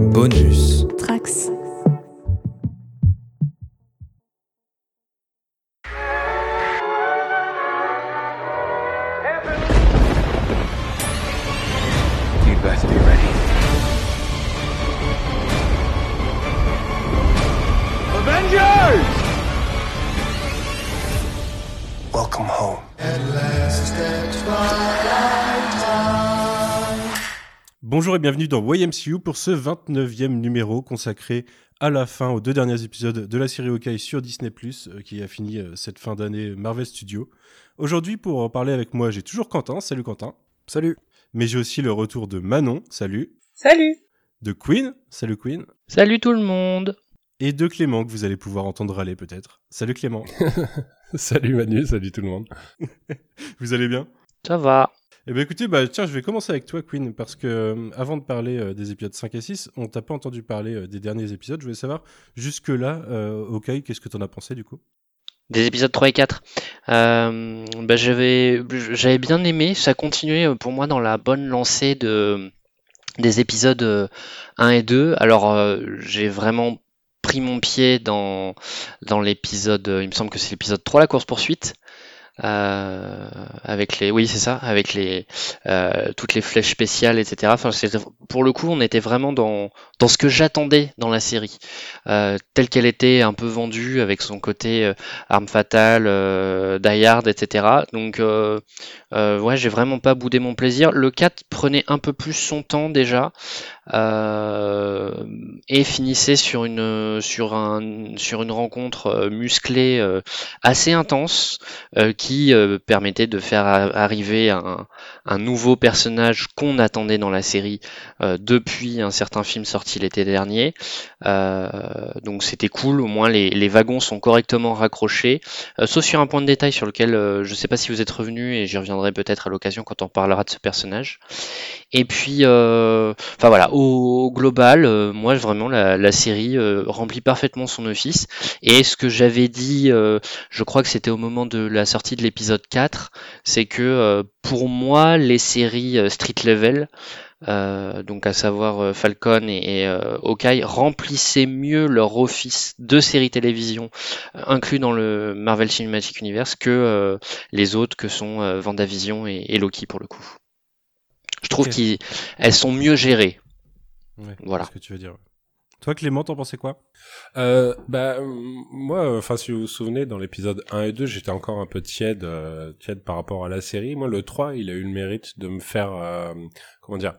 Bonus. Bonjour et bienvenue dans YMCU pour ce 29e numéro consacré à la fin aux deux derniers épisodes de la série Hawkeye sur Disney+, euh, qui a fini euh, cette fin d'année Marvel Studios. Aujourd'hui, pour en parler avec moi, j'ai toujours Quentin. Salut Quentin. Salut. Mais j'ai aussi le retour de Manon. Salut. Salut De Queen. Salut Queen. Salut tout le monde Et de Clément, que vous allez pouvoir entendre râler peut-être. Salut Clément. salut Manu, salut tout le monde. vous allez bien? Ça va Eh bien écoutez, bah, tiens, je vais commencer avec toi Queen, parce que euh, avant de parler euh, des épisodes 5 et 6, on t'a pas entendu parler euh, des derniers épisodes. Je voulais savoir, jusque-là, Hawkeye, qu'est-ce que t'en as pensé du coup? Des épisodes 3 et 4. Euh, bah, j'avais, bien aimé, ça continuait pour moi dans la bonne lancée de, des épisodes euh, 1 et 2. Alors j'ai vraiment pris mon pied dans, dans l'épisode, il me semble que c'est l'épisode 3, la course-poursuite. Euh, avec les oui c'est ça avec les euh, toutes les flèches spéciales etc enfin pour le coup on était vraiment dans dans ce que j'attendais dans la série. Euh, telle qu'elle était un peu vendue avec son côté euh, arme fatale euh, die hard etc donc euh, ouais j'ai vraiment pas boudé mon plaisir. Le 4 prenait un peu plus son temps déjà euh, et finissait sur une sur un sur une rencontre euh, musclée euh, assez intense euh, qui euh, permettait de faire arriver un, un nouveau personnage qu'on attendait dans la série euh, depuis un certain film sorti l'été dernier. Donc c'était cool, au moins les, les wagons sont correctement raccrochés, sauf sur un point de détail sur lequel je sais pas si vous êtes revenu et j'y reviendrai peut-être à l'occasion quand on parlera de ce personnage. Et puis, enfin voilà, au, global, euh, moi vraiment la, la série euh, remplit parfaitement son office. Et ce que j'avais dit, euh, je crois que c'était au moment de la sortie de l'épisode 4, c'est que euh, pour moi, les séries euh, street level, euh, donc à savoir euh, Falcon et, et euh, Hawkeye, remplissaient mieux leur office de séries télévision euh, inclus dans le Marvel Cinematic Universe que euh, les autres que sont euh, Vendavision et, et Loki pour le coup. Je trouve qu'elles sont mieux gérées. Ouais, Voilà. ce que tu veux dire. Toi Clément, t'en pensais quoi? Euh, bah moi, enfin si vous vous souvenez, dans l'épisode 1 et 2, j'étais encore un peu tiède, euh, tiède par rapport à la série. Moi, le 3, il a eu le mérite de me faire, euh, comment dire,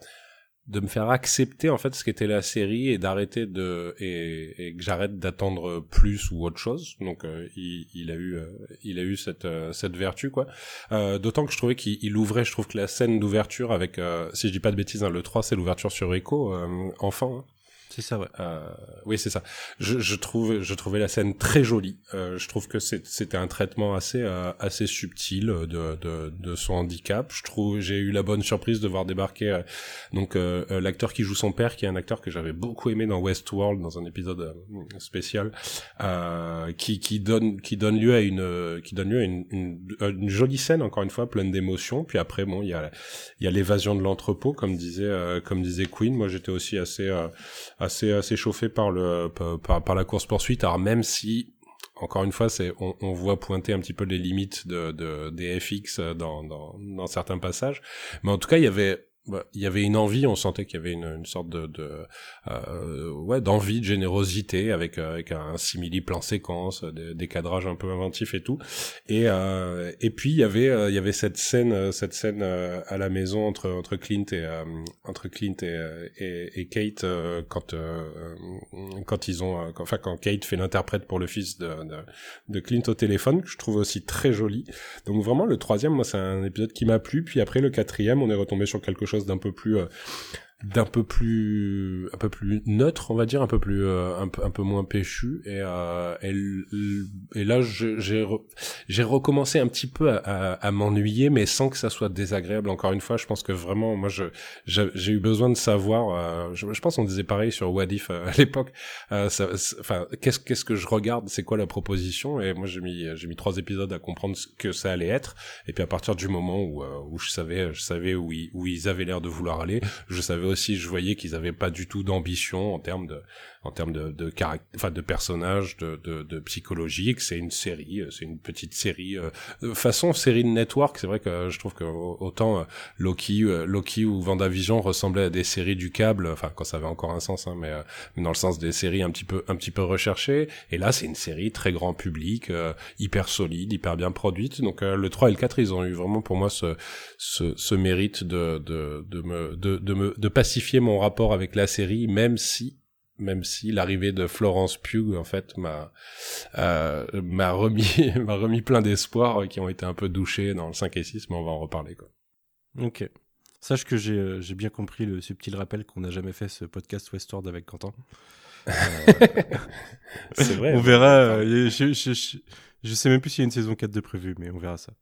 de me faire accepter en fait ce qu'était la série et d'arrêter de et, et que j'arrête d'attendre plus ou autre chose. Donc euh, il, il a eu euh, il a eu cette euh, cette vertu quoi. Euh, D'autant que je trouvais qu'il il ouvrait, je trouve que la scène d'ouverture avec, euh, si je dis pas de bêtises, hein, le 3 c'est l'ouverture sur Echo, euh, enfant. hein. C'est ça, ouais. Euh, oui, c'est ça. Je, je trouve, je trouvais la scène très jolie. Euh, je trouve que c'était un traitement assez, euh, assez subtil de, de, de son handicap. Je trouve, j'ai eu la bonne surprise de voir débarquer euh, donc euh, euh, l'acteur qui joue son père, qui est un acteur que j'avais beaucoup aimé dans Westworld, dans un épisode euh, spécial, euh, qui, qui donne, qui donne lieu à une, euh, qui donne lieu à une, une, jolie scène encore une fois, pleine d'émotions. Puis après, bon, il y a, il y a l'évasion de l'entrepôt, comme disait, euh, comme disait Queen. Moi, j'étais aussi assez euh, assez assez chauffé par le par, par, la course poursuite. Alors même si encore une fois c'est on, on voit pointer un petit peu les limites de, de des FX dans, dans dans certains passages. Mais en tout cas il y avait bah, il y avait une envie, on sentait qu'il y avait une, une sorte de, de euh, ouais d'envie, de générosité avec euh, avec un simili plan séquence, des, des cadrages un peu inventifs et tout. Et euh, et puis il y avait euh, il y avait cette scène euh, cette scène euh, à la maison entre entre Clint et euh, entre Clint et euh, et, et Kate euh, quand euh, quand ils ont euh, enfin quand Kate fait l'interprète pour le fils de, de de Clint au téléphone que je trouve aussi très joli. Donc vraiment le troisième moi c'est un épisode qui m'a plu. Puis après le quatrième on est retombé sur quelque chose d'un peu plus euh, d'un peu plus un peu plus neutre on va dire un peu plus euh, un, peu- un peu moins péchu. Et euh, et, là j'ai re- j'ai recommencé un petit peu à, à, à m'ennuyer mais sans que ça soit désagréable. Encore une fois je pense que vraiment moi je j'ai eu besoin de savoir euh, je, je pense qu'on disait pareil sur What If euh, à l'époque. Euh, enfin qu'est-ce qu'est-ce que je regarde? C'est quoi la proposition? Et moi j'ai mis j'ai mis trois épisodes à comprendre ce que ça allait être. Et puis à partir du moment où où je savais je savais où ils, où ils avaient l'air de vouloir aller je savais aussi, je voyais qu'ils avaient pas du tout d'ambition en termes de, en termes de, de enfin de personnages, de, de, de psychologie. Que c'est une série, c'est une petite série euh, façon série de network. C'est vrai que je trouve que autant Loki, Loki ou Vendavision ressemblaient à des séries du câble, enfin quand ça avait encore un sens, hein, mais, mais dans le sens des séries un petit peu, un petit peu recherchées. Et là, c'est une série très grand public, hyper solide, hyper bien produite. Donc le 3 et le 4, ils ont eu vraiment pour moi ce, ce, ce mérite de, de, de, me, de, me, de pacifier mon rapport avec la série, même si même si l'arrivée de Florence Pugh en fait m'a euh, m'a remis m'a remis plein d'espoirs qui ont été un peu douchés dans le 5 et 6 mais on va en reparler quoi. OK. Sache que j'ai euh, j'ai bien compris le subtil rappel qu'on n'a jamais fait ce podcast Westward avec Quentin. Euh... C'est vrai. on verra. Euh, je, je, je, je, sais même plus s'il y a une saison 4 de prévu, mais on verra ça.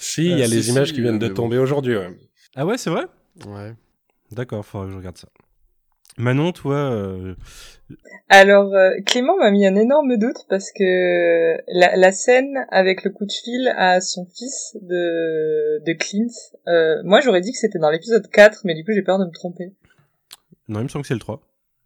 Si, il y a les images qui viennent de tomber aujourd'hui. Ouais. Ah ouais, c'est vrai? Ouais. D'accord, faudra que je regarde ça. Manon, toi euh... Alors, euh, Clément m'a mis un énorme doute parce que la, la, scène avec le coup de fil à son fils de, de Clint, euh, moi j'aurais dit que c'était dans l'épisode 4, mais du coup j'ai peur de me tromper. Non, il me semble que c'est le 3.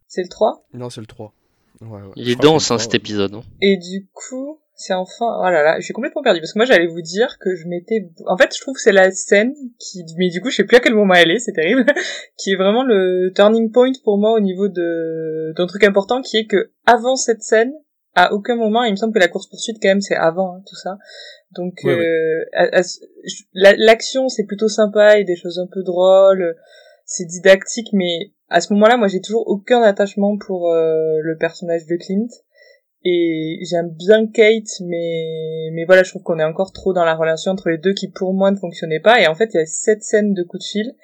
C'est le 3 Non, c'est le 3. Ouais, ouais. Il est dense, hein, cet épisode. Hein. Et du coup, c'est enfin oh là là je suis complètement perdue parce que moi j'allais vous dire que je m'étais en fait je trouve que c'est la scène qui mais du coup je sais plus à quel moment elle est c'est terrible qui est vraiment le turning point pour moi au niveau de d'un truc important qui est que avant cette scène à aucun moment il me semble que la course poursuite quand même c'est avant hein, tout ça. Donc Ouais, euh, l'action c'est plutôt sympa et des choses un peu drôles c'est didactique mais à ce moment-là moi j'ai toujours aucun attachement pour euh, le personnage de Clint et j'aime bien Kate mais mais voilà je trouve qu'on est encore trop dans la relation entre les deux qui pour moi ne fonctionnait pas. Et en fait il y a sept scènes de coup de fil.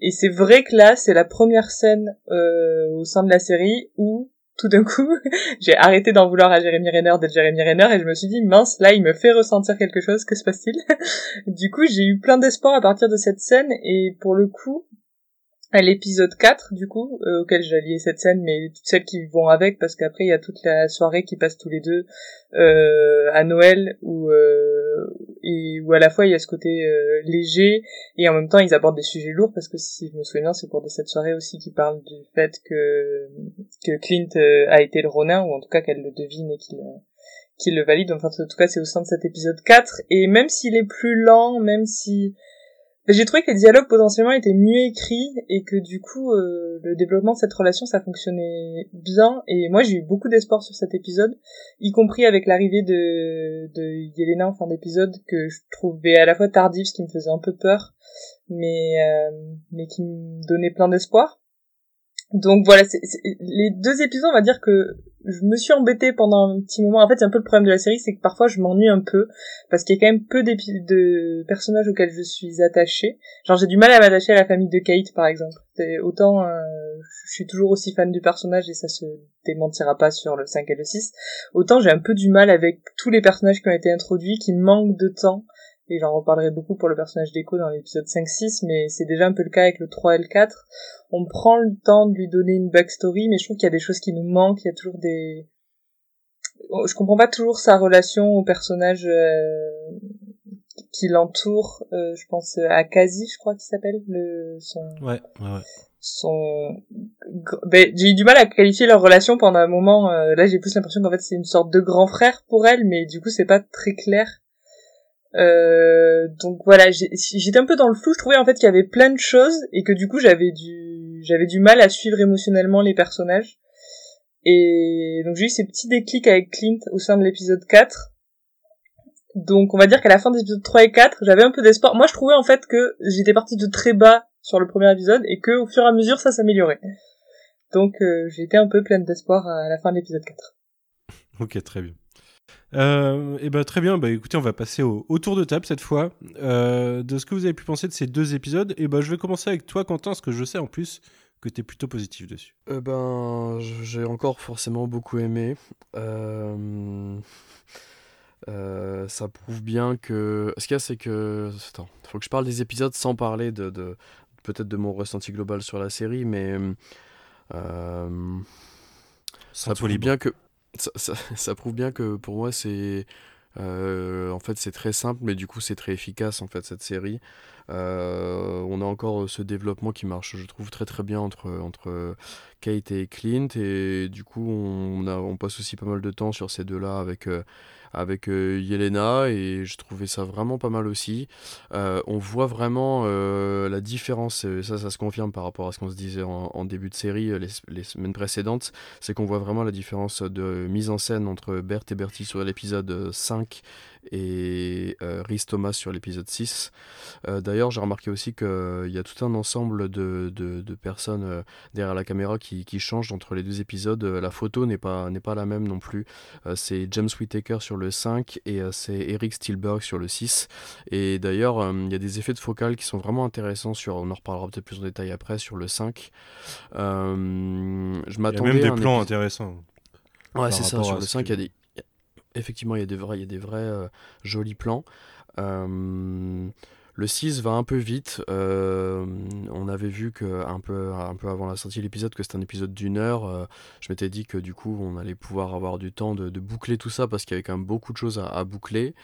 Et c'est vrai que là c'est la première scène euh, au sein de la série où tout d'un coup j'ai arrêté d'en vouloir à Jeremy Renner d'être Jeremy Renner et je me suis dit mince là il me fait ressentir quelque chose. Que se passe-t-il? Du coup j'ai eu plein d'espoir à partir de cette scène. Et pour le coup à l'épisode 4 du coup euh, auquel j'ai lié cette scène mais toutes celles qui vont avec parce qu'après il y a toute la soirée qui passe tous les deux euh, à Noël où euh, et où à la fois il y a ce côté euh, léger et en même temps ils abordent des sujets lourds parce que si je me souviens bien c'est cours de cette soirée aussi qui parle du fait que que Clint a été le Ronin ou en tout cas qu'elle le devine et qu'il qu'il le valide. Enfin en tout cas c'est au sein de cet épisode 4 et même s'il est plus lent même si j'ai trouvé que les dialogues potentiellement étaient mieux écrits et que du coup euh, le développement de cette relation ça fonctionnait bien. Et moi j'ai eu beaucoup d'espoir sur cet épisode y compris avec l'arrivée de de Yelena en fin d'épisode que je trouvais à la fois tardive ce qui me faisait un peu peur mais euh, mais qui me donnait plein d'espoir. Donc voilà c'est c'est- les deux épisodes on va dire que je me suis embêtée pendant un petit moment en fait c'est un peu le problème de la série c'est que parfois je m'ennuie un peu parce qu'il y a quand même peu de personnages auxquels je suis attachée. Genre j'ai du mal à m'attacher à la famille de Kate par exemple. C'est autant euh, je suis toujours aussi fan du personnage et ça se démentira pas sur le 5 et le 6. Autant j'ai un peu du mal avec tous les personnages qui ont été introduits qui manquent de temps et j'en reparlerai beaucoup pour le personnage d'Echo dans l'épisode 5-6 mais c'est déjà un peu le cas avec le 3 et le 4. On prend le temps de lui donner une backstory mais je trouve qu'il y a des choses qui nous manquent, il y a toujours des je comprends pas toujours sa relation au personnage euh, qui l'entoure. Euh, je pense à Kazi, je crois qu'il s'appelle, le son Ouais, ouais, ouais. son. Ben, j'ai eu du mal à qualifier leur relation pendant un moment. euh, là, j'ai plus l'impression qu'en fait c'est une sorte de grand frère pour elle, mais du coup c'est pas très clair. Euh, donc voilà, j'étais un peu dans le flou. Je trouvais en fait qu'il y avait plein de choses et que du coup j'avais du j'avais du mal à suivre émotionnellement les personnages. Et donc j'ai eu ces petits déclics avec Clint au sein de l'épisode 4. Donc on va dire qu'à la fin des épisodes 3 et 4, j'avais un peu d'espoir. Moi je trouvais en fait que j'étais partie de très bas sur le premier épisode et que au fur et à mesure ça s'améliorait. Donc euh, j'ai été un peu pleine d'espoir à la fin de l'épisode 4. Ok, très bien. Euh, et ben très bien. Bah écoutez, on va passer au, au tour de table cette fois. Euh, de ce que vous avez pu penser de ces deux épisodes. Et ben je vais commencer avec toi, Quentin, parce que je sais en plus que t'es plutôt positif dessus. Euh, ben, j'ai encore forcément beaucoup aimé. Euh, euh, ça prouve bien que. Ce qu'il y a, c'est que. Attends, faut que je parle des épisodes sans parler de, de- peut-être de mon ressenti global sur la série, mais euh, ça prouve libre. bien que ça, prouve bien que pour moi c'est euh, en fait c'est très simple, mais du coup c'est très efficace en fait cette série. on a encore ce développement qui marche, je trouve, très très bien entre, entre Kate et Clint. Et du coup, on passe aussi pas mal de temps sur ces deux-là avec avec euh, Yelena et je trouvais ça vraiment pas mal aussi. Euh, on voit vraiment euh, la différence, ça ça se confirme par rapport à ce qu'on se disait en, début de série les, semaines précédentes, c'est qu'on voit vraiment la différence de mise en scène entre Bert et Bertie sur l'épisode 5 et euh, Rhys Thomas sur l'épisode 6. Euh, d'ailleurs, j'ai remarqué aussi qu'il euh, y a tout un ensemble de, de, personnes euh, derrière la caméra qui, qui, changent entre les deux épisodes. La photo n'est pas, pas la même non plus. c'est James Whittaker sur le 5 et c'est Eric Spielberg sur le 6. Et d'ailleurs, il y a des effets de focale qui sont vraiment intéressants sur, on en reparlera peut-être plus en détail après, sur le 5. je m'attendais Il y a même des plans intéressants. Ouais, c'est ça, sur le 5, il y a des effectivement, il y a des vrais, il des vrais euh, jolis plans. Le 6 va un peu vite. Euh, on avait vu que un peu, avant la sortie de l'épisode que c'était un épisode d'une heure. je m'étais dit que du coup on allait pouvoir avoir du temps de, boucler tout ça parce qu'il y avait quand même beaucoup de choses à, boucler.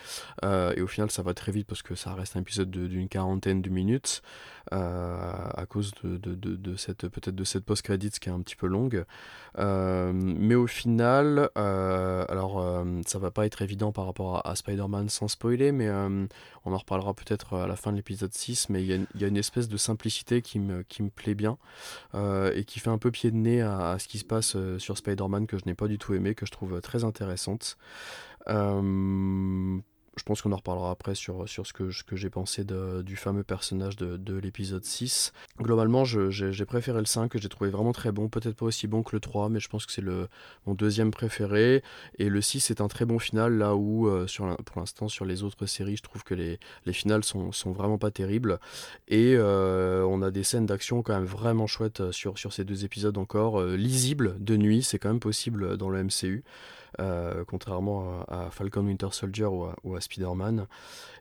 et au final ça va très vite parce que ça reste un épisode d'une quarantaine de minutes. Euh, à cause de, cette peut-être de cette post-credits qui est un petit peu longue. Euh, mais au final, euh, alors ça va pas être évident par rapport à, Spider-Man sans spoiler, mais on en reparlera peut-être à la fin de l'épisode 6, mais il y, a une espèce de simplicité qui me, qui me plaît bien et qui fait un peu pied de nez à, ce qui se passe sur Spider-Man que je n'ai pas du tout aimé, que je trouve très intéressante. Euh, je pense qu'on en reparlera après sur, sur ce que, que j'ai pensé du fameux personnage de, de l'épisode 6. Globalement, j'ai préféré le 5, que j'ai trouvé vraiment très bon. Peut-être pas aussi bon que le 3, mais je pense que c'est mon deuxième préféré. Et le 6 est un très bon final, là où, euh, sur, pour l'instant, sur les autres séries, je trouve que les, les finales sont, sont vraiment pas terribles. Et euh, on a des scènes d'action quand même vraiment chouettes sur, sur ces deux épisodes encore. Euh, lisibles de nuit, c'est quand même possible dans le MCU. Euh, contrairement à, Falcon Winter Soldier ou à, Spider-Man.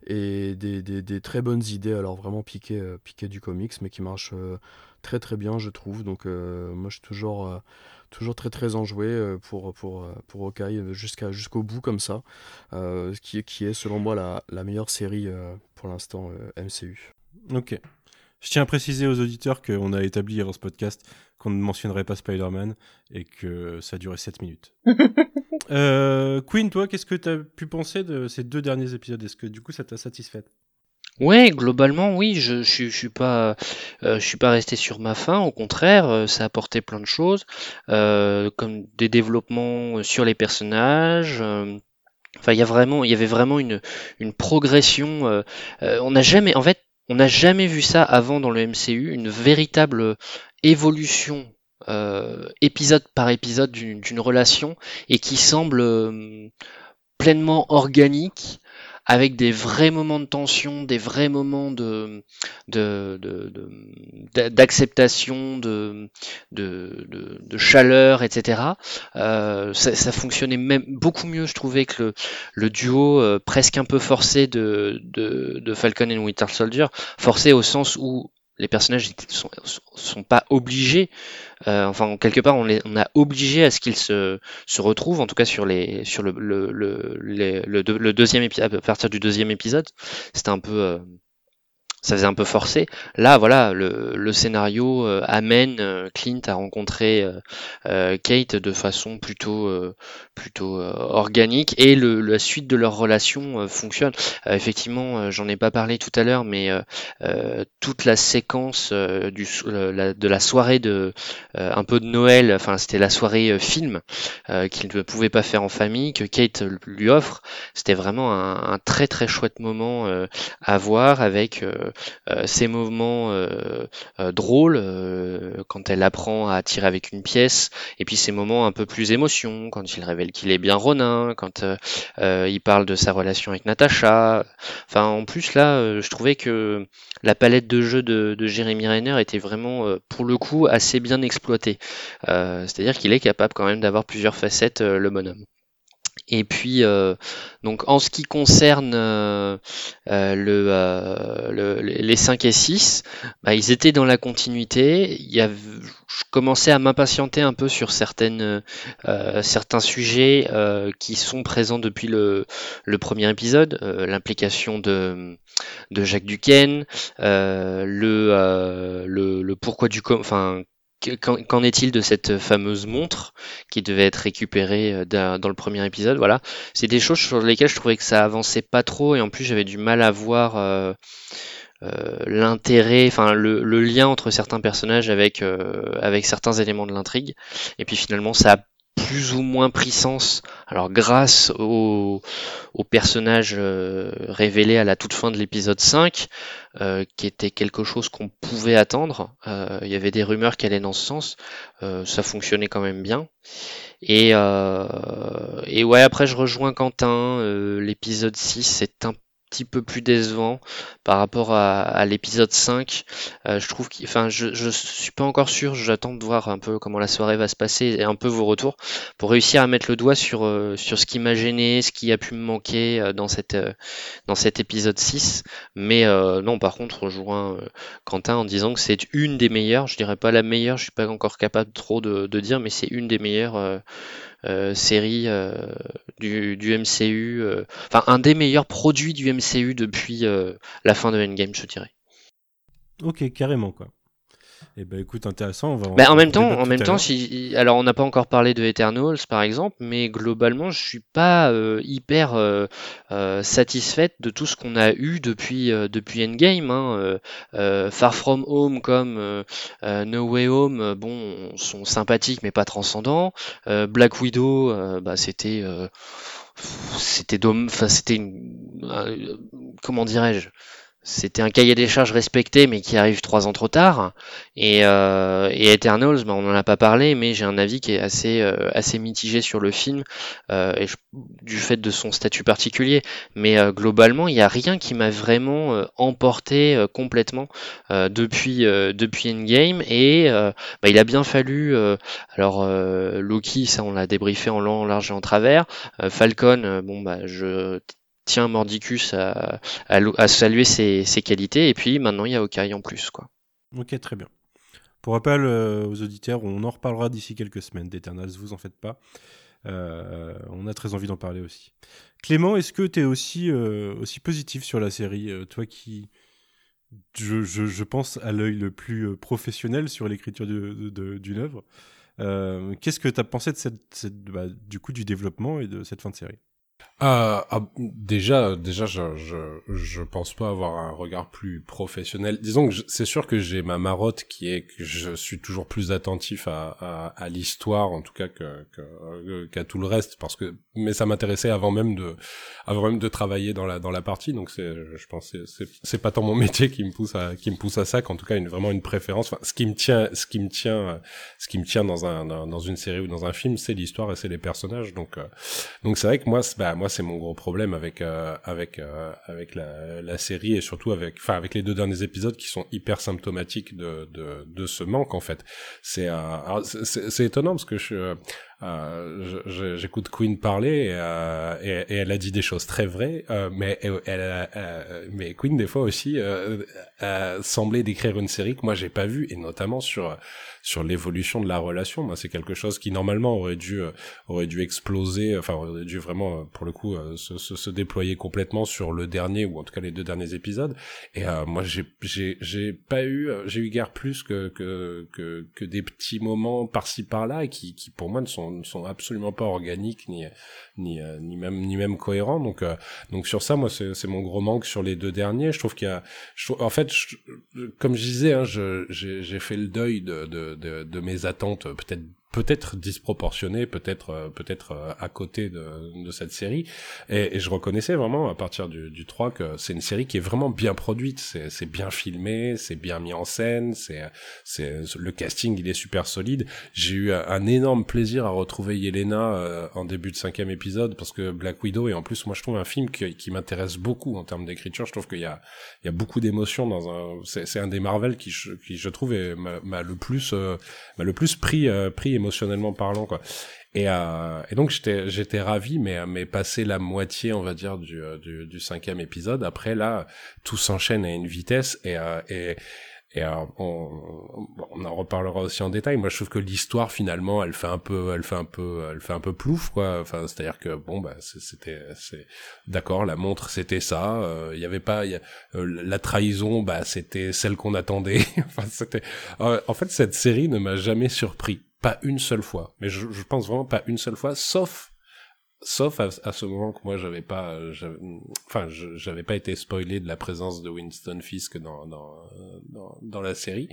Et des, très bonnes idées, alors vraiment piquées, euh, du comics, mais qui marchent euh, très très bien, je trouve. Donc moi, je suis toujours toujours très très enjoué pour, pour, pour Hawkeye jusqu'à, jusqu'au bout comme ça, qui, qui est selon moi la, la meilleure série pour l'instant MCU. Ok. Je tiens à préciser aux auditeurs qu'on a établi avant ce podcast qu'on ne mentionnerait pas Spider-Man et que ça durait 7 minutes. euh, Queen, toi, qu'est-ce que tu as pu penser de ces deux derniers épisodes? Est-ce que du coup ça t'a satisfait? Ouais, globalement, oui, je, je, suis pas, euh, je suis pas resté sur ma faim. Au contraire, euh, ça a apporté plein de choses, euh, comme des développements sur les personnages. Enfin, il y a vraiment, il y avait vraiment une, une progression. on n'a jamais, en fait, on n'a jamais vu ça avant dans le MCU, une véritable évolution euh, épisode par épisode d'une relation et qui semble euh, pleinement organique avec des vrais moments de tension, des vrais moments de d'acceptation, de, de, de, de, chaleur, etc. Euh, ça, ça, fonctionnait même beaucoup mieux, je trouvais, que le, le duo euh, presque un peu forcé de, de, de Falcon et Winter Soldier, forcé au sens où les personnages sont, sont pas obligés, euh, enfin quelque part on, les, on a obligé à ce qu'ils se, se retrouvent, en tout cas sur les sur le le, le, le, le deuxième épisode, à partir du deuxième épisode, c'était un peu euh, ça faisait un peu forcé. Là, voilà, le, scénario euh, amène euh, Clint à rencontrer euh, Kate de façon plutôt plutôt organique et le, la suite de leur relation fonctionne. effectivement, j'en ai pas parlé tout à l'heure, mais toute la séquence de la soirée de un peu de Noël, enfin c'était la soirée film qu'il ne pouvait pas faire en famille, que Kate lui offre, c'était vraiment un, très très chouette moment à voir avec ces mouvements euh, euh, drôles quand elle apprend à tirer avec une pièce, et puis ces moments un peu plus émotion quand il révèle qu'il est bien Ronin, quand il parle de sa relation avec Natacha. Enfin, en plus là, je trouvais que la palette de jeux de, de Jérémy Renner était vraiment, pour le coup, assez bien exploitée. C'est-à-dire qu'il est capable quand même d'avoir plusieurs facettes, le bonhomme. Et puis, euh, donc en ce qui concerne euh, euh, le, les 5 et 6, bah, ils étaient dans la continuité. Il y je commençais à m'impatienter un peu sur certaines, certains sujets qui sont présents depuis le, le premier épisode. L'implication de, de Jacques Duquesne, le, le, le, pourquoi du... Enfin, Qu'en est-il de cette fameuse montre qui devait être récupérée euh, dans le premier épisode Voilà, c'est des choses sur lesquelles je trouvais que ça avançait pas trop et en plus j'avais du mal à voir euh, euh, l'intérêt, enfin le, lien entre certains personnages avec avec certains éléments de l'intrigue. Et puis finalement ça a plus ou moins pris sens. Alors grâce au, au personnage euh, révélé à la toute fin de l'épisode 5, euh, qui était quelque chose qu'on pouvait attendre. Euh, il y avait des rumeurs qui allaient dans ce sens. ça fonctionnait quand même bien. Et, et ouais, après je rejoins Quentin. l'épisode 6 c'est un petit peu plus décevant par rapport à, l'épisode 5. Euh, je trouve enfin, je, je suis pas encore sûr. J'attends de voir un peu comment la soirée va se passer et un peu vos retours pour réussir à mettre le doigt sur, euh, sur ce qui m'a gêné, ce qui a pu me manquer euh, dans, cette, dans cet épisode 6. Mais non, par contre, rejoins Quentin en disant que c'est une des meilleures. Je dirais pas la meilleure, je suis pas encore capable trop de, de dire, mais c'est une des meilleures série euh, du, du, MCU, enfin un des meilleurs produits du MCU depuis la fin de Endgame, je dirais. Ok, carrément quoi. Eh ben écoute, intéressant. On va ben, en même temps, en même temps, si, alors on n'a pas encore parlé de Eternals par exemple, mais globalement, je suis pas euh, hyper euh, euh, satisfaite de tout ce qu'on a eu depuis depuis Endgame. Hein. Far From Home comme No Way Home, bon, sont sympathiques mais pas transcendants. Black Widow, bah c'était c'était enfin c'était comment dirais-je? C'était un cahier des charges respecté, mais qui arrive trois ans trop tard. Et, euh, et Eternals, bah, on n'en a pas parlé, mais j'ai un avis qui est assez, euh, assez mitigé sur le film, euh, et du fait de son statut particulier. Mais euh, globalement, il n'y a rien qui m'a vraiment euh, emporté euh, complètement depuis, depuis Endgame. Et bah, il a bien fallu, alors Loki, ça on l'a débriefé en long, en large et en travers. Falcon, bon bah je tiens Mordicus à, saluer ses, qualités. Et puis maintenant, il y a Okai en plus. Quoi. Ok, très bien. Pour rappel euh, aux auditeurs, on en reparlera d'ici quelques semaines d'Eternals, vous en faites pas. Euh, on a très envie d'en parler aussi. Clément, est-ce que tu es aussi, euh, aussi positif sur la série Toi qui, je, pense, à l'œil le plus professionnel sur l'écriture d'une œuvre. Qu'est-ce que tu as pensé bah, du développement et de cette fin de série? Euh, ah, déjà, déjà, je, je, je pense pas avoir un regard plus professionnel. Disons que c'est sûr que j'ai ma marotte qui est que je suis toujours plus attentif à, à, à l'histoire, en tout cas que, que qu'à tout le reste, parce que mais ça m'intéressait avant même de avant même de travailler dans la dans la partie. Donc c'est, je pense, c'est c'est pas tant mon métier qui me pousse à qui me pousse à ça, qu'en tout cas une vraiment une préférence. Enfin, ce qui me tient, ce qui me tient, ce qui me tient dans un dans, une série ou dans un film, c'est l'histoire et c'est les personnages. Donc euh, donc c'est vrai que moi, moi c'est mon gros problème avec euh, avec euh, avec la, la, série et surtout avec enfin avec les deux derniers épisodes qui sont hyper symptomatiques de de, de ce manque en fait. C'est c'est étonnant parce que je euh, j'écoute Queen parler euh, et, et, elle a dit des choses très vraies, euh, mais elle, elle, mais Queen des fois aussi semblait décrire une série que moi j'ai pas vue et notamment sur sur l'évolution de la relation. Moi, c'est quelque chose qui normalement aurait dû aurait dû exploser, enfin aurait dû vraiment pour le coup se, se, se, déployer complètement sur le dernier ou en tout cas les deux derniers épisodes. Et moi, j'ai j'ai j'ai pas eu j'ai eu guère plus que que que, que des petits moments par-ci par-là qui qui pour moi ne sont ne sont absolument pas organiques ni ni euh, ni même ni même cohérents. Donc euh, donc sur ça, moi c'est mon gros manque sur les deux derniers. Je trouve qu'il y a, en fait, comme je disais, hein, j'ai fait le deuil de de de, de mes attentes peut-être peut-être disproportionné, peut-être euh, peut-être euh, à côté de, de cette série. Et, et, je reconnaissais vraiment à partir du, du 3 que c'est une série qui est vraiment bien produite, c'est bien filmé, c'est bien mis en scène, c'est c'est le casting il est super solide. J'ai eu un énorme plaisir à retrouver Yelena euh, en début de cinquième épisode parce que Black Widow et en plus moi je trouve un film qui, qui m'intéresse beaucoup en termes d'écriture. Je trouve qu'il y a il y a beaucoup d'émotions dans un c'est un des Marvel qui qui je trouve m'a le plus m'a le plus pris pris émotionnellement parlant, quoi. Et, euh, et donc j'étais j'étais ravi, mais mais passé la moitié, on va dire, du, du, du cinquième épisode, après là, tout s'enchaîne à une vitesse et et et alors, on, on, en reparlera aussi en détail. Moi, je trouve que l'histoire finalement, elle fait un peu, elle fait un peu, elle fait un peu plouf, quoi. Enfin, c'est-à-dire que bon, bah, c'était, c'est d'accord. La montre, c'était ça. Euh, il y avait pas, euh, la trahison, bah, c'était celle qu'on attendait. enfin, c'était. Euh, en fait, cette série ne m'a jamais surpris, pas une seule fois. Mais je, pense vraiment pas une seule fois, sauf Sauf à, ce moment que moi j'avais pas, euh, enfin j'avais pas été spoilé de la présence de Winston Fisk dans dans dans, la série.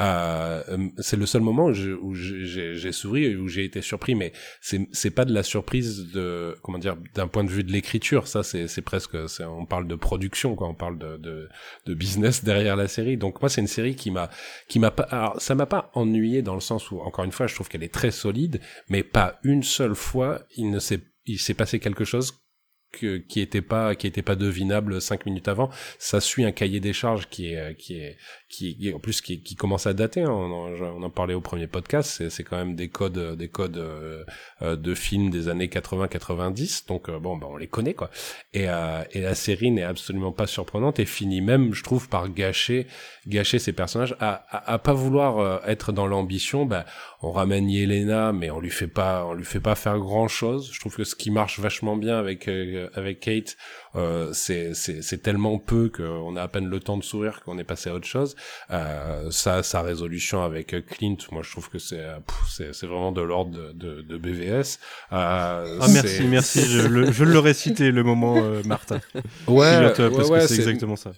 Euh c'est le seul moment où j'ai souri et où j'ai été surpris, mais c'est c'est pas de la surprise de comment dire d'un point de vue de l'écriture. Ça c'est c'est presque on parle de production quoi, on parle de de, de business derrière la série. Donc moi c'est une série qui m'a qui m'a pas, alors ça m'a pas ennuyé dans le sens où encore une fois je trouve qu'elle est très solide, mais pas une seule fois il ne s'est il s'est passé quelque chose que, qui était pas qui était pas devinable cinq minutes avant. Ça suit un cahier des charges qui est qui est qui en plus qui, qui commence à dater. Hein. On, en, parlait au premier podcast. C'est quand même des codes des codes euh, euh, de films des années 80-90. Donc euh, bon, bah, on les connaît quoi. Et et la série n'est absolument pas surprenante et finit même, je trouve, par gâcher gâcher ses personnages à, à, pas vouloir être dans l'ambition. Bah, on ramène Yelena, mais on lui fait pas on lui fait pas faire grand chose. Je trouve que ce qui marche vachement bien avec avec Kate euh, c'est c'est tellement peu qu'on a à peine le temps de sourire qu'on est passé à autre chose. Euh, ça, sa résolution avec Clint, moi je trouve que c'est c'est vraiment de l'ordre de, de, de, BVS. Euh, ah merci, merci. je, je l'aurais cité le moment euh, Martin. Ouais, ouais, parce que c'est exactement ça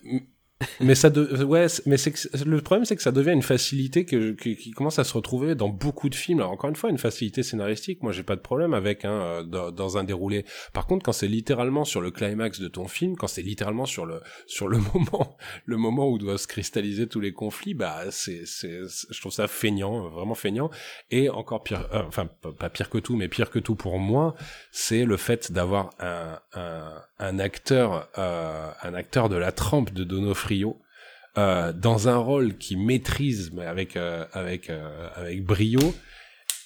mais ça de ouais mais c'est le problème c'est que ça devient une facilité que, qui commence à se retrouver dans beaucoup de films. Alors encore une fois une facilité scénaristique moi j'ai pas de problème avec hein, euh, dans, un déroulé. Par contre quand c'est littéralement sur le climax de ton film quand c'est littéralement sur le sur le moment le moment où doivent se cristalliser tous les conflits bah c'est je trouve ça feignant vraiment feignant. Et encore pire euh, enfin pas pire que tout mais pire que tout pour moi c'est le fait d'avoir un, un un acteur, euh, un acteur de la trempe de Donofrio, euh, dans un rôle qui maîtrise avec euh, avec euh, avec brio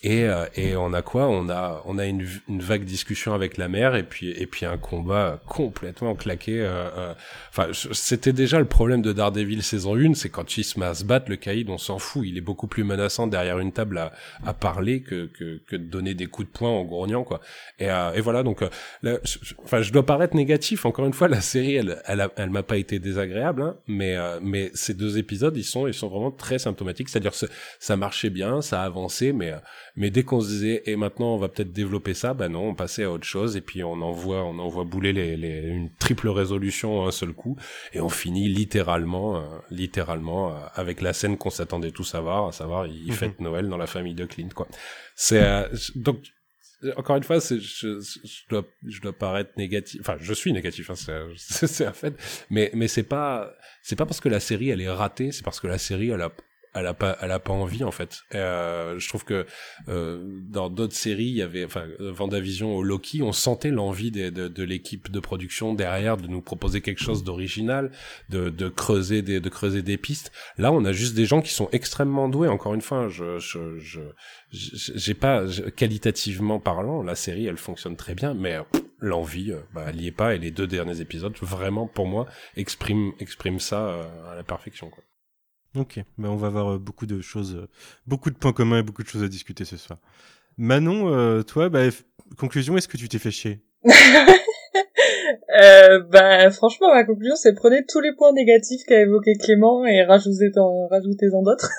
et, euh, et on a quoi? On a on a une, une, vague discussion avec la mère et puis et puis un combat complètement claqué. Euh, euh. Enfin, c'était déjà le problème de Daredevil saison 1, c'est quand il se met à se battre, le caïd, on s'en fout. Il est beaucoup plus menaçant derrière une table à, à parler que, que, que de donner des coups de poing en grognant quoi. Et, et voilà donc, enfin, je dois paraître négatif. Encore une fois, la série, elle elle, elle m'a pas été désagréable, hein, mais mais ces deux épisodes, ils sont ils sont vraiment très symptomatiques. C'est-à-dire ça marchait bien, ça a avancé, mais mais dès qu'on se disait, et maintenant on va peut-être développer ça, ben non, on passait à autre chose et puis on envoie, on envoie bouler les, les, une triple résolution en un seul coup et on finit littéralement, euh, littéralement euh, avec la scène qu'on s'attendait tous à voir, à savoir il mhm. fête Noël dans la famille de Clint, quoi. C'est euh, donc encore une fois, je, je, dois, je dois paraître négatif. Enfin, je suis négatif, hein, c'est un fait. Mais, mais c'est pas, c'est pas parce que la série elle est ratée, c'est parce que la série elle a elle a pas elle a pas envie en fait. Euh, je trouve que euh, dans d'autres séries il y avait enfin Vendavision au Loki on sentait l'envie de, de, de l'équipe de production derrière de nous proposer quelque chose d'original de, de creuser des de creuser des pistes. Là on a juste des gens qui sont extrêmement doués. Encore une fois je je je j'ai pas qualitativement parlant la série elle fonctionne très bien mais l'envie euh, bah, elle y est pas. Et les deux derniers épisodes vraiment pour moi expriment expriment ça euh, à la perfection quoi Ok, ben on va avoir euh, beaucoup de choses, euh, beaucoup de points communs et beaucoup de choses à discuter ce soir. Manon, euh, toi, bah, conclusion, est-ce que tu t'es fait chier? Euh, bah, franchement, ma conclusion, c'est prenez tous les points négatifs qu'a évoqué Clément et rajoutez-en rajoutez d'autres.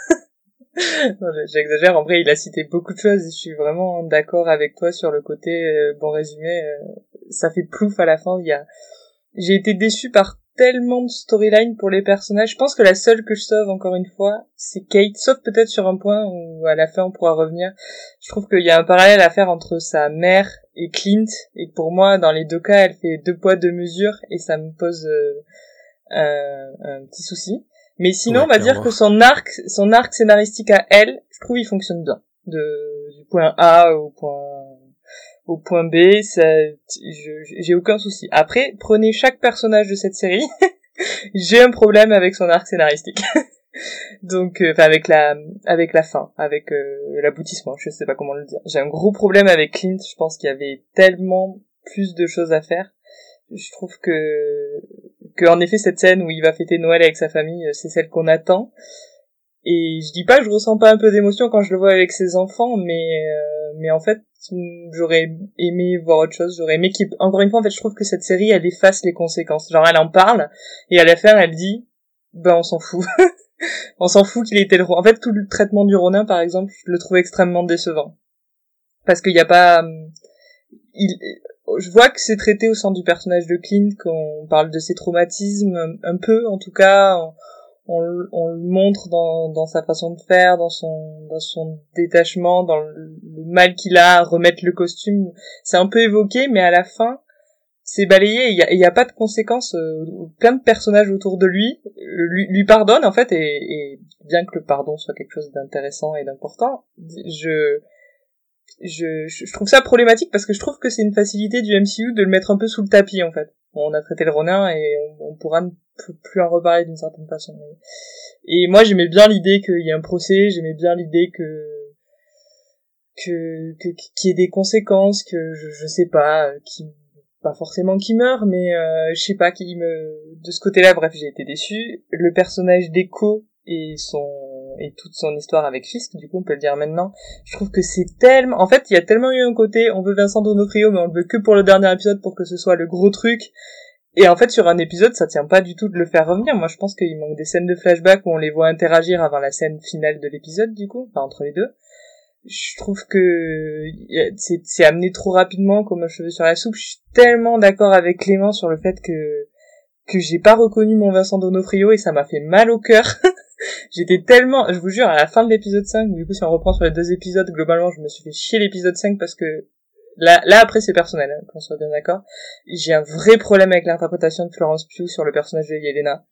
J'exagère, en vrai, il a cité beaucoup de choses et je suis vraiment d'accord avec toi sur le côté, bon résumé, ça fait plouf à la fin, il y a... J'ai été déçu par tellement de storyline pour les personnages. Je pense que la seule que je sauve encore une fois, c'est Kate, sauf peut-être sur un point où à la fin on pourra revenir. Je trouve qu'il y a un parallèle à faire entre sa mère et Clint, et pour moi, dans les deux cas, elle fait deux poids deux mesures, et ça me pose euh, un, petit souci. Mais sinon, on va dire que son arc, son arc scénaristique à elle, je trouve il fonctionne bien. De, du point A au point au point B, ça, j'ai aucun souci. Après, prenez chaque personnage de cette série, j'ai un problème avec son arc scénaristique. Donc, euh, enfin avec la avec la fin, avec euh, l'aboutissement, je sais pas comment le dire. J'ai un gros problème avec Clint. Je pense qu'il y avait tellement plus de choses à faire. Je trouve que que en effet cette scène où il va fêter Noël avec sa famille, c'est celle qu'on attend. Et je dis pas je ressens pas un peu d'émotion quand je le vois avec ses enfants, mais euh, mais en fait j'aurais aimé voir autre chose. J'aurais aimé qu'il encore une fois en fait je trouve que cette série elle efface les conséquences. Genre elle en parle et à la fin elle dit ben on s'en fout. on s'en fout qu'il ait été le roi. En fait tout le traitement du Ronin par exemple je le trouve extrêmement décevant parce qu'il n'y a pas il je vois que c'est traité au sein du personnage de Clint qu'on parle de ses traumatismes un, peu en tout cas on, on le montre dans, dans sa façon de faire, dans son, dans son détachement, dans le, mal qu'il a à remettre le costume. C'est un peu évoqué, mais à la fin, c'est balayé. Il y a, a, pas de conséquences. Euh, plein de personnages autour de lui lui, lui pardonnent en fait, et, et, bien que le pardon soit quelque chose d'intéressant et d'important, je, je, je trouve ça problématique parce que je trouve que c'est une facilité du MCU de le mettre un peu sous le tapis en fait. On a traité le Ronin et on, on pourra plus en reparler d'une certaine façon. Et moi, j'aimais bien l'idée qu'il y ait un procès, j'aimais bien l'idée que que qu'il y ait des conséquences, que je, je sais pas, qui pas forcément qui meurt, mais euh, je sais pas qui me de ce côté-là. Bref, j'ai été déçu. Le personnage d'Echo et son et toute son histoire avec Fisk, du coup on peut le dire maintenant. Je trouve que c'est tellement, en fait, il y a tellement eu un côté, on veut Vincent Donofrio, mais on le veut que pour le dernier épisode pour que ce soit le gros truc et en fait, sur un épisode, ça tient pas du tout de le faire revenir. Moi, je pense qu'il manque des scènes de flashback où on les voit interagir avant la scène finale de l'épisode, du coup, enfin, entre les deux. Je trouve que c'est amené trop rapidement comme un cheveu sur la soupe. Je suis tellement d'accord avec Clément sur le fait que que j'ai pas reconnu mon Vincent Donofrio et ça m'a fait mal au cœur. J'étais tellement, je vous jure, à la fin de l'épisode 5, du coup si on reprend sur les deux épisodes, globalement je me suis fait chier l'épisode 5 parce que Là, là après c'est personnel, hein, qu'on soit bien d'accord. J'ai un vrai problème avec l'interprétation de Florence Pugh sur le personnage de Yelena.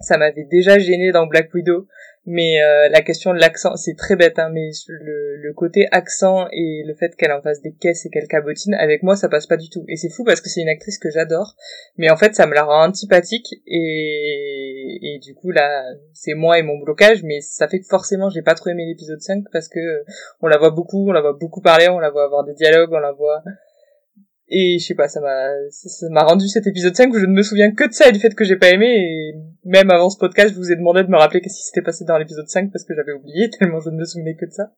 Ça m'avait déjà gêné dans Black Widow mais euh, la question de l'accent, c'est très bête, hein, mais le, le, côté accent et le fait qu'elle en fasse des caisses et qu'elle cabotine, avec moi, ça passe pas du tout. Et c'est fou parce que c'est une actrice que j'adore, mais en fait, ça me la rend antipathique et, et du coup, là, c'est moi et mon blocage, mais ça fait que forcément, j'ai pas trop aimé l'épisode 5 parce que on la voit beaucoup, on la voit beaucoup parler, on la voit avoir des dialogues, on la voit et je sais pas, ça m'a, ça m'a rendu cet épisode 5 où je ne me souviens que de ça et du fait que j'ai pas aimé. Et même avant ce podcast, je vous ai demandé de me rappeler qu'est-ce qui s'était passé dans l'épisode 5 parce que j'avais oublié tellement je ne me souvenais que de ça.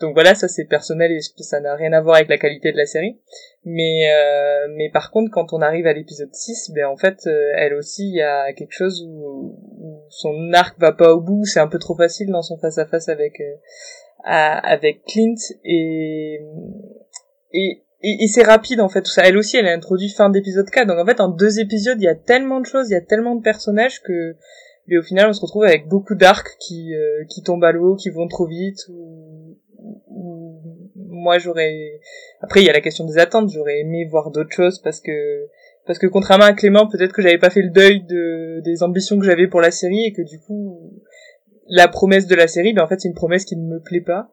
Donc voilà, ça c'est personnel et ça n'a rien à voir avec la qualité de la série. Mais euh, mais par contre, quand on arrive à l'épisode 6, ben en fait, euh, elle aussi, il y a quelque chose où, son arc va pas au bout. C'est un peu trop facile dans son face à face avec euh, avec Clint et et et, c'est rapide en fait tout ça. Elle aussi, elle a introduit fin d'épisode 4. Donc en fait, en deux épisodes, il y a tellement de choses, il y a tellement de personnages que mais au final, on se retrouve avec beaucoup d'arcs qui euh, qui tombent à l'eau, qui vont trop vite. Ou, moi, j'aurais. Après, il y a la question des attentes. J'aurais aimé voir d'autres choses parce que parce que contrairement à Clément, peut-être que j'avais pas fait le deuil de des ambitions que j'avais pour la série et que du coup, la promesse de la série, ben en fait, c'est une promesse qui ne me plaît pas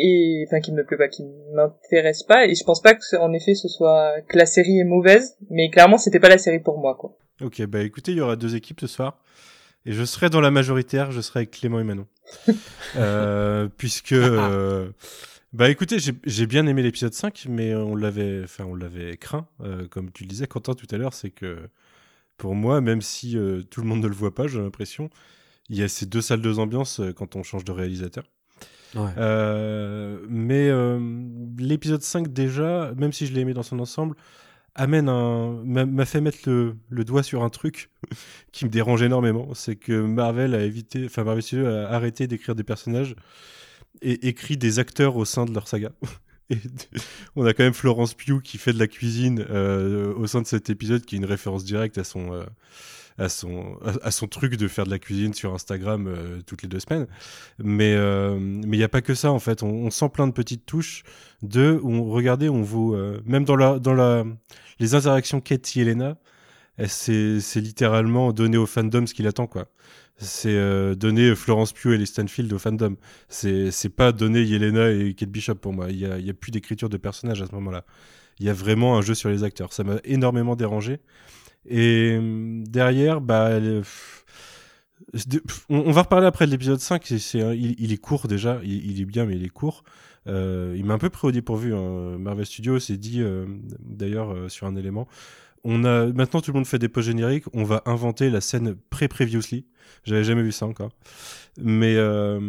et enfin qui me plaît pas, qui m'intéresse pas et je pense pas que en effet ce soit que la série est mauvaise, mais clairement c'était pas la série pour moi quoi. Ok bah écoutez il y aura deux équipes ce soir et je serai dans la majoritaire, je serai avec Clément et Manon euh, puisque euh, bah écoutez j'ai bien aimé l'épisode 5 mais on l'avait enfin on l'avait craint euh, comme tu le disais Quentin tout à l'heure c'est que pour moi même si tout le monde ne le voit pas j'ai l'impression il y a ces deux salles de ambiance euh, quand on change de réalisateur euh, mais euh, l'épisode 5 déjà, même si je l'ai aimé dans son ensemble, amène un m'a fait mettre le, le, doigt sur un truc qui me dérange énormément, c'est que Marvel a évité, enfin Marvel Studios a arrêté d'écrire des personnages et écrit des acteurs au sein de leur saga. Et on a quand même Florence Pugh qui fait de la cuisine euh, au sein de cet épisode, qui est une référence directe à son à son, à, son truc de faire de la cuisine sur Instagram euh, toutes les deux semaines. Mais euh, mais il n'y a pas que ça en fait. On, sent plein de petites touches de où regardez, on vous euh, même dans la dans la les interactions Katie Elena, c'est c'est littéralement donner au fandom ce qu'il attend quoi. C'est donner Florence Pugh et les Stanfield au fandom. C'est pas donner Yelena et Kate Bishop pour moi. Il y a y a plus d'écriture de personnages à ce moment-là. Il y a vraiment un jeu sur les acteurs. Ça m'a énormément dérangé. Et euh, derrière, bah, on, on va reparler après de l'épisode 5. c'est- c'est un- il, est court déjà. Il, est bien, mais il est court. Euh, il m'a un peu pris au dépourvu. hein. Marvel Studios s'est dit, euh, d'ailleurs, euh, sur un élément. On a maintenant tout le monde fait des post génériques. On va inventer la scène pré-previously. J'avais jamais vu ça encore. Mais euh,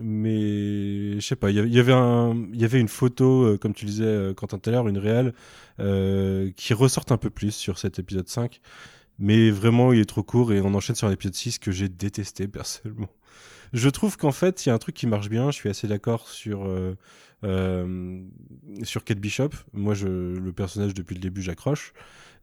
mais je sais pas. Il y avait- un, il y avait une photo, euh, comme tu disais euh, Quentin tout à l'heure, une réelle euh, qui ressorte un peu plus sur cet épisode 5. Mais vraiment, il est trop court et on enchaîne sur l'épisode 6 que j'ai détesté personnellement. Je trouve qu'en fait, il y a un truc qui marche bien. Je suis assez d'accord sur euh, euh, sur Kate Bishop. Moi, je, le personnage depuis le début, j'accroche.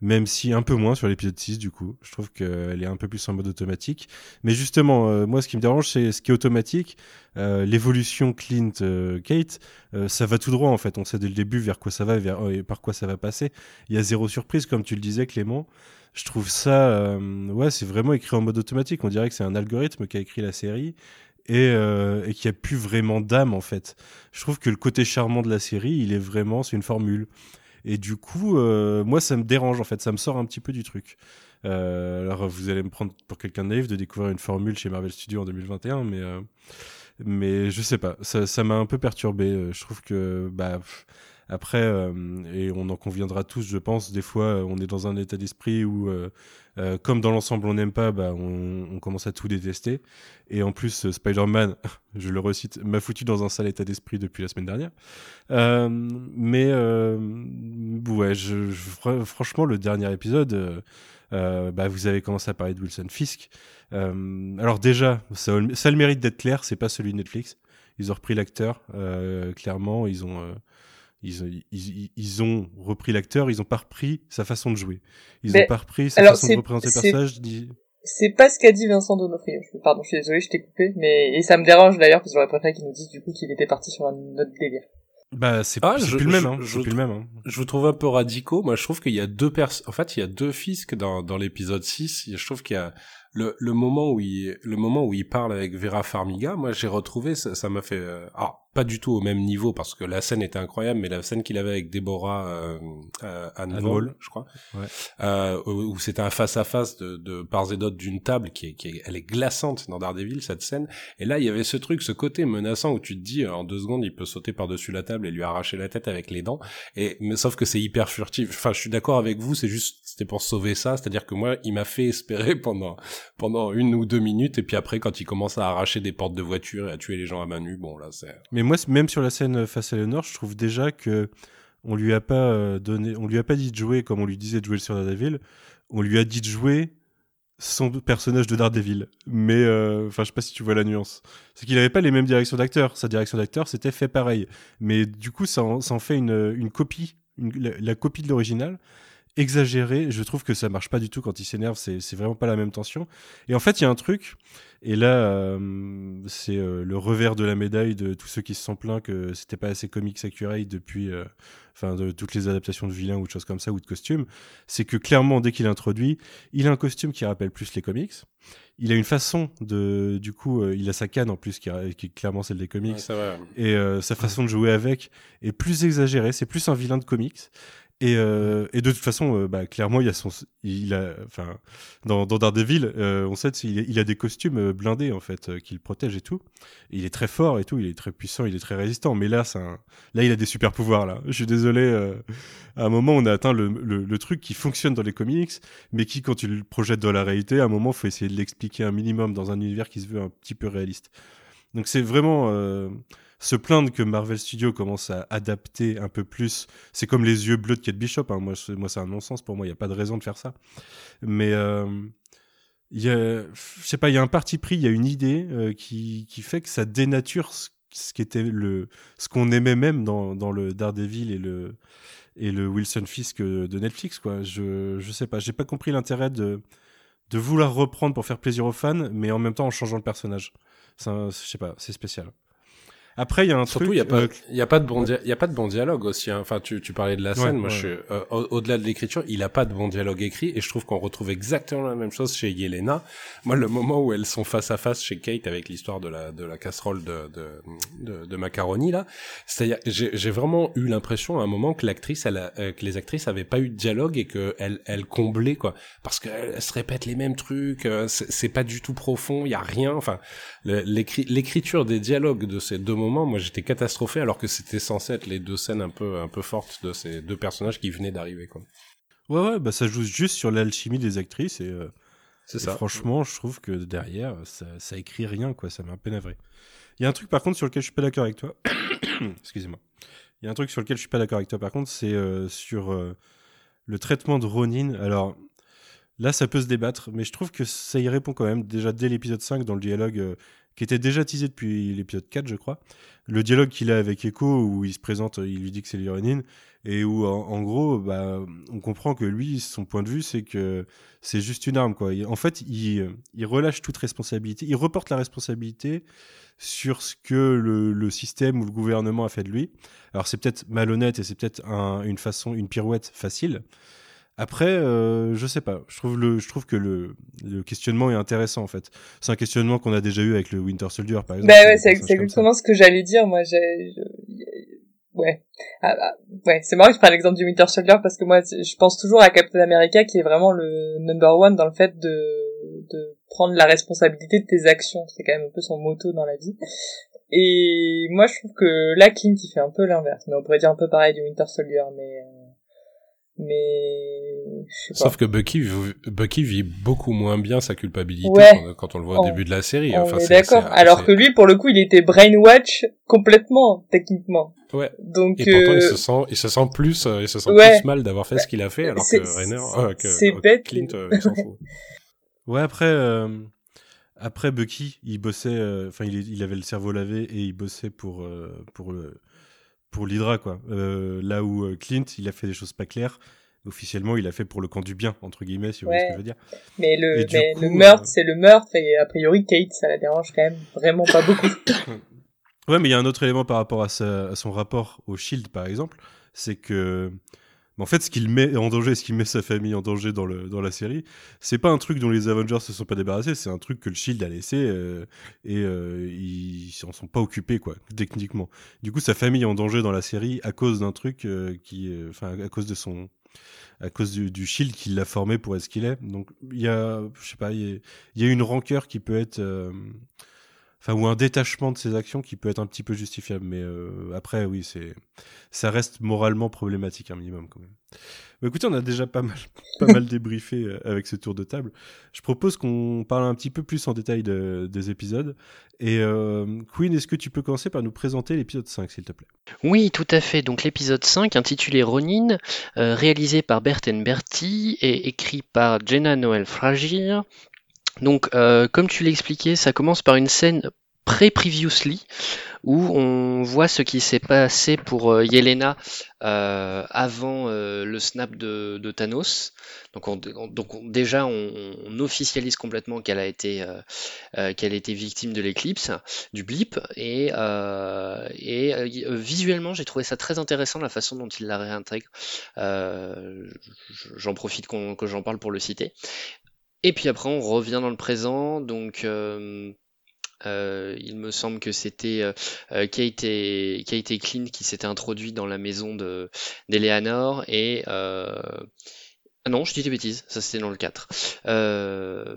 Même si un peu moins sur l'épisode 6 du coup. Je trouve qu'elle est un peu plus en mode automatique. Mais justement, euh, moi, ce qui me dérange, c'est ce qui est automatique. Euh, L'évolution Clint-Kate, euh, ça va tout droit en fait. On sait dès le début vers quoi ça va et, par quoi ça va passer. Il y a zéro surprise, comme tu le disais, Clément. Je trouve ça, ouais, c'est vraiment écrit en mode automatique. On dirait que c'est un algorithme qui a écrit la série et, et qui a plus vraiment d'âme en fait. Je trouve que le côté charmant de la série, il est vraiment, c'est une formule. Et du coup, euh, moi, ça me dérange en fait, ça me sort un petit peu du truc. Euh, alors, vous allez me prendre pour quelqu'un de naïf de découvrir une formule chez Marvel Studios en 2021, mais euh, mais je sais pas, ça m'a un peu perturbé. Euh, Je trouve que bah après euh, et on en conviendra tous, je pense. Des fois, euh, on est dans un état d'esprit où euh, comme dans l'ensemble on n'aime pas, bah, on, commence à tout détester. Et en plus, Spider-Man, je le recite, m'a foutu dans un sale état d'esprit depuis la semaine dernière. Mais ouais, franchement, le dernier épisode, bah, vous avez commencé à parler de Wilson Fisk. Alors déjà, ça, le- mérite d'être clair, c'est pas celui de Netflix. Ils ont repris l'acteur, clairement, ils ont, ils, ont- ils, ils- ils ont repris l'acteur, ils ont pas repris sa façon de jouer. Ils Mais, ont pas repris sa alors, façon de représenter le personnage. dit- C'est pas ce qu'a dit Vincent Donofrio. Pardon, je suis désolé, je t'ai coupé, mais et ça me dérange d'ailleurs parce que j'aurais préféré qu'il nous dise du coup qu'il était parti sur un autre délire. Bah, c'est Ah, je- plus le même, hein, je c'est plus le même. hein. je vous trouve un peu radicaux. Moi, je trouve qu'il y a deux pers en fait, il y a deux dans, dans l'épisode 6. Je trouve qu'il y a le, le moment où il, le moment où il parle avec Vera Farmiga. Moi, j'ai retrouvé, ça, ça m'a fait, euh, ah, pas du tout au même niveau parce que la scène était incroyable, mais la scène qu'il avait avec Deborah, euh, euh, Ann Ann Wall, Wall. je crois, Ouais. euh, où où c'était un face à face de, de part et d'autre d'une table qui est, qui est, elle est glaçante dans Daredevil, cette scène. Et là, il y avait ce truc, ce côté menaçant où tu te dis, euh, en deux secondes, il peut sauter par-dessus la table et lui arracher la tête avec les dents. Et mais sauf que c'est hyper furtif. Enfin, je suis d'accord avec vous. C'est juste, pour sauver ça. C'est-à-dire que moi, il m'a fait espérer pendant pendant une ou deux minutes. Et puis après, quand il commence à arracher des portes de voiture et à tuer les gens à main nue, bon là, c'est. Mais moi, même sur la scène face à Eleanor, je trouve déjà que on lui a pas euh, donné, on lui a pas dit de jouer comme on lui disait de jouer sur Daredevil. On lui a dit de jouer son personnage de Daredevil. Mais, euh, enfin, je sais pas si tu vois la nuance. C'est qu'il avait pas les mêmes directions d'acteur. Sa direction d'acteur, c'était fait pareil. Mais du coup, ça en, fait une, copie, la copie de l'original. Exagéré, je trouve que ça marche pas du tout quand il s'énerve, c'est vraiment pas la même tension. Et en fait, il y a un truc, et là, euh, c'est euh, le revers de la médaille de tous ceux qui se sont plaints que c'était pas assez comics accurate depuis, euh, enfin, de toutes les adaptations de vilains ou de choses comme ça ou de costumes. C'est que clairement, dès qu'il introduit, il a un costume qui rappelle plus les comics. Il a une façon de, du coup, euh, il a sa canne en plus qui, qui est clairement celle des comics. Ouais. Et euh, sa façon de jouer avec est plus exagérée. C'est plus un vilain de comics. Et, euh, et de toute façon, euh, bah, clairement, il a son, il enfin, dans, Daredevil, euh, on sait qu'il il a des costumes blindés en fait, qui le protègent et tout. Il est très fort et tout, il est très puissant, il est très résistant. Mais là, là, il a des super pouvoirs là. Je suis désolé. à un moment, on a atteint le, truc qui fonctionne dans les comics, mais qui, quand tu le projettes dans la réalité, à un moment, faut essayer de l'expliquer un minimum dans un univers qui se veut un petit peu réaliste. Donc c'est vraiment se plaindre que Marvel Studios commence à adapter un peu plus. C'est comme les yeux bleus de Kate Bishop. hein. Moi, moi, c'est un non-sens pour moi. Il n'y a pas de raison de faire ça. Mais euh, il y a, je pas, il y a un parti pris, il y a une idée euh, qui, qui fait que ça dénature ce, qui était le, ce qu'on aimait même dans, dans le Daredevil et le et le Wilson Fisk euh, de Netflix. Quoi. Je, je sais pas, j'ai pas compris l'intérêt de de vouloir reprendre pour faire plaisir aux fans, mais en même temps en changeant le personnage. Je sais pas, c'est spécial. Après, il y a un Surtout, truc. il y a pas, euh, il a pas de bon, il y a pas de bon dialogue aussi. hein. Enfin, tu, tu parlais de la scène. Ouais, moi, ouais. je suis euh, au- au-delà de l'écriture, il a pas de bon dialogue écrit, et je trouve qu'on retrouve exactement la même chose chez Yelena. Moi, le moment où elles sont face à face chez Kate avec l'histoire de la de la casserole de de, de, de macaroni là, c'est-à-dire, j'ai j'ai vraiment eu l'impression à un moment que l'actrice, euh, que les actrices avaient pas eu de dialogue et que elles elles comblaient quoi, parce qu'elles elles se répètent les mêmes trucs. euh, c'est pas du tout profond, il y a rien. Enfin, l'écriture des dialogues de ces deux moments, moi j'étais catastrophé alors que c'était censé être les deux scènes un peu un peu fortes de ces deux personnages qui venaient d'arriver quoi. Ouais, ouais, bah ça joue juste sur l'alchimie des actrices et, euh, C'est et ça. franchement, je trouve que derrière, ça, ça écrit rien, quoi. Ça m'a un peu navré. Il y a un truc par contre sur lequel je suis pas d'accord avec toi. Excusez-moi. Il y a un truc sur lequel je suis pas d'accord avec toi par contre, c'est euh, sur euh, le traitement de Ronin. Alors là, ça peut se débattre, mais je trouve que ça y répond quand même. Déjà dès l'épisode 5, dans le dialogue euh, qui était déjà teasé depuis l'épisode 4, je crois. Le dialogue qu'il a avec Echo, où il se présente, il lui dit que c'est lui Ronin, et où en, gros, bah, on comprend que lui, son point de vue, c'est que c'est juste une arme, quoi. En fait, il, relâche toute responsabilité, il reporte la responsabilité sur ce que le, système ou le gouvernement a fait de lui. Alors c'est peut-être malhonnête et c'est peut-être un- une façon, une pirouette facile. Après, euh, je sais pas. Je trouve le, je trouve que le, le questionnement est intéressant en fait. C'est un questionnement qu'on a déjà eu avec le Winter Soldier par exemple. Bah ou ouais, c'est exactement ce que j'allais dire. Moi, j'ai, ouais, Ah, ah, ouais, c'est marrant que je prenne l'exemple du Winter Soldier parce que moi, je pense toujours à Captain America qui est vraiment le number one dans le fait de de prendre la responsabilité de tes actions. C'est quand même un peu son motto dans la vie. Et moi, je trouve que là, Clint, il fait un peu l'inverse. Mais on pourrait dire un peu pareil du Winter Soldier, mais euh, mais je sais pas. Sauf que Bucky, vit- Bucky vit beaucoup moins bien sa culpabilité Ouais. quand, quand on le voit au On- début de la série. On Enfin, est c'est- d'accord. Alors c'est- que lui, pour le coup, il était brainwash complètement, techniquement. Ouais. Donc, Et pourtant, euh, il se sent, il se sent plus, euh, il se sent Ouais. plus mal d'avoir fait ce qu'il a fait, alors C'est- que Rainer, euh, que c'est euh, bête, Clint, euh, il s'en fout. Ouais, après, euh, après Bucky, il bossait, euh, enfin, il, il avait le cerveau lavé et il bossait pour, euh, pour, le, pour l'Hydra, quoi. Euh, là où euh, Clint, il a fait des choses pas claires. Officiellement, il a fait pour le camp du bien, entre guillemets, si vous voyez ce que je veux dire. Mais le, Et du mais coup, le meurtre, euh, c'est le meurtre, et a priori, Kate, ça la dérange quand même vraiment pas beaucoup. Ouais, mais il y a un autre élément par rapport à, sa- à son rapport au Shield, par exemple, c'est que, en fait, ce qu'il met en danger, ce qui met sa famille en danger dans, le, dans la série, c'est pas un truc dont les Avengers se sont pas débarrassés, c'est un truc que le Shield a laissé euh, et euh, ils s'en sont pas occupés, quoi, techniquement. Du coup, sa famille est en danger dans la série à cause d'un truc euh, qui, enfin, à cause de son, à cause du, Shield qui l'a formé pour être ce qu'il est. Donc, il y a, je sais pas, il y y a une rancœur qui peut être. Enfin ou un détachement de ses actions qui peut être un petit peu justifiable mais euh, après oui c'est ça reste moralement problématique un minimum quand même Bah, écoutez on a déjà pas mal pas mal débriefé euh, avec ce tour de table je propose qu'on parle un petit peu plus en détail de- des épisodes et euh, Queen est-ce que tu peux commencer par nous présenter l'épisode 5 s'il te plaît? Oui, tout à fait. Donc l'épisode 5, intitulé Ronin, euh, réalisé par Berten Berti et écrit par Jenna Noël Fragir. Donc, euh, comme tu l'expliquais, ça commence par une scène pré-previously où on voit ce qui s'est passé pour euh, Yelena euh, avant le snap de, Thanos. Donc, on- on- donc on- déjà, on, officialise complètement qu'elle a été victime de l'éclipse, du blip, et, visuellement, j'ai trouvé ça très intéressant la façon dont il la réintègre. J'en profite que j'en parle pour le citer. Et puis après, on revient dans le présent, donc. euh, euh, il me semble que c'était euh, euh, Kate, et, Kate et Clint qui s'étaient introduits dans la maison de d'Eleanor et euh, ah non, je dis des bêtises, ça c'était dans le 4. Euh,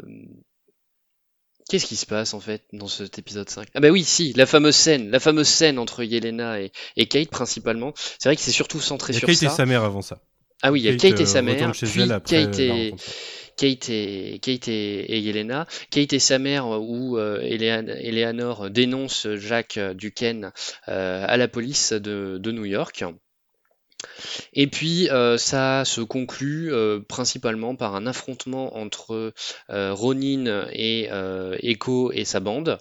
Qu'est-ce qui se passe en fait dans cet épisode 5 Ah bah oui, si, la fameuse scène, la fameuse scène entre Yelena et, et Kate principalement. C'est vrai que c'est surtout centré Il y a sur Kate ça. et sa mère avant ça Ah oui, il y a Kate et sa mère, puis Kate et. Kate et, Kate et, et. Kate et sa mère, euh, où euh, Elean- Eleanor dénonce Jacques Duquesne euh, à la police de, New York. Et puis ça se conclut principalement par un affrontement entre Ronin et Echo et sa bande.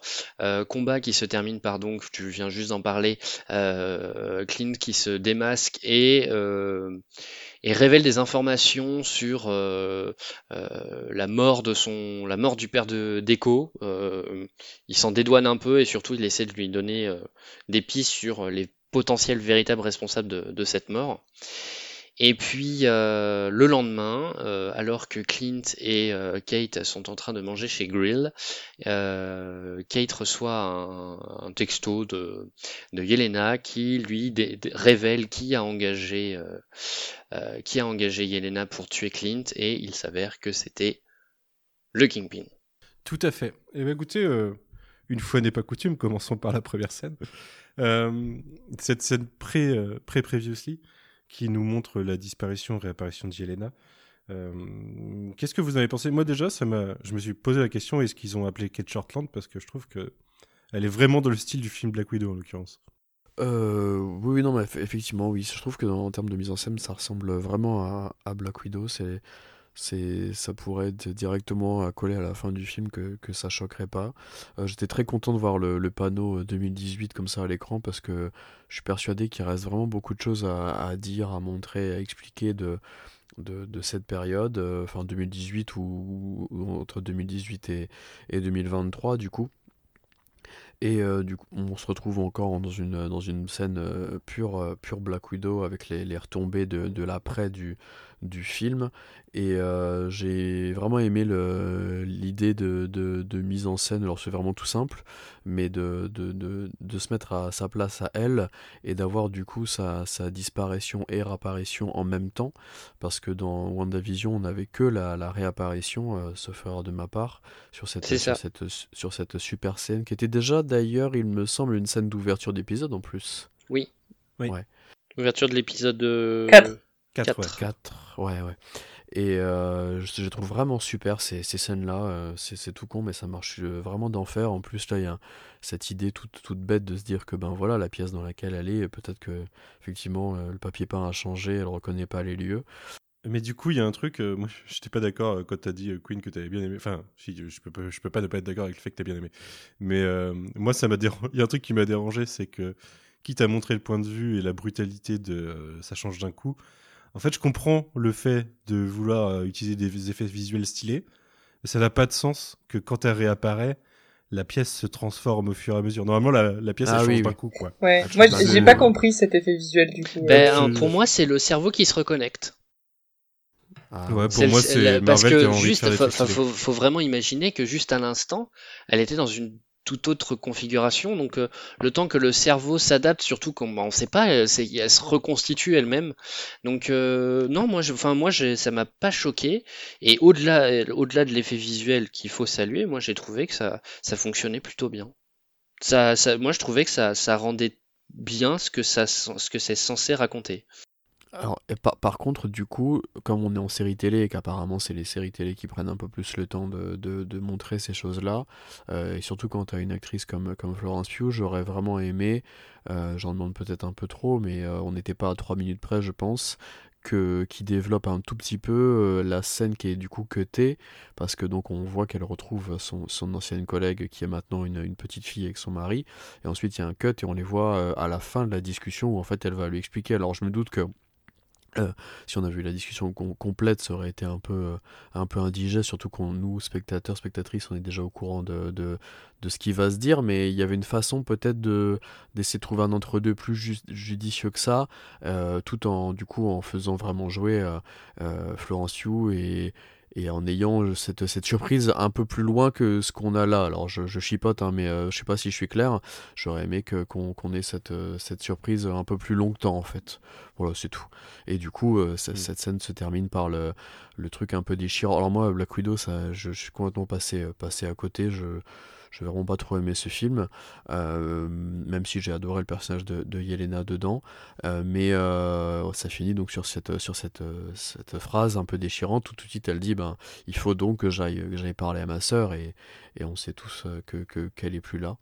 combat qui se termine par donc, tu viens juste d'en parler, Clint qui se démasque et et révèle des informations sur la mort de son, la mort du père de d'Echo. il s'en dédouane un peu et surtout il essaie de lui donner des pistes sur les potentiel véritable responsable de, cette mort. Et puis euh, le lendemain, euh, alors que Clint et euh, Kate sont en train de manger chez Grill, Kate reçoit un, texto de, de, Yelena qui lui révèle qui a engagé qui a engagé Yelena pour tuer Clint et il s'avère que c'était le Kingpin. Tout à fait. Eh bien, écoutez, une fois n'est pas coutume, commençons par la première scène. Cette scène pré, pré qui nous montre la disparition réapparition de Yelena. Euh, qu'est-ce que vous avez pensé? Moi déjà, ça je me suis posé la question est-ce qu'ils ont appelé Kate Shortland? Parce que je trouve que elle est vraiment dans le style du film Black Widow en l'occurrence. Euh, oui, non, mais effectivement, oui. Je trouve que en termes de mise en scène, ça ressemble vraiment à, à Black Widow. C'est c'est ça pourrait être directement coller à la fin du film que, que ça choquerait pas. Euh, j'étais très content de voir le, le, panneau 2018 euh, comme ça à l'écran parce que je suis persuadé qu'il reste vraiment beaucoup de choses à, à, dire, à montrer, à expliquer de, de, de cette période, euh, enfin 2018 ou, entre 2018 et, et 2023 du coup. Et du coup, on se retrouve encore dans une, dans une scène pure, pure Black Widow avec les, les retombées de, de l'après du, du film. Et euh, j'ai vraiment aimé l'idée de, de, de, mise en scène. Alors c'est vraiment tout simple, mais de, de, de, se mettre à sa place à elle et d'avoir du coup sa, sa, disparition et réapparition en même temps. Parce que dans WandaVision, on n'avait que la, la réapparition, euh, sauf erreur de ma part, sur cette, sur cette, sur cette super scène qui était déjà d'ailleurs, il me semble, une scène d'ouverture d'épisode en plus. Oui. oui. Ouais. Ouverture de l'épisode 4. 4, 4. ouais, ouais. Et euh, je, je, trouve vraiment super ces, ces scènes-là. Euh, c'est tout con, mais ça marche euh, vraiment d'enfer. En plus, là, il y a cette idée toute, toute bête de se dire que, ben voilà, la pièce dans laquelle elle est, peut-être que, effectivement, le papier peint a changé, elle reconnaît pas les lieux. Mais du coup, il y a un truc, moi, je n'étais pas d'accord quand tu as dit Queen que tu avais bien aimé. Enfin, si, je peux, je peux pas ne pas être d'accord avec le fait que tu as bien aimé. Mais moi, ça m'a dérangé. Il y a un truc qui m'a dérangé, c'est que, quitte à montrer le point de vue et la brutalité de ça change d'un coup, en fait, je comprends le fait de vouloir euh, utiliser des effets visuels stylés, mais ça n'a pas de sens que quand elle réapparaît, la pièce se transforme au fur et à mesure. Normalement, la, pièce, ah, change d'un coup, quoi. Ouais, moi, j'ai pas compris cet effet visuel, du coup. Ben, pour moi, c'est le cerveau qui se reconnecte. Ah. Ouais, pour moi, c'est Parce que juste, faut, faut, vraiment imaginer que juste à l'instant, elle était dans une toute autre configuration. Donc euh, le temps que le cerveau s'adapte, surtout quand bah, on ne sait pas, elle, elle, se reconstitue elle-même. Donc euh, non, moi, enfin moi, ça m'a pas choqué. Et au-delà, au-delà de l'effet visuel qu'il faut saluer, moi j'ai trouvé que ça, ça fonctionnait plutôt bien. Ça, ça, moi je trouvais que ça, ça rendait bien ce que ça, ce que c'est censé raconter. Alors, par, contre, du coup, comme on est en série télé et qu'apparemment c'est les séries télé qui prennent un peu plus le temps de, de, de montrer ces choses-là, euh, et surtout quand tu as une actrice comme, comme Florence Pugh, j'aurais vraiment aimé, euh, j'en demande peut-être un peu trop, mais euh, on n'était pas à 3 minutes près, je pense, que, qui développe un tout petit peu la scène qui est du coup cutée, parce que donc on voit qu'elle retrouve son, son, ancienne collègue qui est maintenant une, une, petite fille avec son mari, et ensuite il y a un cut et on les voit à la fin de la discussion où en fait elle va lui expliquer. Alors je me doute que euh, si on avait eu la discussion complète, ça aurait été un peu, euh, un peu indigeste, surtout qu'on nous, spectateurs, spectatrices, on est déjà au courant de, de, ce qui va se dire, mais il y avait une façon peut-être de, d'essayer de trouver un entre-deux plus judicieux que ça, euh, tout en, du coup, en faisant vraiment jouer Florence Hugh et, et en ayant cette, cette surprise un peu plus loin que ce qu'on a là. Alors je, je chipote, hein, mais euh, je sais pas si je suis clair. J'aurais aimé que, qu'on, qu'on ait cette, euh, cette surprise un peu plus longtemps en fait. Voilà, c'est tout. Et du coup, euh, mm. cette scène se termine par le, le truc un peu déchirant. Alors moi, Black Widow, ça, je, je suis complètement passé, passé à côté. Je je vraiment pas trop aimé ce film, euh, même si j'ai adoré le personnage de, Yelena dedans. Euh, mais euh, ça finit donc sur cette, sur cette, cette phrase un peu déchirante. Tout de suite, elle dit ben, il faut donc que j'aille parler à ma sœur, et, et on sait tous que qu'elle est plus là.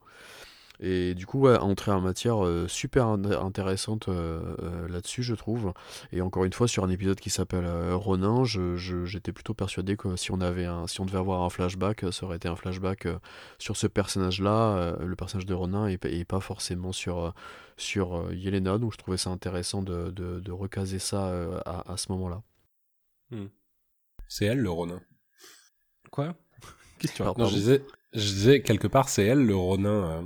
Et du coup, ouais, entrer en matière euh, super in- intéressante euh, euh, là-dessus, je trouve. Et encore une fois, sur un épisode qui s'appelle euh, Ronin, je- je- j'étais plutôt persuadé que si on avait un, si on devait avoir un flashback, ça aurait été un flashback euh, sur ce personnage-là, euh, le personnage de Ronin, et, pa- et pas forcément sur, sur euh, Yelena. Donc je trouvais ça intéressant de, de, de recaser ça euh, à, à ce moment-là. C'est elle le Ronin. Quoi? Qu'est-ce que tu racontes? Je disais, je disais quelque part, c'est elle le Ronin. Euh,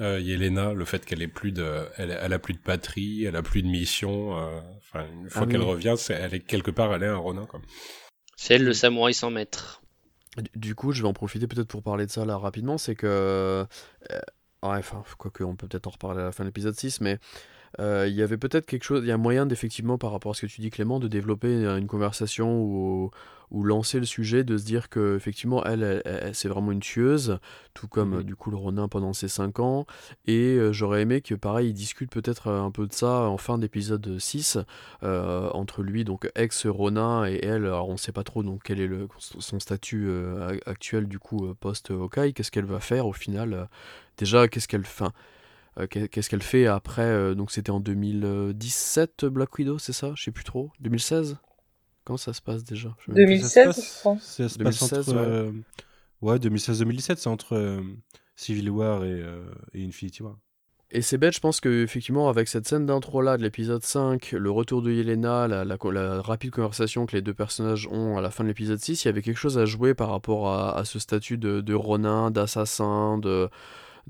euh, Yelena, le fait qu'elle ait plus de, elle, elle a plus de patrie, elle a plus de mission. euh, Enfin, une fois Ah qu'elle oui. revient, c'est, elle est quelque part, elle est un Ronin. C'est elle le samouraï sans maître. Du- Du coup, je vais en profiter peut-être pour parler de ça là rapidement. C'est que. euh, ouais, enfin, quoique, on peut peut-être en reparler à la fin de l'épisode 6, mais euh, il y avait peut-être quelque chose. Il y a moyen d'effectivement, par rapport à ce que tu dis, Clément, de développer euh, une conversation ou, ou lancer le sujet, de se dire que effectivement elle, elle- elle- c'est vraiment une tueuse, tout comme Mhm. euh, du coup le Ronin pendant ses 5 ans. Et euh, j'aurais aimé que, pareil, ils discutent peut-être euh, un peu de ça en fin d'épisode 6, euh, entre lui, donc ex-Ronin, et elle. Alors, on ne sait pas trop donc, quel est le, son statut euh, actuel, du coup, euh, post-Hawkeye. Qu'est-ce qu'elle va faire au final? Euh, Déjà, qu'est-ce qu'elle fait euh, qu'est- Qu'est-ce qu'elle fait après euh, Donc, c'était en 2017, Black Widow, c'est ça? Je sais plus trop. 2016 Comment ça se passe déjà? Je sais même plus. Ça se 2016, passe- je crois. Ça se passe 2016, entre. ouais. euh, Ouais, 2016-2017, c'est entre euh, Civil War et, euh, et Infinity War. Et c'est bête, je pense que effectivement avec cette scène d'intro là de l'épisode 5, le retour de Yelena, la, la co- la rapide conversation que les deux personnages ont à la fin de l'épisode 6, il y avait quelque chose à jouer par rapport à, à ce statut de, de Ronin, d'assassin, de,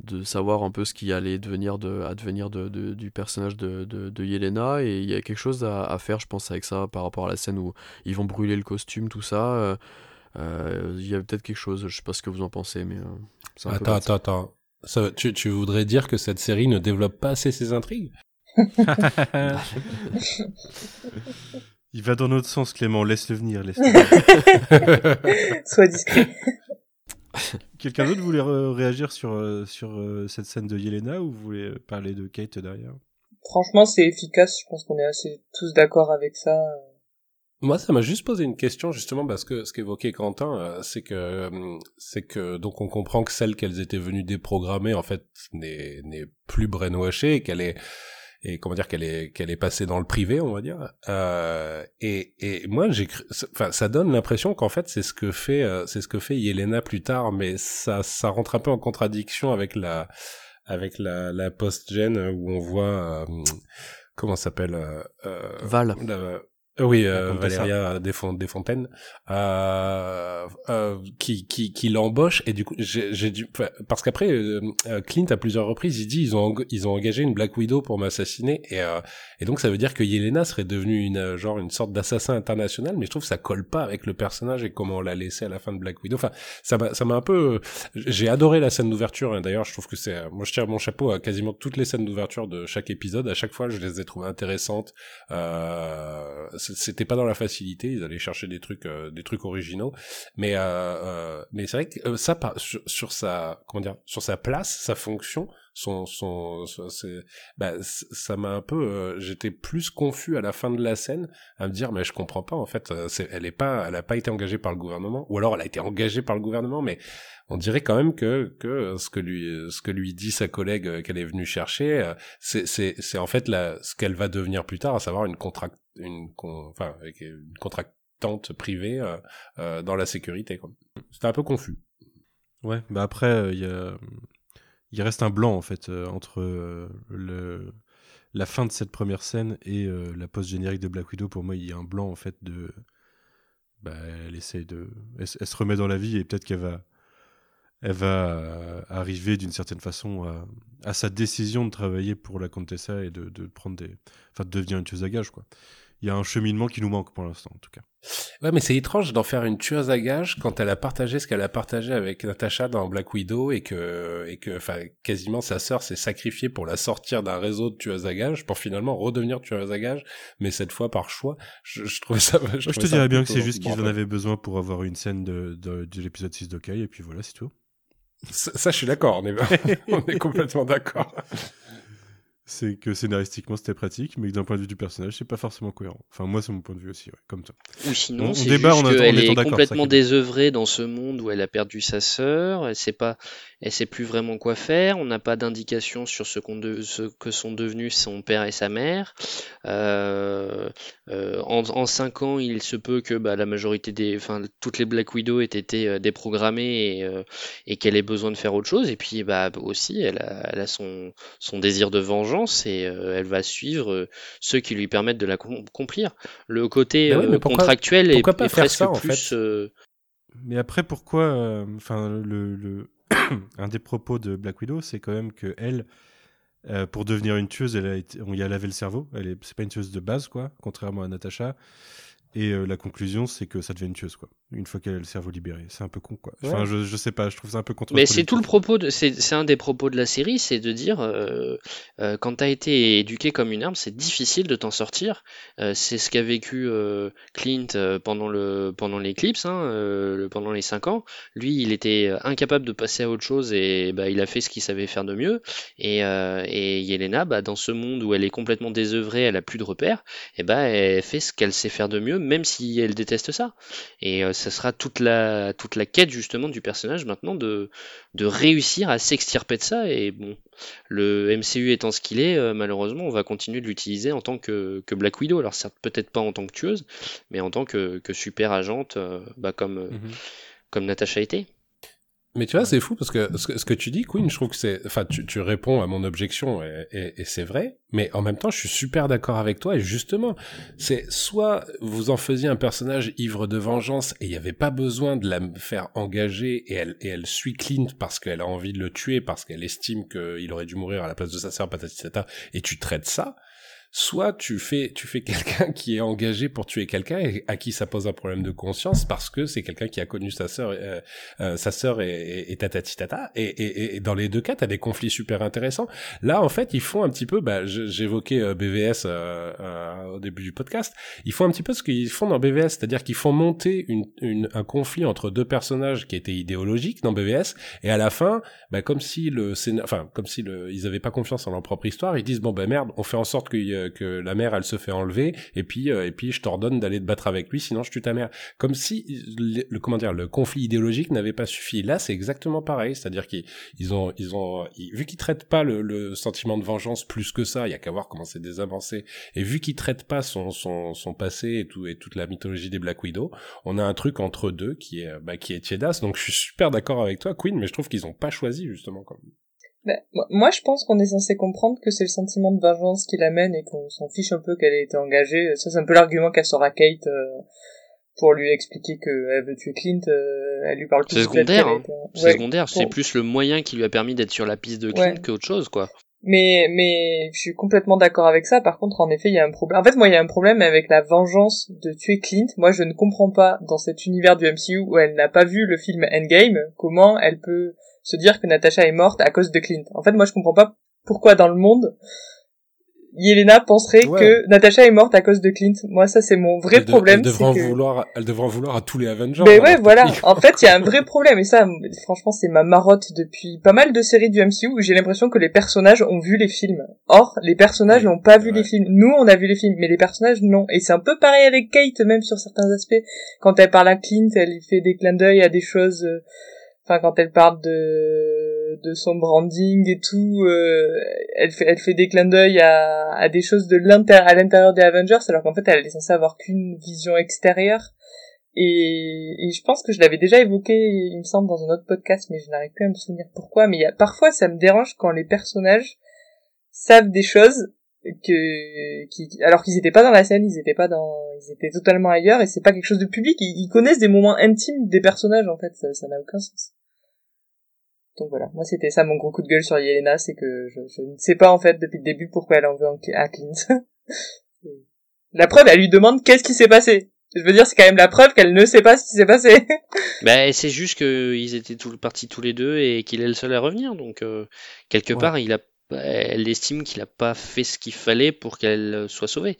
de savoir un peu ce qui allait devenir de, advenir de, de- du personnage de, de, de Yelena. Et il y a quelque chose à, à faire, je pense, avec ça par rapport à la scène où ils vont brûler le costume, tout ça. euh, euh, Il y a peut-être quelque chose, je sais pas ce que vous en pensez, mais... euh, Attends, attends, attends. Tu, tu voudrais dire que cette série ne développe pas assez ses intrigues? Il va dans notre sens, Clément, laisse-le venir. Laisse venir. Sois discret. Quelqu'un d'autre voulait réagir sur, euh, sur euh, cette scène de Yelena ou vous voulez parler de Kate derrière? Franchement, c'est efficace. Je pense qu'on est assez tous d'accord avec ça. Moi, ça m'a juste posé une question justement parce que ce qu'évoquait Quentin, euh, c'est que euh, c'est que donc on comprend que celle qu'elles étaient venues déprogrammer en fait n'est n'est plus brainwashée, et qu'elle est et comment dire qu'elle est qu'elle est passée dans le privé, on va dire. Euh, et et moi j'ai enfin ça donne l'impression qu'en fait c'est ce que fait euh, c'est ce que fait Yelena plus tard, mais ça ça rentre un peu en contradiction avec la avec la la post-gen où on voit euh, comment s'appelle euh, euh, Val. la- oui, euh, La comtesse. Valéria Desfon- Desfontaines, euh, euh, qui qui qui l'embauche et du coup j'ai j'ai dû parce qu'après euh, euh, Clint à plusieurs reprises il dit ils ont ils ont engagé une Black Widow pour m'assassiner et euh, et donc ça veut dire que Yelena serait devenue une euh, genre une sorte d'assassin international mais je trouve que ça colle pas avec le personnage et comment on l'a laissé à la fin de Black Widow enfin ça m'a ça m'a un peu j'ai adoré la scène d'ouverture hein. d'ailleurs je trouve que c'est moi je tire mon chapeau à quasiment toutes les scènes d'ouverture de chaque épisode à chaque fois je les ai trouvées intéressantes euh, c'était pas dans la facilité ils allaient chercher des trucs euh, des trucs originaux. Mais euh, euh, mais c'est vrai que euh, ça sur sa comment dire sur sa place sa fonction son son, son- bah ça m'a un peu euh, j'étais plus confus à la fin de la scène à me dire mais je comprends pas en fait euh, c'est elle est pas elle a pas été engagée par le gouvernement ou alors elle a été engagée par le gouvernement mais on dirait quand même que que ce que lui ce que lui dit sa collègue euh, qu'elle est venue chercher euh, c'est en fait la ce qu'elle va devenir plus tard à savoir une contract une enfin une contractante privée euh, dans la sécurité. C'était un peu confus. Ouais, bah après, il y a... il reste un blanc en fait euh, entre euh, la fin de cette première scène et euh, la post-générique de Black Widow. Pour moi, il y a un blanc en fait de. Bah, elle essaie de. Elle, se remet dans la vie et peut-être qu'elle va. Elle va arriver d'une certaine façon à... sa décision de travailler pour la Contessa et de, prendre des. Enfin, de devenir une tueuse à gages, quoi. Il y a un cheminement qui nous manque pour l'instant, en tout cas. Ouais, mais c'est étrange d'en faire une tueuse à gages quand elle a partagé ce qu'elle a partagé avec Natasha dans Black Widow et que, et que, enfin, quasiment sa sœur s'est sacrifiée pour la sortir d'un réseau de tueuses à gages pour finalement redevenir tueuse à gages, mais cette fois par choix. Je, je trouvais ça. Je te ça dirais bien que c'est juste qu'ils en avaient besoin pour avoir une scène de, de, de l'épisode 6 d'Okai, et puis voilà, c'est tout. Ça, ça, je suis d'accord, on est, on est complètement d'accord. C'est que scénaristiquement c'était pratique, mais d'un point de vue du personnage, c'est pas forcément cohérent. Enfin, moi, c'est mon point de vue aussi, ouais, comme ça. Ou sinon, On- débat juste en en étant est complètement ça désœuvrée dans ce monde où elle a perdu sa sœur, elle sait pas, elle sait plus vraiment quoi faire, on n'a pas d'indication sur ce, qu'on de- ce que sont devenus son père et sa mère. Euh, euh, en, en cinq ans, il se peut que bah, la majorité des, enfin, toutes les Black Widow aient été euh, déprogrammées et, euh, et qu'elle ait besoin de faire autre chose. Et puis, bah, aussi, elle a, elle a son, son désir de vengeance et euh, elle va suivre euh, ceux qui lui permettent de l'accomplir. Le côté Mais oui, euh, mais pourquoi- contractuel est, pourquoi pas est faire presque ça, en plus. fait? euh, Mais après, pourquoi euh, Enfin, le, le- un des propos de Black Widow, c'est quand même que elle, euh, pour devenir une tueuse, elle a été, on y a lavé le cerveau. Elle est, c'est pas une tueuse de base, quoi, contrairement à Natasha. Et euh, la conclusion, c'est que ça devient une tueuse, quoi. Une fois qu'elle a le cerveau libéré, c'est un peu con, quoi. Enfin, Ouais. je, je sais pas, je trouve ça un peu contre. Mais c'est tout le propos de, c'est, un des propos de la série, c'est de dire, euh, euh, quand t'as été éduqué comme une arme, c'est difficile de t'en sortir. Euh, c'est ce qu'a vécu euh, Clint euh, pendant le pendant l'éclipse, hein, le- pendant les cinq ans. Lui, il était incapable de passer à autre chose et bah, il a fait ce qu'il savait faire de mieux. Et, et Yelena, bah, dans ce monde où elle est complètement désœuvrée, elle a plus de repères, et bah, elle fait ce qu'elle sait faire de mieux, même si elle déteste ça. Et ça sera toute la, toute la quête justement du personnage maintenant de, de réussir à s'extirper de ça. Et bon, le MCU étant ce qu'il est, euh, malheureusement, on va continuer de l'utiliser en tant que, que Black Widow. Alors certes, peut-être pas en tant que tueuse, mais en tant que, que super agente, euh, bah, comme, Mhm. comme Natasha était. Mais tu vois, c'est fou parce que ce, que tu dis, Queen, je trouve que c'est, enfin, tu, tu réponds à mon objection et, et- et c'est vrai, mais en même temps, je suis super d'accord avec toi et justement, c'est soit vous en faisiez un personnage ivre de vengeance et il n'y avait pas besoin de la faire engager et elle, et elle suit Clint parce qu'elle a envie de le tuer, parce qu'elle estime qu'il aurait dû mourir à la place de sa sœur, patati et tu traites ça, soit tu fais tu fais quelqu'un qui est engagé pour tuer quelqu'un et à qui ça pose un problème de conscience parce que c'est quelqu'un qui a connu sa sœur euh, euh, sa sœur et, et, et tatati tata. Et, et, et dans les deux cas t'as des conflits super intéressants. Là en fait ils font un petit peu bah, j'évoquais euh, BVS euh, euh, au début du podcast. Ils font un petit peu ce qu'ils font dans BVS c'est-à-dire qu'ils font monter une, une, un conflit entre deux personnages qui étaient idéologiques dans BVS et à la fin bah, comme si le enfin comme si le, ils avaient pas confiance en leur propre histoire ils disent bon ben merde on fait en sorte que, la mère elle se fait enlever et puis euh, et puis je t'ordonne d'aller te battre avec lui sinon je tue ta mère. Comme si le, comment dire le conflit idéologique n'avait pas suffi. Là c'est exactement pareil c'est-à-dire qu'ils ils ont ils ont vu qu'ils traitent pas le, le sentiment de vengeance plus que ça il y a qu'à voir comment c'est désavancé et vu qu'ils traitent pas son son son passé et tout et toute la mythologie des Black Widow on a un truc entre deux qui est bah, qui est tiédasse. Donc je suis super d'accord avec toi Queen mais je trouve qu'ils ont pas choisi justement comme Ben, moi- je pense qu'on est censé comprendre que c'est le sentiment de vengeance qui l'amène et qu'on s'en fiche un peu qu'elle ait été engagée. Ça, c'est un peu l'argument qu'a sort à Kate euh, pour lui expliquer qu'elle veut tuer Clint. euh, elle lui parle plus C'est secondaire, hein. C'est secondaire, c'est plus le moyen qui lui a permis d'être sur la piste de Clint Ouais. qu'autre chose, quoi. Mais, mais je suis complètement d'accord avec ça. Par contre, en effet, il y a un problème. En fait, moi, il y a un problème avec la vengeance de tuer Clint. Moi, je ne comprends pas dans cet univers du MCU où elle n'a pas vu le film Endgame comment elle peut se dire que Natasha est morte à cause de Clint. En fait, moi, je comprends pas pourquoi dans le monde Yelena penserait Ouais. que Natasha est morte à cause de Clint. Moi, ça, c'est mon vrai elle, de- problème. elle devrait en que... vouloir elle devrait en vouloir à tous les Avengers Mais alors, ouais, voilà. En fait, il y a un vrai problème. Et ça, franchement, c'est ma marotte depuis pas mal de séries du MCU où j'ai l'impression que les personnages ont vu les films. Or, les personnages Oui, n'ont pas vu ouais. les films. Nous, on a vu les films, mais les personnages, non. Et c'est un peu pareil avec Kate, même sur certains aspects. Quand elle parle à Clint, elle lui fait des clins d'œil à des choses... euh, Enfin, quand elle parle de de son branding et tout, euh, elle fait elle fait des clins d'œil à, à des choses de l'intérieur à l'intérieur des Avengers, alors qu'en fait elle est censée avoir qu'une vision extérieure. Et, et je pense que je l'avais déjà évoqué, il me semble, dans un autre podcast, mais je n'arrive plus à me souvenir pourquoi. Mais y a, parfois, ça me dérange quand les personnages savent des choses que, qui, alors qu'ils étaient pas dans la scène, ils étaient pas dans, ils étaient totalement ailleurs, et c'est pas quelque chose de public. Ils, ils connaissent des moments intimes des personnages, en fait, ça n'a aucun sens. Donc voilà, moi c'était ça mon gros coup de gueule sur Yelena, c'est que je, je ne sais pas en fait depuis le début pourquoi elle en veut à Clint. la preuve, elle lui demande qu'est-ce qui s'est passé. Je veux dire, c'est quand même la preuve qu'elle ne sait pas ce qui s'est passé. Bah, c'est juste qu'ils étaient tout, partis tous les deux et qu'il est le seul à revenir. Donc, euh, quelque Ouais. part, il a, elle estime qu'il a pas fait ce qu'il fallait pour qu'elle soit sauvée.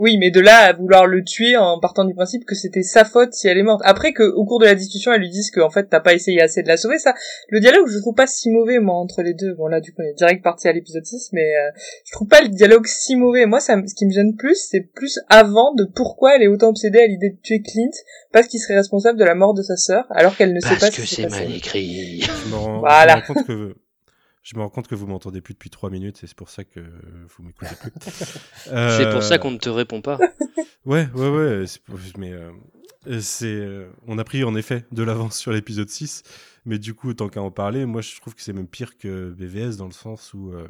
Oui, mais de là à vouloir le tuer en partant du principe que c'était sa faute si elle est morte. Après que au cours de la discussion, elle lui dise que en fait t'as pas essayé assez de la sauver, ça, le dialogue je trouve pas si mauvais moi entre les deux. Bon là du coup on est direct parti à l'épisode 6, mais euh, je trouve pas le dialogue si mauvais. Moi ça, me- ce qui me gêne plus, c'est plus avant de pourquoi elle est autant obsédée à l'idée de tuer Clint parce qu'il serait responsable de la mort de sa sœur alors qu'elle ne sait pas que qui s'est c'est mal écrit. Voilà. je me rends compte que je me rends compte que vous m'entendez plus depuis trois minutes et c'est pour ça que vous m'écoutez plus. C'est pour ça Euh, qu'on ne te répond pas. Ouais, ouais, ouais. pour- Mais euh, c'est, euh, on a pris en effet de l'avance sur l'épisode 6, mais du coup, tant qu'à en parler, moi je trouve que c'est même pire que BVS dans le sens où, euh,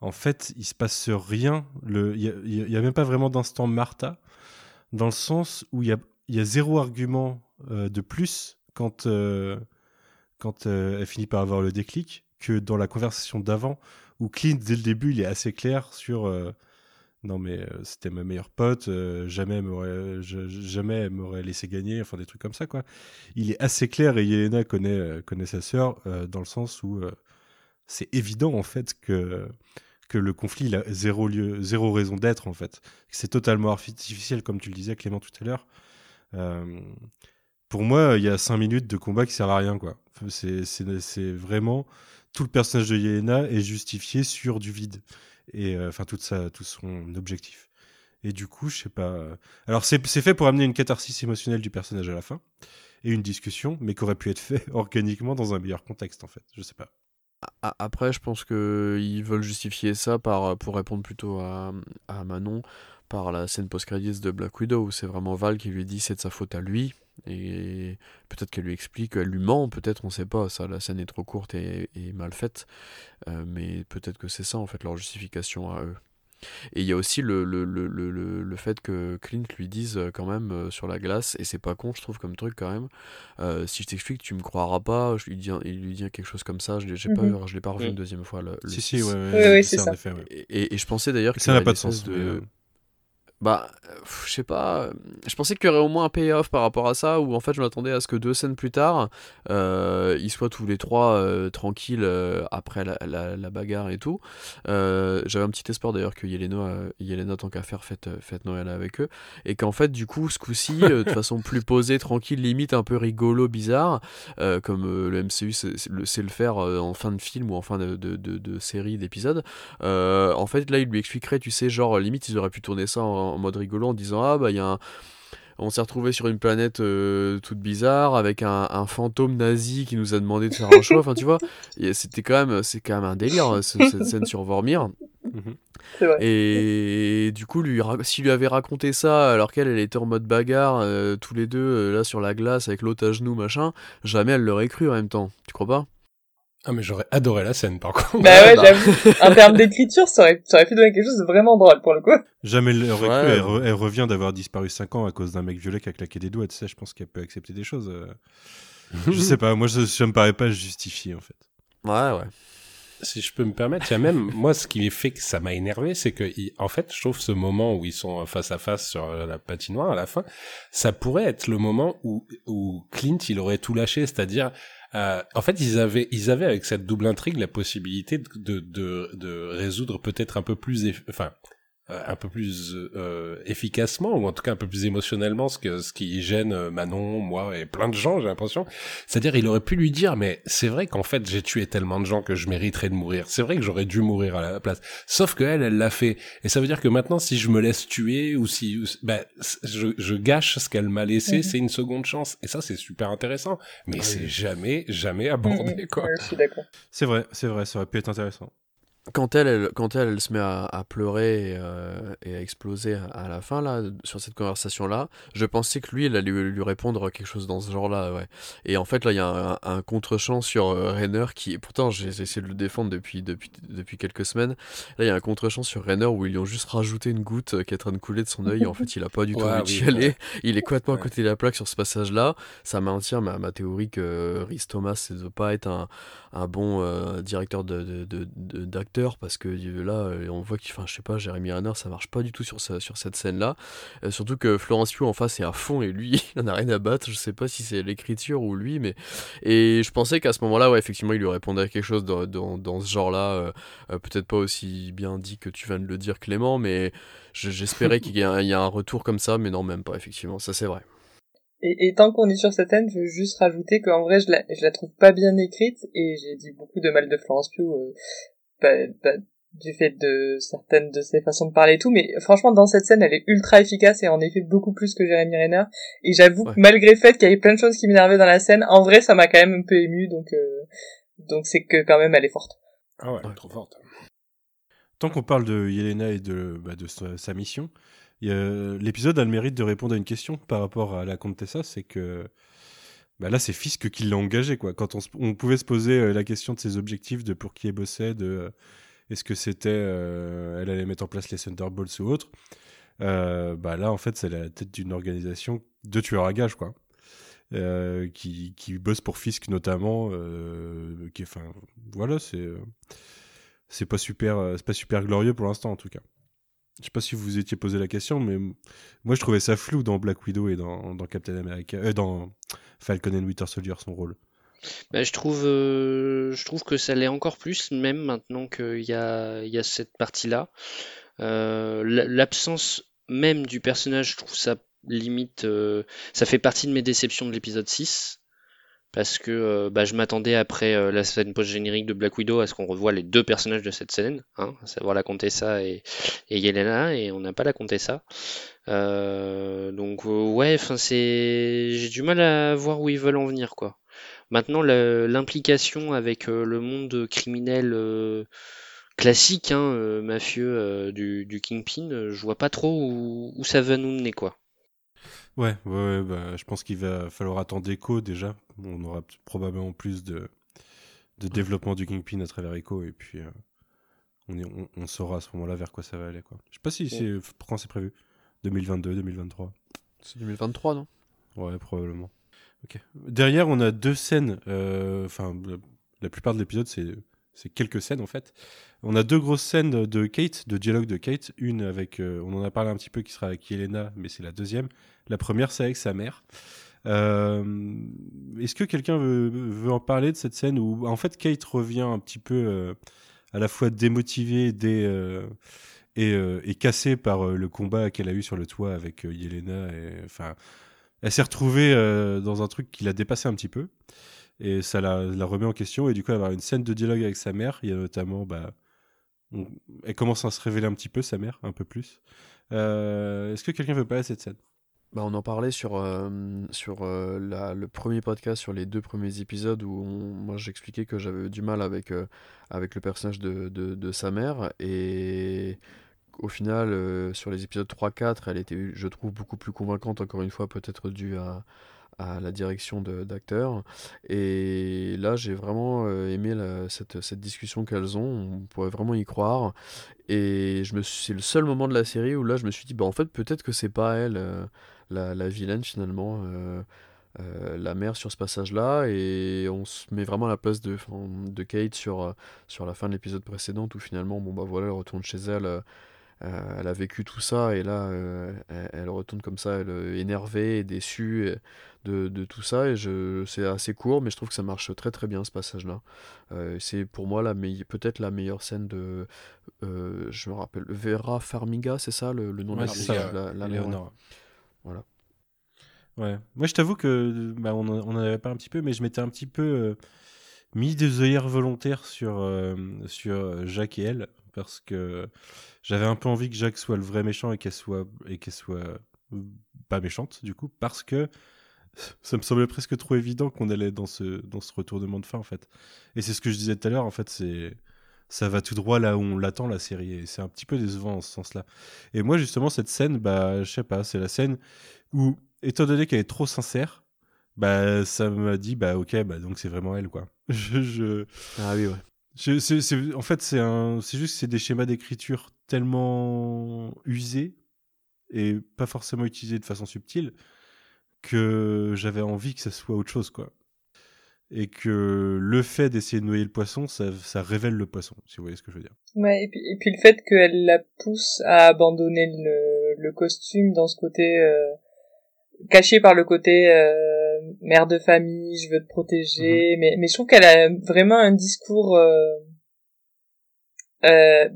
en fait, il se passe rien. Il y a, même pas vraiment d'instant Martha, dans le sens où il y a, y a zéro argument euh, de plus quand, euh, quand euh, elle finit par avoir le déclic que dans la conversation d'avant où Clint dès le début il est assez clair sur euh, non mais euh, c'était ma meilleure pote, euh, jamais elle m'aurait laissé gagner, enfin des trucs comme ça quoi. Il est assez clair et Yelena connaît connaît sa sœur dans le sens où c'est évident en fait que que le conflit il a zéro lieu, zéro raison d'être en fait. C'est totalement artificiel comme tu le disais Clément tout à l'heure. Pour moi, il y a cinq minutes de combat qui servent à rien quoi. C'est vraiment tout le personnage de Yelena est justifié sur du vide et euh, enfin toute sa tout son objectif. Et du coup, je sais pas. euh, Alors c'est fait pour amener une catharsis émotionnelle du personnage à la fin et une discussion, mais qui aurait pu être fait organiquement dans un meilleur contexte en fait. Je sais pas. Après, je pense que ils veulent justifier ça par, pour répondre plutôt à, à Manon par la scène post-credits de Black Widow où c'est vraiment Val qui lui dit c'est de sa faute à lui et peut-être qu'elle lui explique, elle lui ment, peut-être on sait pas, ça la scène est trop courte et, et mal faite, euh, mais peut-être que c'est ça en fait leur justification à eux. Et il y a aussi le, le, le, le, le- le fait que Clint lui dise euh, quand même euh, sur la glace, et c'est pas con, je trouve, comme truc quand même. euh, si je t'explique, tu me croiras pas. Je lui dis, il lui dit quelque chose comme ça. Je l'ai j'ai pas, Mhm. je l'ai pas revu une deuxième fois. Le, le Si si six. ouais, Oui, oui, en ça. effet, ouais. Et, et- et je pensais d'ailleurs que Ça n'a pas de sens. mais, euh, Bah, euh, je sais pas. euh, Je pensais qu'il y aurait au moins un payoff par rapport à ça, où en fait je m'attendais à ce que deux scènes plus tard, euh, ils soient tous les trois euh, tranquilles euh, après la, la- la bagarre et tout. J'avais un petit espoir d'ailleurs que Yelena, Yelena tant qu'à faire, fête, fête Noël avec eux. Et qu'en fait, du coup, ce coup-ci, de façon plus posée, tranquille, limite un peu rigolo, bizarre, comme le MCU sait le, faire en fin de film ou en fin de, de, de- de série, d'épisode. Euh, en fait, là, il lui expliquerait, tu sais, genre, limite, ils auraient pu tourner ça en, en mode rigolo en disant Ah, bah, il y a un. On s'est retrouvé sur une planète euh, toute bizarre avec un, un fantôme nazi qui nous a demandé de faire un choix. Enfin, tu vois, et c'était quand même, c'est quand même un délire euh, ce- cette scène sur Vormir. mhm. Vrai. Et du coup, lui, s'il lui avait raconté ça alors qu'elle, elle était en mode bagarre, euh, tous les deux euh, là sur la glace avec l'autre à genoux, machin, jamais elle l'aurait cru en même temps. Tu crois pas? Ah, mais j'aurais adoré la scène, par contre. Bah ouais, bah. j'avoue. En termes d'écriture, ça aurait, ça aurait pu donner quelque chose de vraiment drôle pour le coup. Jamais elle aurait Ouais. cru. Elle, re- elle revient d'avoir disparu 5 ans à cause d'un mec violet qui a claqué des doigts. Tu sais, je pense qu'elle peut accepter des choses. euh. je sais pas. Moi, je, ça me paraît pas justifié en fait. Ouais, ouais. Si je peux me permettre, il y a même, moi, ce qui fait que ça m'a énervé, c'est que, en fait, je trouve ce moment où ils sont face à face sur euh, la patinoire à la fin, ça pourrait être le moment où, où Clint, il aurait tout lâché, c'est-à-dire, euh, en fait, ils avaient, ils avaient avec cette double intrigue la possibilité de, de, de, résoudre peut-être un peu plus, enfin, un peu plus euh, efficacement ou en tout cas un peu plus émotionnellement ce que ce qui gêne euh, Manon, moi et plein de gens, j'ai l'impression. C'est-à-dire il aurait pu lui dire mais c'est vrai qu'en fait j'ai tué tellement de gens que je mériterais de mourir. C'est vrai que j'aurais dû mourir à la place. Sauf que elle elle l'a fait et ça veut dire que maintenant si je me laisse tuer ou si bah, je, je gâche ce qu'elle m'a laissé, Mhm. c'est une seconde chance et ça c'est super intéressant. Mais Oui. c'est jamais jamais abordé Mhm. quoi. Ouais, je suis d'accord. C'est vrai, c'est vrai. Ça aurait pu être intéressant. Quand elle, elle- quand elle, elle se met à, à pleurer et, euh, et à exploser à, à la fin là sur cette conversation là, je pensais que lui, elle allait lui, lui répondre quelque chose dans ce genre-là, ouais. Et en fait là, il y a un, un contre-champ sur euh, Rainer qui, pourtant j'ai essayé de le défendre depuis depuis depuis quelques semaines. Là, il y a un contre-champ sur Rainer où ils lui ont juste rajouté une goutte euh, qui est en train de couler de son œil. En fait, il a pas du tout envie chialer. ouais. Il est complètement à côté de la plaque sur ce passage-là. Ça maintient ma, ma théorie que Rhys Thomas ne doit pas être un, un bon euh, directeur de, de, de- de- parce que euh, là, euh, on voit qu'il, enfin, je sais pas, Jeremy Renner, ça marche pas du tout sur, ce- sur cette scène-là. Euh, surtout que Florence Pugh en face est à fond et lui, il en a rien à battre. Je sais pas si c'est l'écriture ou lui, mais. Et je pensais qu'à ce moment-là, ouais, effectivement, il lui répondait à quelque chose dans, dans, ce genre-là. euh, euh, Peut-être pas aussi bien dit que tu viens de le dire, Clément, mais je- j'espérais qu'il y, a un retour comme ça, mais non, même pas, effectivement, ça c'est vrai. Et, tant qu'on est sur cette scène, je veux juste rajouter qu'en vrai, je la, je la trouve pas bien écrite et j'ai dit beaucoup de mal de Florence Pugh, bah, bah, du fait de certaines de ses façons de parler et tout, mais franchement, dans cette scène, elle est ultra efficace et en effet beaucoup plus que Jeremy Renner. Et j'avoue Ouais. que malgré le fait qu'il y avait plein de choses qui m'énervaient dans la scène, en vrai, ça m'a quand même un peu ému, donc euh, donc c'est que quand même elle est forte. Ah ouais, trop forte. Tant qu'on parle de Yelena et de, bah, de sa, sa mission, l'épisode a le mérite de répondre à une question par rapport à la Contessa, c'est que bah là c'est Fisk qui l'a engagé quoi. Quand on, pouvait se poser euh, la question de ses objectifs, de pour qui elle bossait, de euh, est-ce que c'était euh, elle allait mettre en place les Thunderbolts ou autre, bah là en fait c'est la tête d'une organisation de tueurs à gages quoi. Qui, qui bosse pour Fisk notamment, qui, voilà, c'est c'est pas super, c'est pas super glorieux pour l'instant en tout cas. Je sais pas si vous vous étiez posé la question, mais moi je trouvais ça flou dans Black Widow et dans, Captain America, euh, dans Falcon and Winter Soldier son rôle. Bah, je trouve, euh, je trouve que ça l'est encore plus, même maintenant qu'il y a, cette partie-là. Euh, l'absence même du personnage, je trouve ça limite. ça fait partie de mes déceptions de l'épisode 6. Parce que euh, bah, je m'attendais après euh, la scène post-générique de Black Widow à ce qu'on revoie les deux personnages de cette scène, hein, à savoir la Contessa et, Yelena, et on n'a pas la Contessa. Euh, donc euh, ouais, c'est, j'ai du mal à voir où ils veulent en venir quoi. Maintenant, l'implication avec le monde criminel classique, hein, mafieux du, Kingpin, je vois pas trop où, où ça va nous mener, quoi. Ouais, ouais, ouais, bah, je pense qu'il va falloir attendre Echo déjà. On aura probablement plus de, de développement du Kingpin à travers Echo et puis euh, on, est- on, on saura à ce moment-là vers quoi ça va aller. Quoi. Je sais pas si c'est quand c'est prévu. 2022, 2023. C'est 2023, non? Ouais, probablement. Ok. Derrière, on a deux scènes. euh, Enfin, la, la plupart de l'épisode, c'est c'est quelques scènes en fait. On a deux grosses scènes de Kate, de dialogue de Kate. Une avec, euh, on en a parlé un petit peu, qui sera avec Yelena, mais c'est la deuxième. La première, c'est avec sa mère. Euh, Est-ce que quelqu'un veut, en parler de cette scène où en fait Kate revient un petit peu euh, à la fois démotivée dé, et, euh, cassée par le combat qu'elle a eu sur le toit avec Yelena. Et, elle s'est retrouvée dans un truc qui l'a dépassé un petit peu. Et ça la, remet en question. Et du coup, avoir une scène de dialogue avec sa mère. Il y a notamment. Bah, elle commence à se révéler un petit peu, sa mère, un peu plus. Est-ce que quelqu'un veut parler de cette scène? Bah, on en parlait sur, euh, sur euh, la- le premier podcast, sur les deux premiers épisodes, où on- moi j'expliquais que j'avais du mal avec, euh, avec le personnage de, de, sa mère. Et au final, sur les épisodes 3-4, elle était, je trouve, beaucoup plus convaincante, encore une fois, peut-être dû à, à la direction d'acteurs. Et là, j'ai vraiment aimé cette, cette discussion qu'elles ont. On pourrait vraiment y croire. Et je me c'est le seul moment de la série où là, je me suis dit, bah en fait, peut-être que c'est pas elle. La, la vilaine finalement, euh, euh, la mère sur ce passage-là, et on se met vraiment à la place de, de Kate sur, euh, sur la fin de l'épisode précédent, où finalement, bon bah voilà, elle retourne chez elle, euh, elle a vécu tout ça, et là, euh, elle, elle retourne comme ça, elle, énervée et déçue et de, de tout ça, et je, c'est assez court, mais je trouve que ça marche très très bien ce passage-là. C'est pour moi la meille- peut-être la meilleure scène de, je me rappelle, Vera Farmiga, c'est ça le, le nom Ouais, de la, la, mère. Voilà. Ouais. Moi, je t'avoue que bah, on, en, avait pas un petit peu, mais je m'étais un petit peu euh, mis des œillères volontaires sur, euh, sur euh, Jacques et elle, parce que j'avais un peu envie que Jacques soit le vrai méchant et qu'elle soit, et qu'elle soit pas méchante, du coup, parce que ça me semblait presque trop évident qu'on allait dans ce, dans ce retournement de fin, en fait. Et c'est ce que je disais tout à l'heure, en fait, c'est. Ça va tout droit là où on l'attend, la série, et c'est un petit peu décevant en ce sens-là. Et moi, justement, cette scène, bah, je sais pas, c'est la scène où, étant donné qu'elle est trop sincère, bah, ça m'a dit, bah, ok, bah, donc c'est vraiment elle, quoi. Je, je, Ah oui, ouais. je- en fait, c'est un, c'est juste que c'est des schémas d'écriture tellement usés et pas forcément utilisés de façon subtile que j'avais envie que ça soit autre chose, quoi. Et que le fait d'essayer de noyer le poisson, ça, ça révèle le poisson, si vous voyez ce que je veux dire. Ouais, et puis, et puis le fait qu'elle la pousse à abandonner le, le costume dans ce côté euh, caché par le côté euh, mère de famille, je veux te protéger, mais, mais je trouve qu'elle a vraiment un discours euh, euh,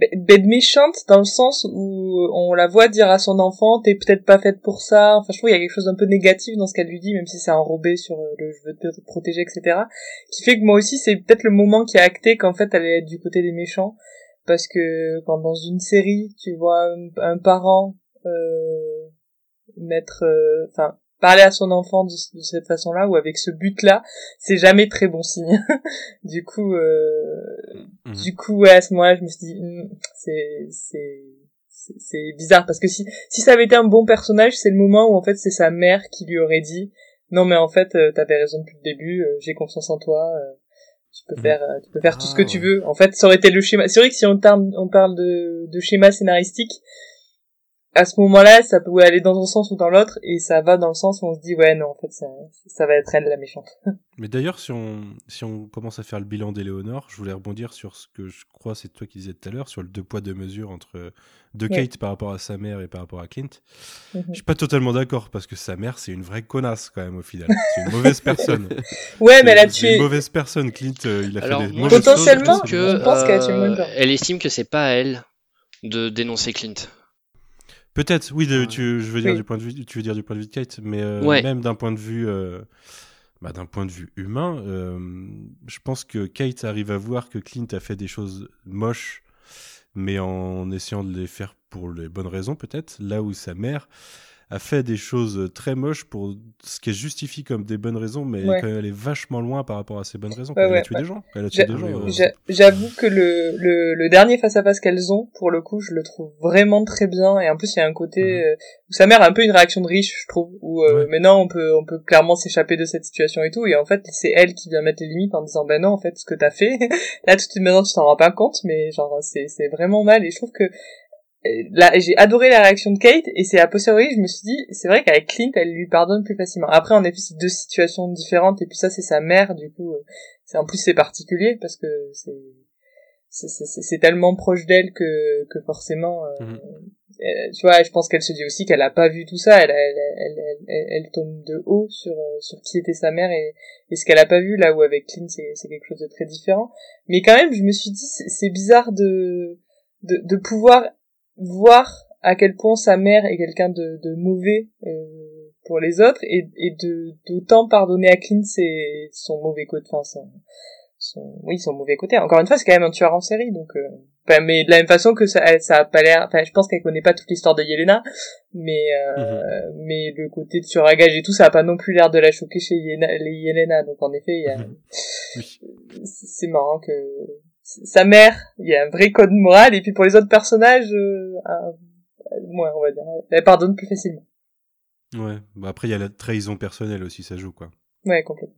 méchante dans le sens où on la voit dire à son enfant t'es peut-être pas faite pour ça enfin je trouve il y a quelque chose d'un peu négatif dans ce qu'elle lui dit même si c'est enrobé sur euh, le je veux te protéger etc qui fait que moi aussi c'est peut-être le moment qui a acté qu'en fait elle être du côté des méchants. Parce que quand dans une série tu vois un, un parent euh, mettre euh, enfin parler à son enfant de, de cette façon-là ou avec ce but-là, c'est jamais très bon signe. du coup, euh, Mhm. du coup, ouais, à ce moment-là, je me suis dit, Hmm, c'est, c'est, c'est bizarre parce que si, si ça avait été un bon personnage, c'est le moment où en fait c'est sa mère qui lui aurait dit, non mais en fait, euh, t'avais raison depuis le début, euh, j'ai confiance en toi. euh, tu peux Mhm. faire, tu peux faire tout ce que Ah, tu veux. En fait, ça aurait été le schéma. C'est vrai que si on, parle- on parle de, de schéma scénaristique, à ce moment-là, ça peut aller dans un sens ou dans l'autre, et ça va dans le sens où on se dit, ouais, non, en fait, ça, ça va être elle la méchante. Mais d'ailleurs, si on, si on commence à faire le bilan d'Éléonore, je voulais rebondir sur ce que je crois, c'est toi qui disais tout à l'heure, sur le deux poids, deux mesures entre de Ouais. Kate par rapport à sa mère et par rapport à Clint. Mhm. Je suis pas totalement d'accord parce que sa mère, c'est une vraie connasse quand même au final. C'est une mauvaise personne. ouais, mais elle a C'est tué. une mauvaise personne. Clint, euh, il a Alors, fait des moi, je Potentiellement, choses, que je pense qu'elle a tué euh, de elle estime que c'est pas à elle de dénoncer Clint. Peut-être, oui, de- tu, je veux dire Oui. du point de vue, tu veux dire du point de vue de Kate, mais euh, Ouais. même d'un point de vue, euh, bah, d'un point de vue humain, euh, je pense que Kate arrive à voir que Clint a fait des choses moches, mais en essayant de les faire pour les bonnes raisons peut-être. Là où sa mère a fait des choses très moches pour ce qu'elle justifie comme des bonnes raisons, mais Ouais. quand même elle est vachement loin par rapport à ces bonnes raisons. Ouais, elle a ouais, tué ouais. des gens. Elle a tué des gens. euh, J'a- J'avoue que le, le, le dernier face-à-face qu'elles ont, pour le coup, je le trouve vraiment très bien. Et en plus, il y a un côté Mhm. euh, où sa mère a un peu une réaction de riche, je trouve. Où euh, maintenant, on peut, on peut clairement s'échapper de cette situation et tout. Et en fait, c'est elle qui vient mettre les limites en disant, ben non, en fait, ce que t'as fait, là, tout de suite maintenant, tu t'en rends pas compte, mais genre, c'est, c'est vraiment mal. Et je trouve que là, j'ai adoré la réaction de Kate. Et c'est a posteriori, je me suis dit, c'est vrai qu'avec Clint, elle lui pardonne plus facilement. Après, en effet, c'est deux situations différentes. Et puis ça, c'est sa mère, du coup. euh, c'est en plus c'est particulier parce que c'est c'est- tellement proche d'elle que que forcément euh, Mhm. euh, tu vois je pense qu'elle se dit aussi qu'elle a pas vu tout ça elle elle elle elle, tombe de haut sur euh, sur qui était sa mère et, et ce qu'elle a pas vu là où avec Clint c'est c'est quelque chose de très différent mais quand même je me suis dit c'est c'est bizarre de, de de pouvoir voir à quel point sa mère est quelqu'un de de mauvais euh, pour les autres et et de d'autant pardonner à Clint c'est son mauvais côté enfin son son oui son mauvais côté. Encore une fois c'est quand même un tueur en série donc euh, enfin, mais de la même façon que ça elle- ça a pas l'air enfin je pense qu'elle connaît pas toute l'histoire de Yelena mais euh, mais le côté de suragage et tout ça a pas non plus l'air de la choquer chez Yelena, les Yelena. Donc en effet il y a Oui. c'est c'est marrant que sa mère il y a un vrai code moral et puis pour les autres personnages euh, moins on va dire elle pardonne plus facilement Ouais. Bah après, il y a la trahison personnelle aussi, ça joue quoi. ouais complètement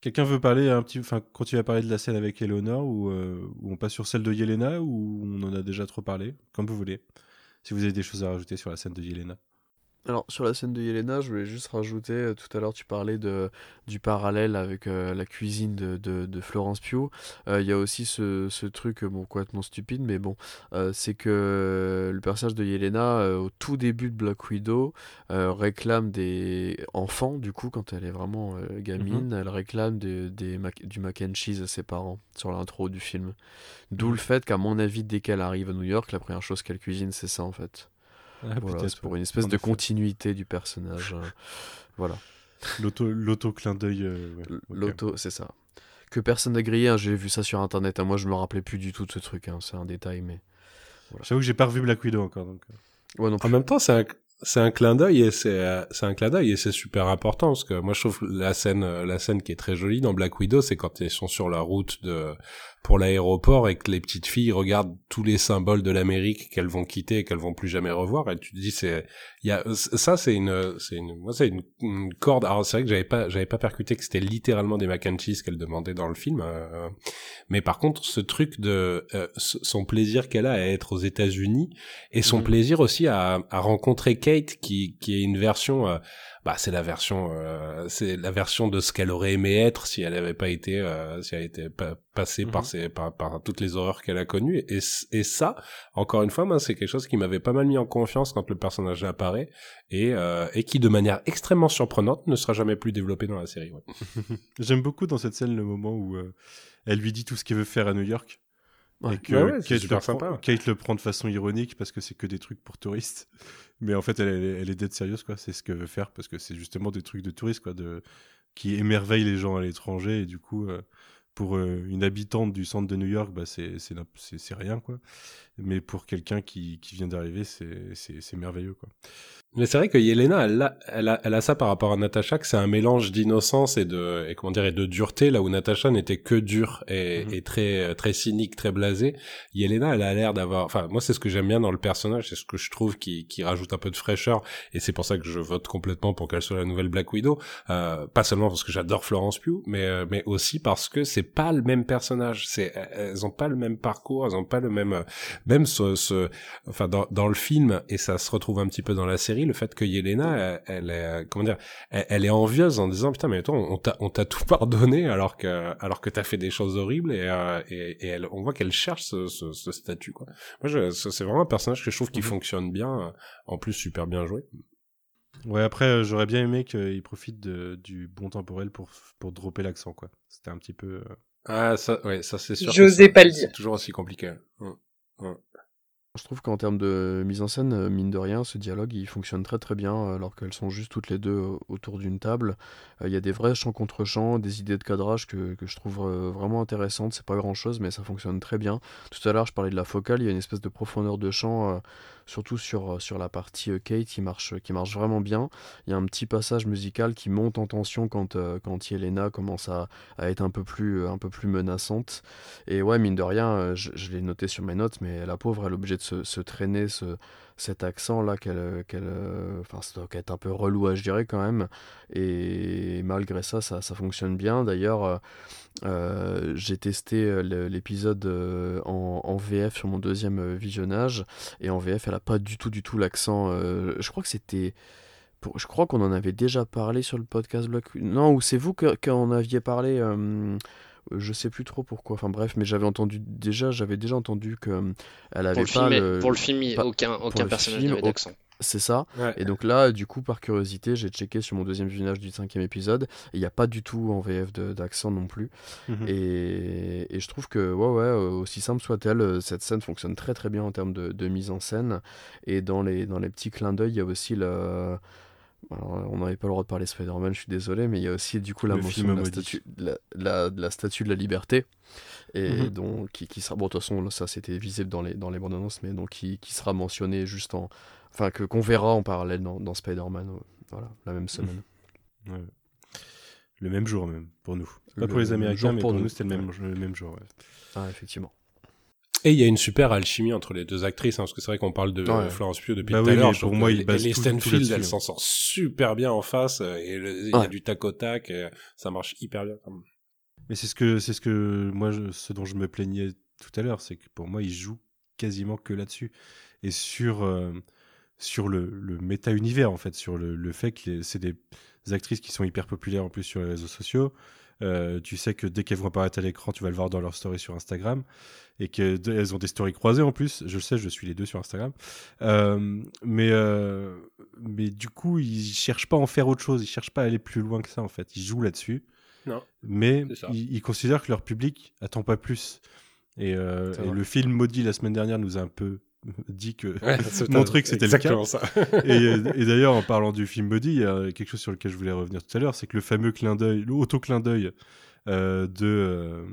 Quelqu'un veut parler un petit, enfin, continuer à parler de la scène avec Eleanor ou, euh, ou on passe sur celle de Yelena ou on en a déjà trop parlé, comme vous voulez. Si vous avez des choses à rajouter sur la scène de Yelena. Alors, sur la scène de Yelena, je voulais juste rajouter, euh, tout à l'heure tu parlais de, du parallèle avec euh, la cuisine de, de, de Florence Pugh. Euh, Il y a aussi ce, ce truc, bon, complètement stupide, mais bon, euh, c'est que le personnage de Yelena, au tout début de Black Widow, réclame des enfants, du coup, quand elle est vraiment gamine, elle réclame des, des mac- du mac and cheese à ses parents sur l'intro du film. D'où le fait qu'à mon avis, dès qu'elle arrive à New York, la première chose qu'elle cuisine, c'est ça en fait. Ah, Voilà, c'est pour une espèce de continuité du personnage. euh, voilà. L'auto, l'auto clin d'œil. euh, ouais. L'auto, c'est ça. Que personne n'a grillé, hein, j'ai vu ça sur internet. hein, Moi, je me rappelais plus du tout de ce truc. hein, C'est un détail, mais. J'avoue que j'ai pas revu Black Widow encore. Donc. euh. Ouais, non En même temps, c'est un, c'est un clin d'œil et c'est, c'est un clin d'œil et c'est super important parce que moi je trouve la scène, la scène qui est très jolie dans Black Widow, c'est quand ils sont sur la route de, pour l'aéroport et que les petites filles regardent tous les symboles de l'Amérique qu'elles vont quitter et qu'elles vont plus jamais revoir et tu te dis c'est, il y a, ça c'est une, c'est une, moi c'est une, une corde. Alors c'est vrai que j'avais pas, j'avais pas percuté que c'était littéralement des mac and cheese qu'elle demandait dans le film, euh, mais par contre ce truc de, euh, son plaisir qu'elle a à être aux États-Unis et son Mhm. plaisir aussi à, à rencontrer Kate qui qui est une version euh, bah c'est la version euh, c'est la version de ce qu'elle aurait aimé être si elle avait pas été euh, si elle était pas passée par Mhm. ses par, par toutes les horreurs qu'elle a connues et et ça encore une fois moi c'est quelque chose qui m'avait pas mal mis en confiance quand le personnage apparaît et euh, et qui de manière extrêmement surprenante ne sera jamais plus développé dans la série ouais. J'aime beaucoup dans cette scène le moment où elle lui dit tout ce qu'elle veut faire à New York. Ouais. Et que Ouais, le prend. Kate le prend de façon ironique parce que c'est que des trucs pour touristes. Mais en fait, elle, elle, est- dead sérieuse, quoi. C'est ce qu'elle veut faire parce que c'est justement des trucs de touristes, quoi, de... qui émerveillent les gens à l'étranger. Et du coup, euh, pour euh, une habitante du centre de New York, bah, c'est rien, quoi. Mais pour quelqu'un qui, qui vient d'arriver, c'est merveilleux, quoi. Mais c'est vrai que Yelena, elle a, elle, a, elle a ça par rapport à Natasha, que c'est un mélange d'innocence et de, et comment dire, et de dureté, là où Natasha n'était que dure et, Mhm. et très, très cynique, très blasée. Yelena, elle a l'air d'avoir, enfin, moi, c'est ce que j'aime bien dans le personnage, c'est ce que je trouve qui, qui rajoute un peu de fraîcheur, et c'est pour ça que je vote complètement pour qu'elle soit la nouvelle Black Widow. Euh, pas seulement parce que j'adore Florence Pugh, mais, euh, mais aussi parce que c'est pas le même personnage. C'est, elles ont pas le même parcours, elles ont pas le même, même ce, ce enfin, dans, dans le film, et ça se retrouve un petit peu dans la série, le fait que Yelena, elle, elle est, comment dire, elle, elle est envieuse en disant putain mais attends, on t'a, on t'a tout pardonné alors que, alors que t'as fait des choses horribles et, euh, et, et elle, on voit qu'elle cherche ce, ce, ce statut quoi. Moi, c'est vraiment un personnage que je trouve qui Mhm. fonctionne bien, euh, en plus super bien joué. Ouais, après, euh, j'aurais bien aimé qu'il profite de- du bon temporel pour, pour dropper l'accent, quoi. C'était un petit peu. euh, Ah ça, ouais, ça c'est sûr. que J'osais ça- pas le c'est dire. toujours aussi compliqué. Ouais. Je trouve qu'en termes de mise en scène, euh, mine de rien, ce dialogue il fonctionne très très bien euh, alors qu'elles sont juste toutes les deux euh, autour d'une table. Il y a des vrais chants contre chants, des idées de cadrage que, je trouve vraiment intéressantes. C'est pas grand chose, mais ça fonctionne très bien. Tout à l'heure, je parlais de la focale, il y a une espèce de profondeur de euh, surtout sur, sur la partie Kate qui marche, qui marche vraiment bien. Il y a un petit passage musical qui monte en tension quand, quand Yelena commence à, être un peu, plus, un peu plus menaçante. Et ouais, mine de rien, je, je l'ai noté sur mes notes, mais la pauvre, elle est obligée de se, traîner ce, cet accent-là, qu'elle, qu'elle, enfin, un peu relou à gérer quand même. Et malgré ça, ça, ça fonctionne bien. D'ailleurs, euh, j'ai testé euh, l'épisode euh, en, VF sur mon deuxième visionnage, et en VF, elle a pas du tout, du tout l'accent. je crois que c'était. je crois qu'on en avait déjà parlé sur le podcast Black Non, ou c'est vous qu'en aviez parlé. Je sais plus trop pourquoi. Enfin bref, mais j'avais entendu déjà, j'avais déjà entendu que euh, elle Pour avait le, pas film, le. pour le film, il- pas- aucun, aucun le personnage n'avait d'accent. C'est ça. Ouais. Et donc là, du coup, par curiosité, j'ai checké sur mon deuxième visionnage du cinquième épisode. Il n'y a pas du tout en VF d'accent non plus. Mhm. Et, et je trouve que, ouais, ouais, euh, aussi simple soit-elle, euh, cette scène fonctionne très très bien en termes de, de mise en scène. Et dans les, dans les petits clins d'œil, il y a aussi le. Alors, on n'avait pas le droit de parler Spider-Man, je suis désolé, mais il y a aussi du coup la Le mention de la, statue, de la, la- de la statue de la liberté. Et Mhm. donc, qui, qui sera. Bon, de toute façon, là, ça c'était visible dans les, dans les bandes annonces, mais donc qui, qui sera mentionné juste en. Enfin, que qu'on verra en parallèle dans, dans Spider-Man, euh, voilà, la même semaine. Ouais. Le même jour, même, pour nous. Pas Le- pour les le Américains, mais pour pour, nous, nous. c'était le même, le même jour. ouais. Ah, effectivement. Et il y a une super alchimie entre les deux actrices, hein, parce que c'est vrai qu'on parle de Ouais. euh, Florence Pugh depuis Bah tout à oui, l'heure. pour moi, il base Stanfield, elle hein. s'en sort super bien en face, euh, et le- il y a du tac au tac, et ça marche hyper bien. quand même. Mais c'est ce que, c'est ce que moi, je- ce dont je me plaignais tout à l'heure, c'est que pour moi, il joue quasiment que là-dessus et sur euh, sur le, le méta-univers en fait, sur le, le fait que c'est des actrices qui sont hyper populaires en plus sur les réseaux sociaux. Euh, tu sais que dès qu'elles vont apparaître à l'écran, tu vas le voir dans leur story sur Instagram et qu'elles ont des stories croisées en plus. Je le sais, je suis les deux sur Instagram. Euh, mais euh, mais du coup, ils cherchent pas à en faire autre chose. Ils cherchent pas à aller plus loin que ça en fait. Ils jouent là-dessus Non. mais ils, ils considèrent que leur public attend pas plus. Et, le film Maudit la semaine dernière nous a un peu dit que. Ouais, Montrer que c'était le cas. ça. et euh, et d'ailleurs, en parlant du film Maudit, il y a quelque chose sur lequel je voulais revenir tout à l'heure, c'est que le fameux clin d'œil, l'auto-clin d'œil euh, de. euh,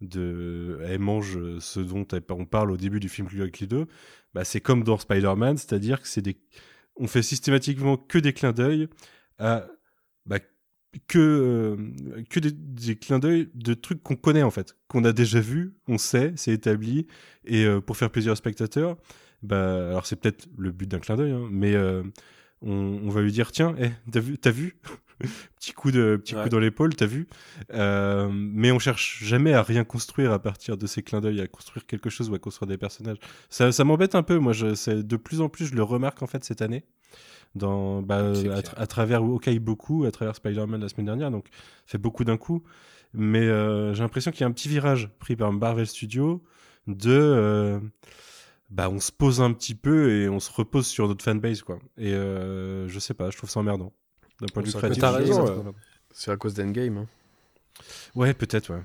de elle mange ce dont on parle au début du film Click 2, bah, c'est comme dans Spider-Man, c'est-à-dire que c'est des on fait systématiquement que des clins d'œil à que, euh, que des, des clins d'œil de trucs qu'on connaît en fait, qu'on a déjà vu, on sait, c'est établi, et euh, pour faire plaisir aux spectateurs, bah, alors c'est peut-être le but d'un clin d'œil, hein, mais euh, on, on va lui dire tiens, eh, t'as vu, t'as vu? Petit coup de petit Ouais. coup dans l'épaule, t'as vu? Euh, Mais on cherche jamais à rien construire à partir de ces clins d'œil, à construire quelque chose ou à construire des personnages. Ça, ça m'embête un peu. Moi, je, c'est- de plus en plus, je le remarque en fait cette année. Dans, bah, à, clair. tra- à travers Hawkeye beaucoup, à travers Spider-Man la semaine dernière, donc fait beaucoup d'un coup. Mais euh, j'ai l'impression qu'il y a un petit virage pris par Marvel Studios de euh, bah on se pose un petit peu et on se repose sur notre fanbase quoi. Et euh, je sais pas, je trouve ça emmerdant. D'un point de vue créatif. emmerdant. C'est à cause d'Endgame. Hein. Ouais, peut-être ouais.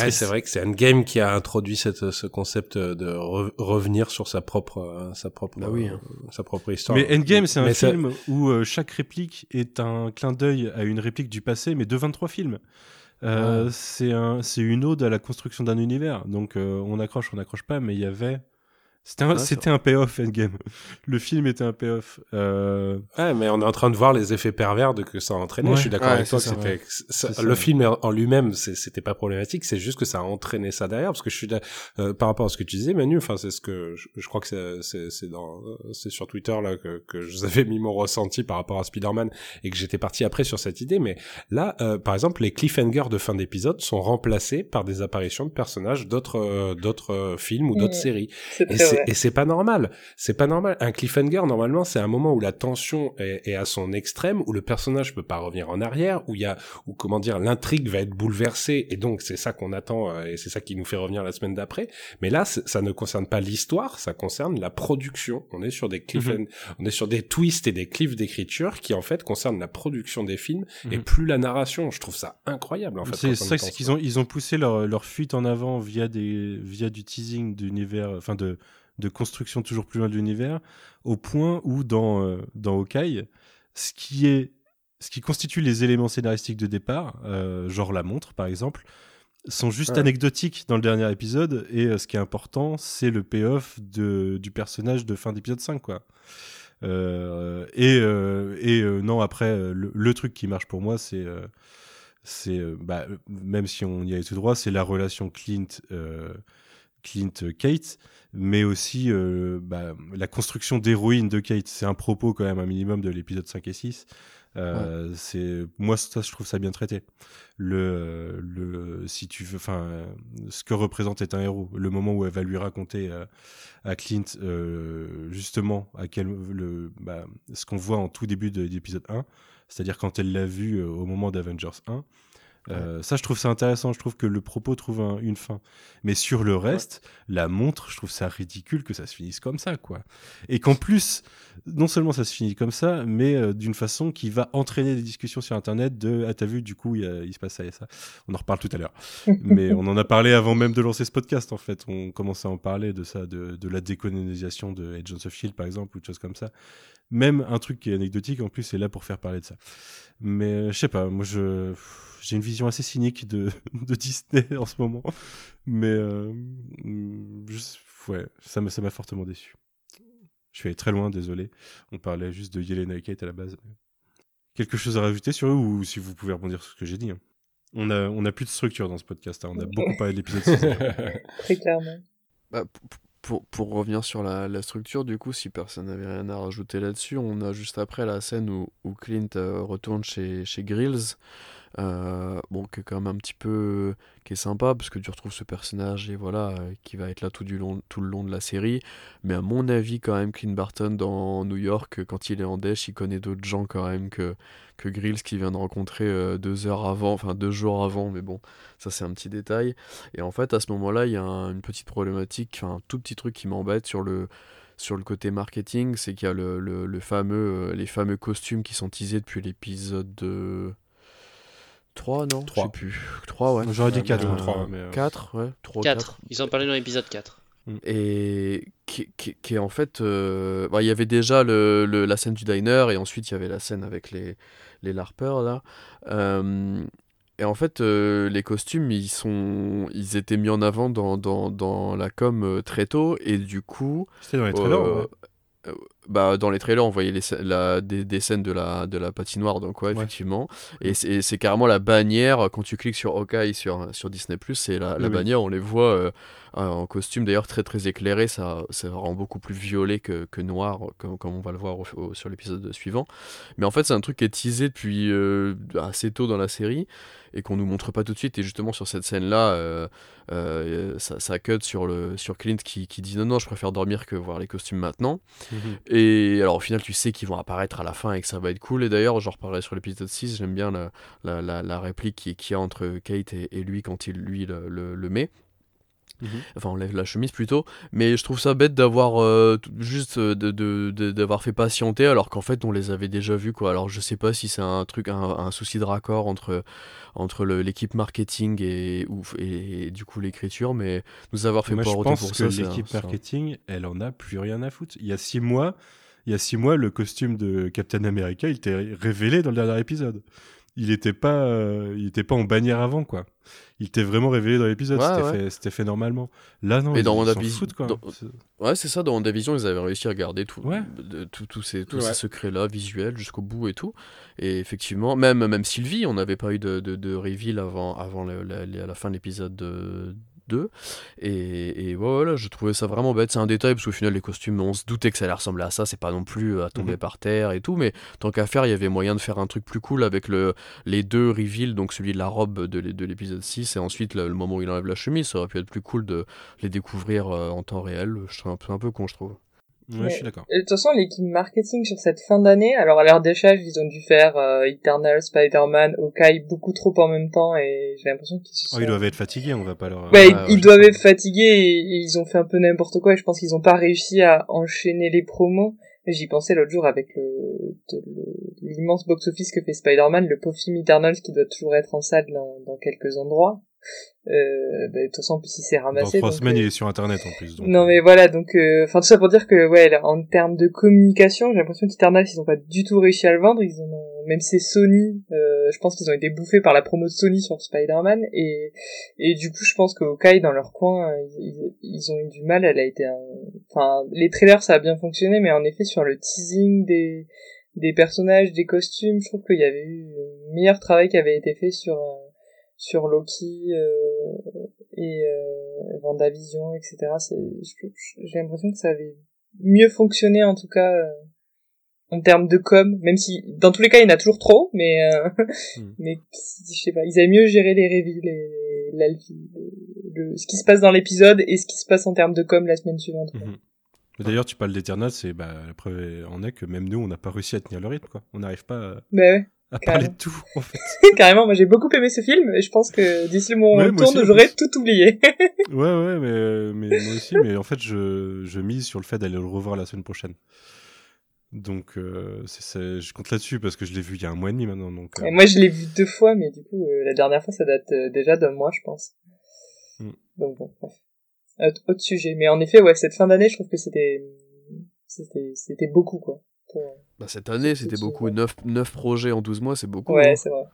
Ouais, c'est vrai que c'est Endgame qui a introduit cette, ce concept de re- revenir sur sa propre, euh, sa propre, Bah oui, hein. euh, sa propre histoire. Mais Endgame, c'est un Mais ça- film où euh, chaque réplique est un clin d'œil à une réplique du passé, mais de 23 films. Euh, C'est un, c'est une ode à la construction d'un univers. Donc euh, on accroche, on n'accroche pas, mais il y avait. C'était un, Ouais, c'était un payoff Endgame. Le film était un payoff. Euh, Ouais, mais on est en train de voir les effets pervers de que ça a entraîné. Ouais. Je suis d'accord Ouais, avec toi. que ça, c'était ça- C'est ça. le film en lui-même, c'est- c'était pas problématique. C'est juste que ça a entraîné ça derrière. Parce que je suis euh, par rapport à ce que tu disais, Manu. Enfin, c'est ce que je, je crois que c'est- c'est c'est dans euh, c'est sur Twitter là que, que je vous avais mis mon ressenti par rapport à Spider-Man et que j'étais parti après sur cette idée. Mais là, euh, par exemple, les cliffhangers de fin d'épisode sont remplacés par des apparitions de personnages d'autres euh, d'autres euh, films ou d'autres séries. Et c'est, pas normal. C'est pas normal. Un cliffhanger, normalement, c'est un moment où la tension est, est à son extrême, où le personnage peut pas revenir en arrière, où il y a, où comment dire, l'intrigue va être bouleversée, et donc c'est ça qu'on attend, euh, et c'est ça qui nous fait revenir la semaine d'après. Mais là, ça ne concerne pas l'histoire, ça concerne la production. On est sur des cliff, Mhm. on est sur des twists et des cliffs d'écriture qui en fait concernent la production des films et Mhm. plus la narration. Je trouve ça incroyable en fait. c'est pense. qu'ils ont ils ont poussé leur, leur fuite en avant via des via du teasing d'univers enfin de de construction toujours plus loin de l'univers au point où dans euh, dans Hawkeye ce qui est ce qui constitue les éléments scénaristiques de départ euh, genre la montre par exemple sont juste Ouais. anecdotiques dans le dernier épisode et euh, ce qui est important c'est le payoff du personnage de fin d'épisode 5 quoi Euh, et et non après le, le truc qui marche pour moi c'est c'est bah, même si on y allait tout droit, c'est la relation Clint Clint Kate, mais aussi euh, bah, la construction d'héroïne de Kate. C'est un propos quand même un minimum de l'épisode 5 et 6. Euh, c'est moi ça je trouve ça bien traité le le si tu veux enfin ce que représente être un héros le moment où elle va lui raconter euh, à Clint euh, justement à quel le bah, ce qu'on voit en tout début de l'épisode 1 c'est-à-dire quand elle l'a vu au moment d'Avengers 1 euh, ça, je trouve ça intéressant. Je trouve que le propos trouve un- une fin. Mais sur le reste, la montre, je trouve ça ridicule que ça se finisse comme ça, quoi. Et qu'en plus, non seulement ça se finit comme ça, mais euh, d'une façon qui va entraîner des discussions sur Internet de ah t'as vu, du coup, il, y a- il se passe ça et ça. On en reparle tout à l'heure. mais on en a parlé avant même de lancer ce podcast, en fait. On commençait à en parler de ça, de, de la décolonisation de Agents of Shield, par exemple, ou de choses comme ça. Même un truc qui est anecdotique, en plus, est là pour faire parler de ça. Mais euh, je sais pas, moi je j'ai une vision assez cynique de, de Disney en ce moment. Mais euh, je- ouais, ça m'a fortement déçu. Je suis allé très loin, désolé. On parlait juste de Yelena et Kate à la base. Quelque chose à rajouter sur eux ou si vous pouvez rebondir sur ce que j'ai dit. hein. On a, on a plus de structure dans ce podcast. hein. On a beaucoup parlé de l'épisode 6. Très clairement. Bah, pour, pour revenir sur la, la structure, du coup, si personne n'avait rien à rajouter là-dessus, on a juste après la scène où, où Clint euh, retourne chez, chez Grills. Euh, bon, qui est quand même un petit peu. qui est sympa, parce que tu retrouves ce personnage, et voilà, euh, qui va être là tout, du long, tout le long de la série. Mais à mon avis, quand même, Clint Barton dans New York, quand il est en Dash, il connaît d'autres gens quand même que, que Grills, qui vient de rencontrer euh, deux heures avant, enfin deux jours avant, mais bon, ça c'est un petit détail. Et en fait, à ce moment-là, il y a un- une petite problématique, enfin un tout petit truc qui m'embête sur le, sur le côté marketing, c'est qu'il y a le, le- fameux, les fameux costumes qui sont teasés depuis l'épisode de 3, non Trois. Je sais plus. 3, ouais. J'aurais dit Euh, 4 euh, trois, trois. mais, euh, 4, ouais. 3, 4. Ils en parlaient dans l'épisode 4. et qui, qui- qui est en fait euh, bah, il y avait déjà le, le- la scène du diner et ensuite il y avait la scène avec les les larpers là Euh, et en fait euh, les costumes ils sont ils étaient mis en avant dans, dans, dans la com euh, très tôt et du coup C'était dans les trailers. euh, ouais. Euh, Bah, dans les trailers, on voyait les, la, des, des scènes de la, de la patinoire, donc ouais, Ouais. effectivement. Et c'est carrément la bannière, quand tu cliques sur Hawkeye sur, sur Disney+, c'est la, la oui. bannière, on les voit euh, en costume, d'ailleurs très très éclairé, ça, ça rend beaucoup plus violet que, que noir, comme, comme on va le voir au- au- sur l'épisode suivant. Mais en fait, c'est un truc qui est teasé depuis euh, assez tôt dans la série, et qu'on nous montre pas tout de suite, et justement sur cette scène-là, euh, euh, ça, ça cut sur, le, sur Clint qui, qui dit non, non, je préfère dormir que voir les costumes maintenant. Mhm. Et alors au final, tu sais qu'ils vont apparaître à la fin et que ça va être cool. Et d'ailleurs, j'en reparlerai sur l'épisode 6, j'aime bien la, la, la, la réplique qui- qu'il y a entre Kate et, et lui quand il lui le, le, le met. Mhm. Enfin, enlève la chemise plutôt. Mais je trouve ça bête d'avoir euh, juste euh, de, d'avoir fait patienter alors qu'en fait on les avait déjà vus quoi. Alors je sais pas si c'est un truc, un, un souci de raccord entre, entre le- l'équipe marketing et, ou, et, et du coup l'écriture, mais nous avoir fait Moi, je poireauter pense pour que ça. l'équipe marketing, elle en a plus rien à foutre. Il y a six mois, il y a six mois, le costume de Captain America, il était révélé dans le dernier épisode. Il était pas, euh, il était pas en bannière avant, quoi. Il était vraiment révélé dans l'épisode. Ouais, c'était, ouais. Fait, normalement. Là, non. Et ils, dans ils WandaVision- foutent, quoi. dans- Ouais, c'est ça, dans WandaVision, ils avaient réussi à garder tout, Ouais. de- tout- tous ces, tous Ouais. ces secrets-là, visuels, jusqu'au bout et tout. Et effectivement, même, même Sylvie, on n'avait pas eu de, de, de reveal avant, avant le- la, la- la fin de l'épisode de- 2. Et, et voilà, je trouvais ça vraiment bête. C'est un détail, parce qu'au final, les costumes, on se doutait que ça allait ressembler à ça. C'est pas non plus à tomber Mhm. par terre et tout. Mais tant qu'à faire, il y avait moyen de faire un truc plus cool avec le, les deux reveals, donc celui de la robe de, de l'épisode 6 et ensuite le, le moment où il enlève la chemise. Ça aurait pu être plus cool de les découvrir euh, en temps réel. Je trouve un peu, un peu con, je trouve. Ouais, je suis d'accord. De toute façon, l'équipe marketing sur cette fin d'année, alors à l'heure d'échelle, ils ont dû faire euh, Eternal, Spider-Man, Hawkeye beaucoup trop en même temps et j'ai l'impression qu'ils se sont... Oh, ils doivent être fatigués, on va pas leur. Ouais, Ouais, ils- doivent être fatigués et, et ils ont fait un peu n'importe quoi et je pense qu'ils ont pas réussi à enchaîner les promos. J'y pensais l'autre jour avec le- l'immense box-office que fait Spider-Man, le pauvre film Eternals qui doit toujours être en salle dans, dans quelques endroits. Euh, bah, de toute façon, en plus il s'est Dans ramassé. trois donc, semaines, euh, il est sur Internet en plus. donc, non euh, mais voilà donc euh, enfin tout ça pour dire que ouais en termes de communication j'ai l'impression qu'Eternals ils ont pas du tout réussi à le vendre ils ont même c'est Sony euh, je pense qu'ils ont été bouffés par la promo de Sony sur Spider-Man et et du coup je pense que Hawkeye dans leur coin euh, ils, ont eu du mal elle a été un... enfin les trailers ça a bien fonctionné mais en effet sur le teasing des des personnages des costumes je trouve qu'il y avait eu un meilleur travail qui avait été fait sur euh, sur Loki euh, et euh, Vendavision, etc. J'ai l'impression que ça avait mieux fonctionné en tout cas euh, en termes de com, même si dans tous les cas il y en a toujours trop, mais euh, Hmm. mais je sais pas, ils avaient mieux géré les reveals et l'alphi, le, ce qui se passe dans l'épisode et ce qui se passe en termes de com la semaine suivante. Mhm. D'ailleurs, tu parles d'Eternal, c'est bah, la preuve en est que même nous, on n'a pas réussi à tenir le rythme, quoi. On n'arrive pas à, Bah ouais, à parler de tout, en fait. carrément, moi j'ai beaucoup aimé ce film et je pense que d'ici le moment où Ouais, on tourne, j'aurais tout oublié. Ouais, ouais, mais, mais moi aussi, mais en fait, je, je mise sur le fait d'aller le revoir la semaine prochaine. Donc, euh, je compte là-dessus parce que je l'ai vu il y a un mois et demi maintenant. Donc, euh, Et moi, je l'ai vu deux fois, mais du coup, euh, la dernière fois, ça date euh, déjà d'un mois, je pense. Mm. Donc bon, bref. Autre, autre sujet. Mais en effet, ouais, cette fin d'année, je trouve que c'était, c'était, c'était beaucoup, quoi. Pour- Bah, cette année, c'était beaucoup. 9, projets en 12 mois, c'est beaucoup. Ouais, hein. c'est vrai.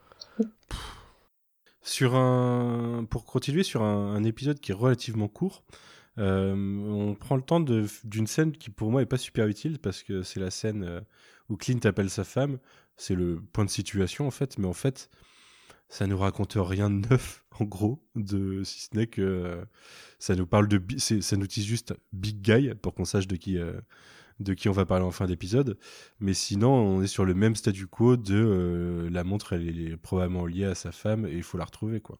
Sur un, pour continuer sur un, un épisode qui est relativement court, euh, on prend le temps de- d'une scène qui pour moi est pas super utile parce que c'est la scène euh, où Clint appelle sa femme. C'est le point de situation en fait, mais en fait, ça nous raconte rien de neuf en gros, de si ce n'est que euh, ça nous parle de, ça nous utilise juste Big Guy pour qu'on sache de qui. euh, de qui on va parler en fin d'épisode. Mais sinon, on est sur le même statu quo de euh, la montre, elle est probablement liée à sa femme et il faut la retrouver, quoi.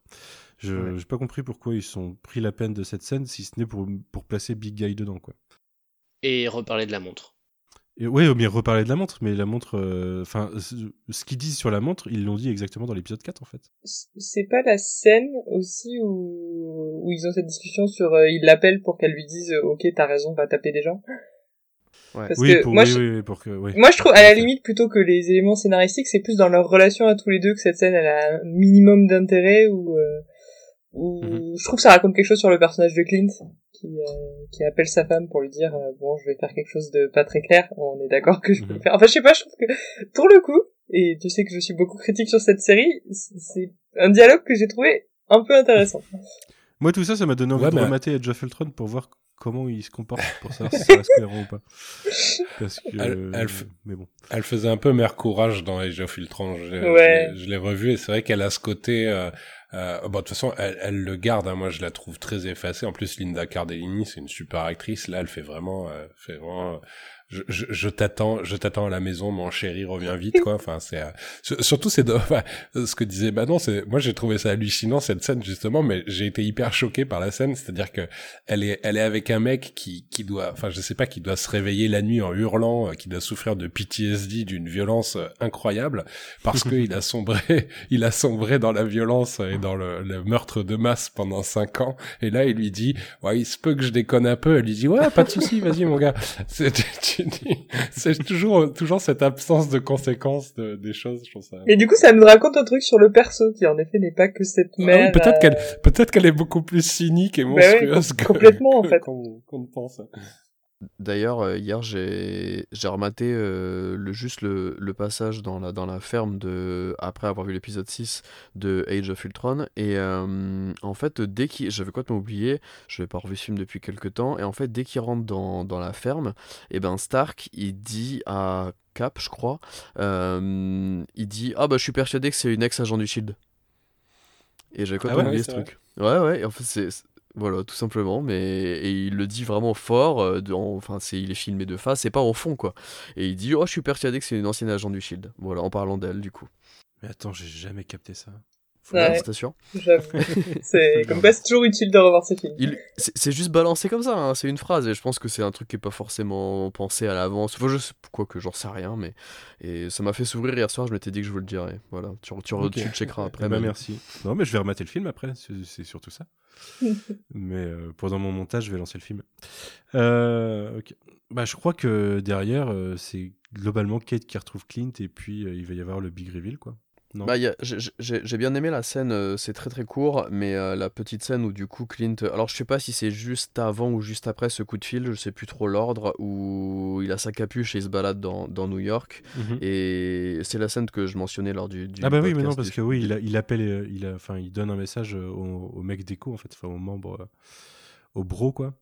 Je Ouais. j'ai pas compris pourquoi ils sont pris la peine de cette scène, si ce n'est pour, pour placer Big Guy dedans, quoi. Et reparler de la montre. Ouais, au mieux reparler de la montre, mais la montre, euh, enfin, ce ce qu'ils disent sur la montre, ils l'ont dit exactement dans l'épisode 4, en fait. C'est pas la scène aussi où, où ils ont cette discussion sur, euh, il l'appelle pour qu'elle lui dise, ok, t'as raison, va taper des gens. Ouais. Parce oui, que pour, moi, oui, je- oui, oui, pour que, oui. Moi, je trouve, à la limite, plutôt que les éléments scénaristiques, c'est plus dans leur relation à tous les deux que cette scène, elle a un minimum d'intérêt ou, euh, ou Mhm. je trouve que ça raconte quelque chose sur le personnage de Clint, qui, euh, qui appelle sa femme pour lui dire, euh, bon, je vais faire quelque chose de pas très clair, on est d'accord que je peux Mhm. le faire. Enfin, je sais pas, je trouve que, pour le coup, et tu sais que je suis beaucoup critique sur cette série, c'est un dialogue que j'ai trouvé un peu intéressant. Moi, tout ça, ça m'a donné envie Ouais, de mais- remater Edge of Ultron pour voir comment il se comporte pour savoir si ça reste cohérent ou pas. Parce que, Elle- elle mais bon. Elle faisait un peu mère courage dans Age of Ultron. Je, l'ai- Ouais. je l'ai- je l'ai revu et c'est vrai qu'elle a ce côté. Euh, euh, bon, de toute façon, elle, elle le garde. hein. Moi, je la trouve très effacée. En plus, Linda Cardellini, c'est une super actrice. Là, elle fait vraiment, euh, fait vraiment. Je, je, je t'attends, je t'attends à la maison, mon chéri, reviens vite, quoi. Enfin, c'est euh, sur- surtout c'est enfin, ce que disait Manon. C'est moi, j'ai trouvé ça hallucinant cette scène justement, mais j'ai été hyper choqué par la scène. C'est-à-dire que elle est, elle est avec un mec qui, qui doit, enfin, je sais pas, qui doit se réveiller la nuit en hurlant, euh, qui doit souffrir de PTSD, d'une violence euh, incroyable, parce qu'il a sombré, il a sombré dans la violence et dans le, le meurtre de masse pendant cinq ans. Et là, il lui dit, ouais, il se peut que je déconne un peu. Elle lui dit, ouais, pas de souci, vas-y, mon gars. C'est, c'est toujours, toujours cette absence de conséquences de- des choses, je ça. Et du coup, ça nous raconte un truc sur le perso, qui en effet n'est pas que cette Ah mère. peut-être euh, qu'elle, peut-être qu'elle est beaucoup plus cynique et Bah ouais, monstrueuse que, complètement, en fait. qu'on, ne pense. D'ailleurs, euh, hier, j'ai rematé euh, le, juste le, le passage dans la, dans la ferme de, après avoir vu l'épisode 6 de Age of Ultron. Et euh, en fait, dès qu'il. J'avais complètement oublié, je n'avais pas revu ce film depuis quelques temps. Et en fait, dès qu'il rentre dans, dans la ferme, et ben Stark, il dit à Cap, je crois, euh, il dit Ah bah je suis persuadé que c'est une ex-agent du Shield. Et j'avais complètement ouais, oublié ce truc. Ouais, ouais, en fait, c'est. Voilà, tout simplement, mais et il le dit vraiment fort, euh, enfin il est filmé de face, c'est pas en fond quoi. Et il dit oh je suis persuadé que c'est une ancienne agent du Shield. Voilà, en parlant d'elle du coup. Mais attends, j'ai jamais capté ça. Ouais. sûr. C'est comme quoi c'est toujours utile de revoir ces films. Il, c'est juste balancé comme ça, hein, c'est une phrase et je pense que c'est un truc qui est pas forcément pensé à l'avance. Enfin, je sais quoi que j'en sais rien, mais et ça m'a fait sourire hier soir. Je m'étais dit que je vous le dirais. Voilà, tu, tu, Ok. tu le checkeras après. Eh ben, merci. Non, mais je vais remater le film après, c'est surtout ça. mais euh, pendant mon montage, je vais lancer le film. Euh, ok. Bah, je crois que derrière, euh, c'est globalement Kate qui retrouve Clint et puis euh, il va y avoir le big reveal, quoi. Bah, j'ai- bien aimé la scène, euh, c'est très très court, mais euh, la petite scène où du coup Clint. Alors je sais pas si c'est juste avant ou juste après ce coup de fil, je sais plus trop l'ordre, où il a sa capuche et il se balade dans, dans New York. Mhm. Et c'est la scène que je mentionnais lors du. du Ah bah oui, mais non, parce que oui, il, a- il appelle, euh, il, a, enfin, il donne un message euh, au, au mec d'écho, en fait, enfin, aux membres, euh, au bro, quoi.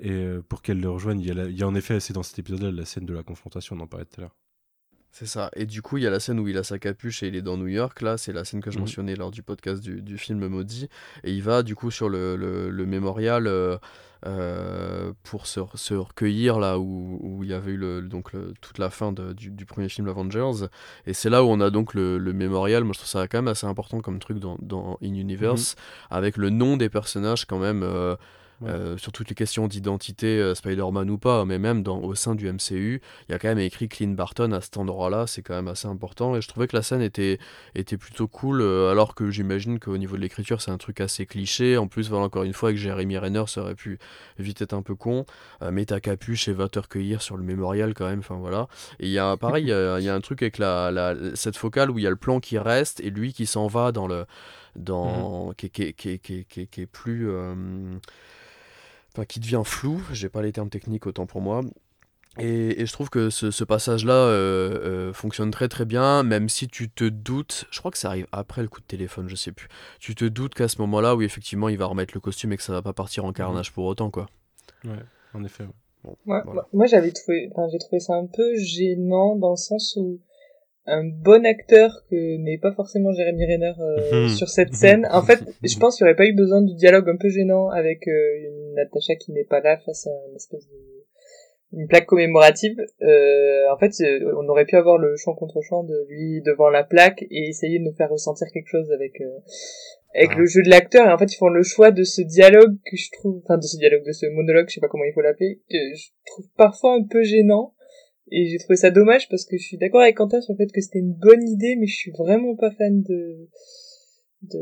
Et euh, pour qu'elle le rejoigne, il y, a la- il y a en effet, c'est dans cet épisode-là, la scène de la confrontation, on en parlait tout à l'heure. C'est ça. Et du coup, il y a la scène où il a sa capuche et il est dans New York. Là, c'est la scène que je Mhm. mentionnais lors du podcast du, du film Maudit. Et il va du coup sur le, le, le mémorial euh, euh, pour se, se recueillir là où, où il y avait eu le, donc le- toute la fin de- du, du premier film Avengers. Et c'est là où on a donc le, le mémorial. Moi, je trouve ça quand même assez important comme truc dans, dans In Universe, avec le nom des personnages quand même. euh, Ouais. euh, sur toutes les questions d'identité, euh, Spider-Man ou pas, mais même dans, au sein du MCU, il y a quand même écrit Clint Barton à cet endroit-là, c'est quand même assez important. Et je trouvais que la scène était, était plutôt cool, euh, alors que j'imagine qu'au niveau de l'écriture, c'est un truc assez cliché. En plus, voilà, encore une fois, avec Jeremy Renner, ça aurait pu vite être un peu con. Mets ta capuche et va te recueillir sur le mémorial quand même, enfin voilà. Et il y a pareil, il y a, il y a un truc avec la, la- cette focale où il y a le plan qui reste et lui qui s'en va dans le. Dans, qui, est- qui, qui, qui, est- qui plus. euh, enfin, qui devient flou, j'ai pas les termes techniques autant pour moi. Et, et je trouve que ce, ce passage-là euh, euh, fonctionne très très bien, même si tu te doutes, je crois que ça arrive après le coup de téléphone, je sais plus. Tu te doutes qu'à ce moment-là, oui, effectivement, il va remettre le costume et que ça va pas partir en carnage pour autant, quoi. Ouais, en effet. ouais. Bon, Ouais, voilà. moi- Moi, j'avais trouvé, enfin, j'ai trouvé ça un peu gênant dans le sens où un bon acteur que n'est pas forcément Jérémy Renner euh, Mhm. sur cette scène. En fait, je pense qu'il n'y aurait pas eu besoin du dialogue un peu gênant avec euh, une Natasha qui n'est pas là face à une espèce de une plaque commémorative. Euh, en fait, euh, on aurait pu avoir le champ contre champ de lui devant la plaque et essayer de nous faire ressentir quelque chose avec euh, avec Ah. le jeu de l'acteur. Et en fait, ils font le choix de ce dialogue que je trouve, enfin de ce dialogue, de ce monologue, je sais pas comment il faut l'appeler, que je trouve parfois un peu gênant. Et j'ai trouvé ça dommage parce que je suis d'accord avec Quentin sur le fait que c'était une bonne idée, mais je suis vraiment pas fan de de,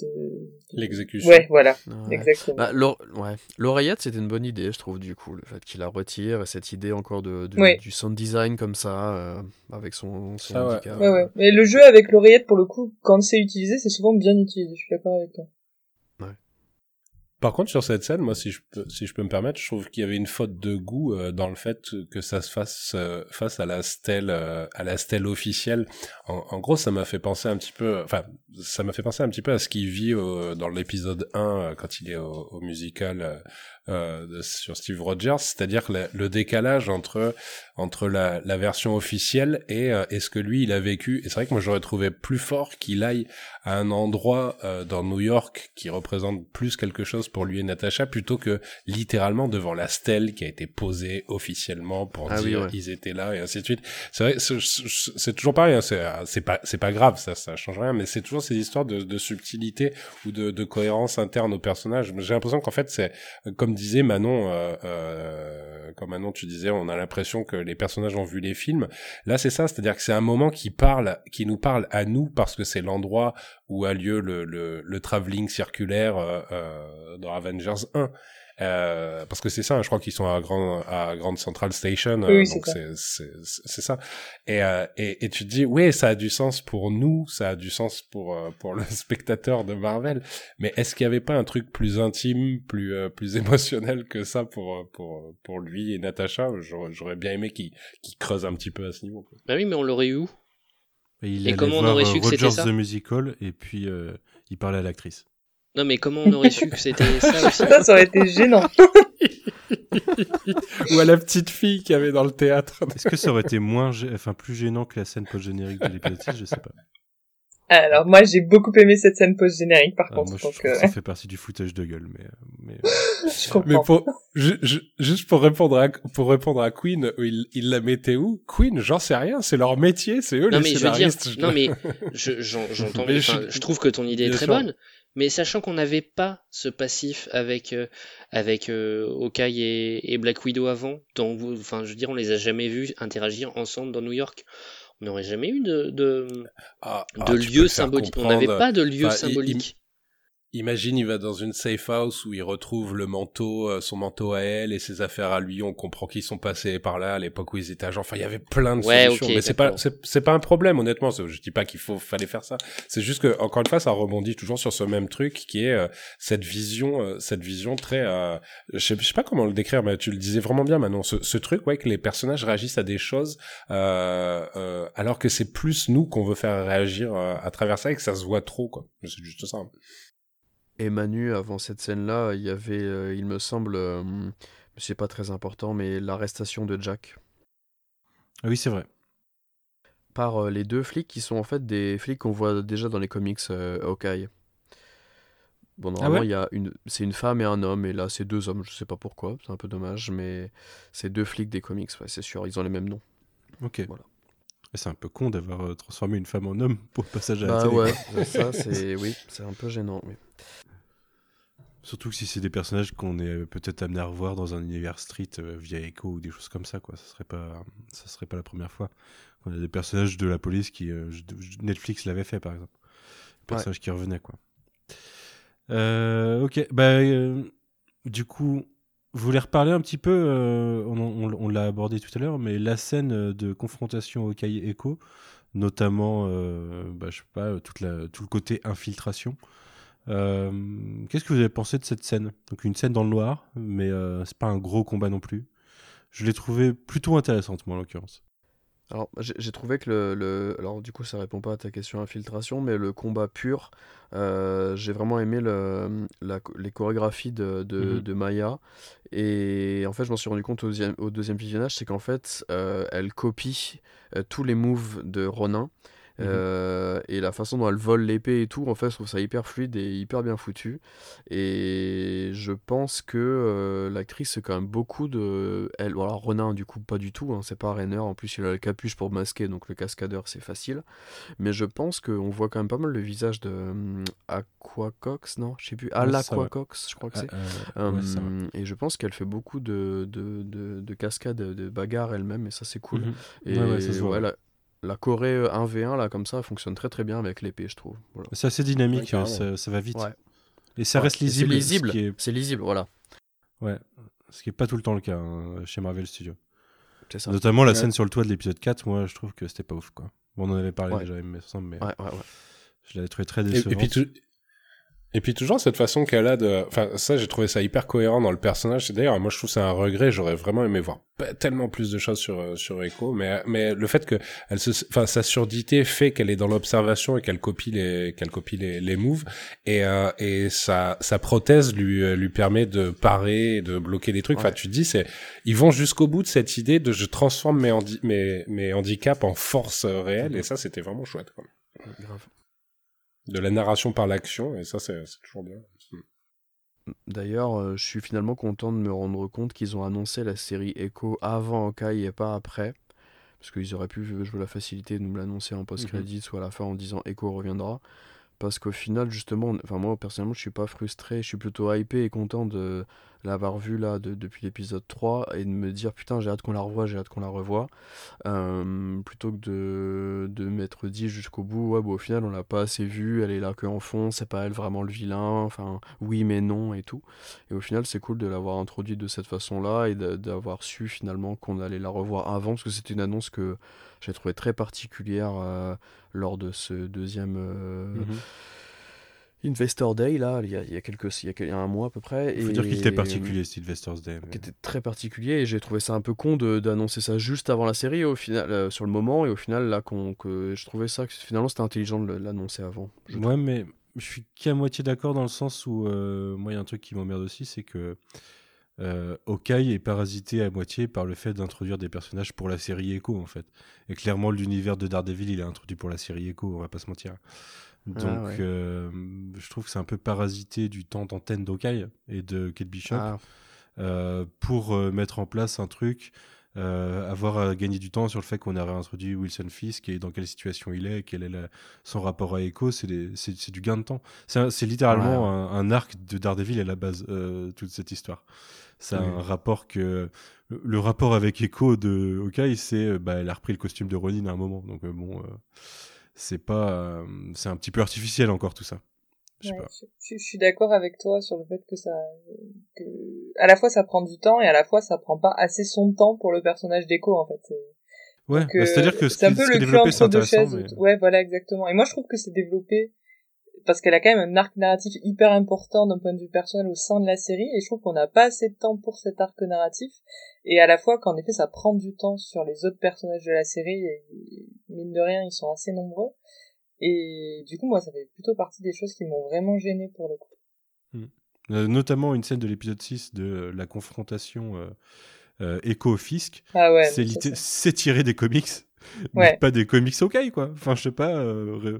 de... L'exécution. Ouais, voilà, Ouais. exactement. Bah, l'or- ouais. L'oreillette, c'était une bonne idée, je trouve, du coup. Le fait qu'il la retire, et cette idée encore de, du, Ouais. du sound design comme ça, euh, avec son, son Ça, ouais. handicap. Ouais, ouais. Mais le jeu avec l'oreillette, pour le coup, quand c'est utilisé, c'est souvent bien utilisé. Je suis d'accord avec toi. Par contre, sur cette scène, moi, si je peux, si je peux me permettre, je trouve qu'il y avait une faute de goût euh, dans le fait que ça se fasse euh, face à la stèle, euh, à la stèle officielle. En, en gros, ça m'a fait penser un petit peu, enfin, ça m'a fait penser un petit peu à ce qu'il vit euh, dans l'épisode 1 euh, quand il est au, au musical euh, euh, sur Steve Rogers, c'est-à-dire le, le décalage entre entre la, la version officielle et, euh, et ce que lui il a vécu. Et c'est vrai que moi j'aurais trouvé plus fort qu'il aille à un endroit euh, dans New York qui représente plus quelque chose pour lui et Natasha plutôt que littéralement devant la stèle qui a été posée officiellement pour Ah oui, dire ouais. ils étaient là et ainsi de suite. C'est vrai, c'est- toujours pareil. hein, C'est c'est pas c'est pas grave, ça ça change rien, mais c'est toujours ces histoires de, de subtilité ou de, de cohérence interne au personnage. J'ai l'impression qu'en fait c'est comme disait Manon, euh, euh, comme Manon tu disais, on a l'impression que les personnages ont vu les films. Là c'est ça, c'est-à-dire que c'est un moment qui parle, qui nous parle à nous parce que c'est l'endroit où a lieu le le, le travelling circulaire euh, euh, dans Avengers 1. Euh, parce que c'est ça, hein, je crois qu'ils sont à Grand à Grand Central Station, Oui, euh, oui, c'est donc c'est c'est c'est ça. Et, euh, et et tu te dis oui, ça a du sens pour nous, ça a du sens pour pour le spectateur de Marvel. Mais est-ce qu'il y avait pas un truc plus intime, plus euh, plus émotionnel que ça pour pour pour lui et Natasha J'aurais bien aimé qu'ils qu'ils creusent un petit peu à ce niveau. quoi. Bah oui, mais on l'aurait eu où? Et, il Et comment on aurait su que c'était Rogers ça? The Musical et puis euh, il parlait à l'actrice. Non, mais comment on aurait su que c'était ça aussi Ça, ça aurait été gênant. Ou à la petite fille qu'il y avait dans le théâtre. Est-ce que ça aurait été moins, gê- enfin plus gênant que la scène post-générique de l'épisode 6 Je sais pas. Alors moi j'ai beaucoup aimé cette scène post-générique par Ah, contre, moi, je donc trouve que euh, ça fait partie du foutage de gueule, mais, mais je comprends. Mais pour, ju- ju- juste pour répondre à, pour répondre à Queen, il, il la mettait où? Queen, j'en sais rien, c'est leur métier, c'est eux Non, les mais je veux dire, scénaristes. non, mais je- j'en- j'entends, enfin, je- je trouve que ton idée est très sûr. bonne, mais sachant qu'on n'avait pas ce passif avec, euh, avec euh, Hawkeye et, et Black Widow avant, donc, enfin, je veux dire, on les a jamais vus interagir ensemble dans New York. On n'aurait jamais eu de, de, Ah, de ah, lieu symbolique. On n'avait pas de lieu symbolique. Imagine, il va dans une safe house où il retrouve le manteau, euh, son manteau à elle et ses affaires à lui. On comprend qu'ils sont passés par là à l'époque où ils étaient agents. Enfin, il y avait plein de Ouais, solutions. mais c'est pas, c'est, pas un problème, honnêtement. Je dis pas qu'il faut, fallait faire ça. C'est juste que, encore une fois, ça rebondit toujours sur ce même truc qui est euh, cette vision, euh, cette vision très, euh, je, sais, je sais pas comment le décrire, mais tu le disais vraiment bien, Manon. Ce, ce truc, ouais, que les personnages réagissent à des choses, euh, euh, alors que c'est plus nous qu'on veut faire réagir à travers ça et que ça se voit trop, quoi. C'est juste ça. Et Manu, avant cette scène-là, il y avait, euh, il me semble, euh, c'est pas très important, mais l'arrestation de Jack ah oui, c'est vrai. par euh, les deux flics qui sont en fait des flics qu'on voit déjà dans les comics euh, Hawkeye. Bon, normalement, ouais il y a une, c'est une femme et un homme, et là, c'est deux hommes, je sais pas pourquoi, c'est un peu dommage, mais c'est deux flics des comics, ouais, c'est sûr, ils ont les mêmes noms. Ok. Voilà. C'est un peu con d'avoir transformé une femme en homme pour le passage à la Bah télé. ouais, ça, c'est, oui, c'est un peu gênant, oui. Surtout que si c'est des personnages qu'on est euh, peut-être amené à revoir dans un univers street euh, via Echo ou des choses comme ça, quoi. Ça serait pas, ça serait pas la première fois. On a des personnages de la police qui, euh, Netflix l'avait fait par exemple. Des personnages qui revenaient, quoi. Euh, ok, bah du coup, vous voulez reparler un petit peu, on, on- on l'a abordé tout à l'heure, mais la scène de confrontation au cahier Echo, notamment, bah, je sais pas, toute la, tout le côté infiltration. Euh, Qu'est-ce que vous avez pensé de cette scène? Donc une scène dans le noir, mais euh, c'est pas un gros combat non plus. Je l'ai trouvé plutôt intéressante, moi, en l'occurrence. Alors, j'ai trouvé que le, le- Alors, du coup, ça répond pas à ta question infiltration, mais le combat pur, euh, j'ai vraiment aimé le, la- les chorégraphies de, de, de Maya. Et en fait, je m'en suis rendu compte au deuxième, au deuxième visionnage, c'est qu'en fait, euh, elle copie euh, tous les moves de Ronin. Euh, et la façon dont elle vole l'épée et tout, en fait, je trouve ça hyper fluide et hyper bien foutu. Et je pense que euh, l'actrice, c'est quand même beaucoup de. Elle, voilà, Ronin, du coup, pas du tout. hein, c'est pas Rainer. En plus, il a la capuche pour masquer, donc le cascadeur, c'est facile. Mais je pense qu'on voit quand même pas mal le visage de hum, Aquacox, non Je sais plus. Ouais, va. Alaquacox, je crois que c'est. Ah, euh, ouais. Hum, et je pense qu'elle fait beaucoup de, de, de, de cascades, de bagarres elle-même, et ça, c'est cool. Mhm. Et Ouais, ouais, ça la, Corée euh, 1v1, là, comme ça, fonctionne très très bien avec l'épée, je trouve. Voilà. C'est assez dynamique, Ouais, carrément. ça, ça va vite. Ouais. Et ça Ouais, reste c'est lisible. Ce est, C'est lisible, voilà. ouais, ce qui est pas tout le temps le cas hein, chez Marvel Studios. C'est ça. Notamment la Ouais. scène sur le toit de l'épisode 4, moi je trouve que c'était pas ouf quoi. Bon, on en avait parlé Ouais. déjà, il me semble, mais Ouais, ouais, ouais. je l'avais trouvé très Et, décevant. et puis tout, Et puis toujours cette façon qu'elle a de, enfin ça j'ai trouvé ça hyper cohérent dans le personnage. D'ailleurs moi je trouve c'est un regret. J'aurais vraiment aimé voir tellement plus de choses sur euh, sur Echo, mais mais le fait que elle se, enfin sa surdité fait qu'elle est dans l'observation et qu'elle copie les qu'elle copie les les moves et euh, et sa sa prothèse lui euh, lui permet de parer, de bloquer des trucs. Enfin tu te dis c'est ils vont jusqu'au bout de cette idée de je transforme mes handi mes mes handicaps en force réelle et ça c'était vraiment chouette. Quoi. Grave. De la narration par l'action et ça c'est toujours bien. D'ailleurs, euh, je suis finalement content de me rendre compte qu'ils ont annoncé la série Echo avant Hawkeye et pas après. Parce qu'ils auraient pu jouer la facilité de nous l'annoncer en post-credit ou à la fin en disant Echo reviendra. Parce qu'au final, justement, moi personnellement, je suis pas frustré, je suis plutôt hypé et content de l'avoir vu là de- depuis l'épisode 3 et de me dire putain, j'ai hâte qu'on la revoie, j'ai hâte qu'on la revoie. Euh, plutôt que de, de m'être dit jusqu'au bout, ouais, bon, au final, on l'a pas assez vue, elle est là que en fond, c'est pas elle vraiment le vilain, enfin, oui, mais non et tout. Et au final, c'est cool de l'avoir introduite de cette façon-là et de- d'avoir su finalement qu'on allait la revoir avant, parce que c'était une annonce que j'ai trouvé très particulière euh, lors de ce deuxième euh, Mhm. Investor Day, là, il y a, il y a quelques, il y a un mois à peu près. Il faut et- dire qu'il était particulier, Sylvester's Day. mais- qui était très particulier et j'ai trouvé ça un peu con d'annoncer ça juste avant la série au final euh, sur le moment et au final là qu'on que je trouvais ça que finalement c'était intelligent de l'annoncer avant Ouais, mais je suis qu'à moitié d'accord dans le sens où euh, moi, il y a un truc qui m'emmerde aussi, c'est que euh, Hawkeye est parasité à moitié par le fait d'introduire des personnages pour la série Echo, en fait. Et clairement, l'univers de Daredevil, il est introduit pour la série Echo, on va pas se mentir. Donc, Ah ouais. euh, je trouve que c'est un peu parasité du temps d'antenne d'Hawkeye et de Kate Bishop Ah, euh, pour euh, mettre en place un truc, euh, avoir à gagner du temps sur le fait qu'on a réintroduit Wilson Fisk et dans quelle situation il est, quel est la- son rapport à Echo, c'est du gain de temps. C'est littéralement Ouais, Un, un arc de Daredevil à la base, euh, toute cette histoire. C'est Oui. un rapport que. Le, rapport avec Echo de Hawkeye, c'est. euh, Bah, elle a repris le costume de Ronin à un moment. Donc, euh, bon. euh, c'est pas. euh, c'est un petit peu artificiel encore tout ça. Je sais Ouais, pas. je, je- je suis d'accord avec toi sur le fait que ça, que à la fois ça prend du temps et à la fois ça prend pas assez son temps pour le personnage d'Echo en fait. Ouais, que bah, c'est-à-dire que ce c'est un qui, peu ce le développé, c'est entre deux chaises. mais- Ouais, voilà exactement. Et moi je trouve que c'est développé parce qu'elle a quand même un arc narratif hyper important d'un point de vue personnel au sein de la série et je trouve qu'on n'a pas assez de temps pour cet arc narratif et à la fois qu'en effet ça prend du temps sur les autres personnages de la série et mine de rien ils sont assez nombreux et du coup moi ça fait plutôt partie des choses qui m'ont vraiment gêné pour le coup. Euh, notamment une scène de l'épisode 6 de euh, la confrontation euh, euh, Echo-Fisk. Ah ouais. c'est tiré des comics, mais pas des comics ok quoi. Enfin, je sais pas, euh,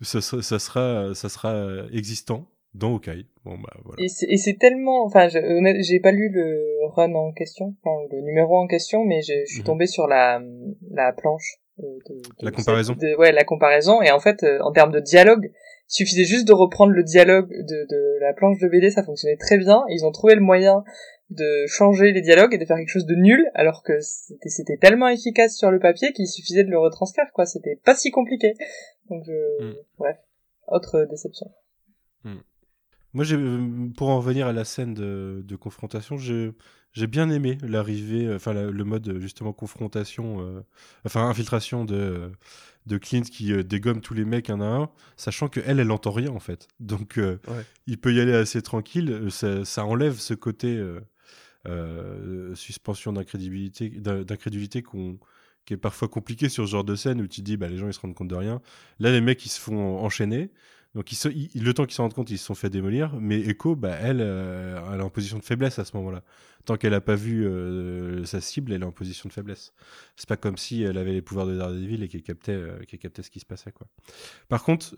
ça, sera, ça sera, ça sera existant dans Hawkeye. Bon bah voilà. Et c'est, tellement, enfin, j'ai pas lu le run en question, enfin le numéro en question, mais je, suis Mhm. tombée sur la la planche. Euh, de- de- La comparaison. de- ouais, la comparaison. Et en fait, euh, en termes de dialogue, il suffisait juste de reprendre le dialogue de, de la planche de BD, ça fonctionnait très bien. Ils ont trouvé le moyen de changer les dialogues et de faire quelque chose de nul, alors que c'était, tellement efficace sur le papier qu'il suffisait de le retranscrire, quoi. C'était pas si compliqué. Donc, je... Mm. bref, autre déception. Moi, j'ai, euh, pour en revenir à la scène de, de confrontation, j'ai, j'ai bien aimé l'arrivée, euh, enfin la- le mode justement confrontation, euh, enfin infiltration de, euh, de Clint qui euh, dégomme tous les mecs un à un, sachant que elle, elle entend rien en fait. Donc, euh, Ouais. il peut y aller assez tranquille. Ça, ça enlève ce côté suspension d'incrédulité, d'in- d'incrédulité qu'on qui est parfois compliqué sur ce genre de scène où tu te dis bah les gens ils se rendent compte de rien. Là les mecs ils se font enchaîner. Donc le temps qu'ils se rendent compte, ils se sont fait démolir. Mais Echo, bah, elle, euh, elle est en position de faiblesse à ce moment-là. Tant qu'elle n'a pas vu euh, sa cible, elle est en position de faiblesse. C'est pas comme si elle avait les pouvoirs de Daredevil et qu'elle captait, euh, captait ce qui se passait. Quoi. Par contre,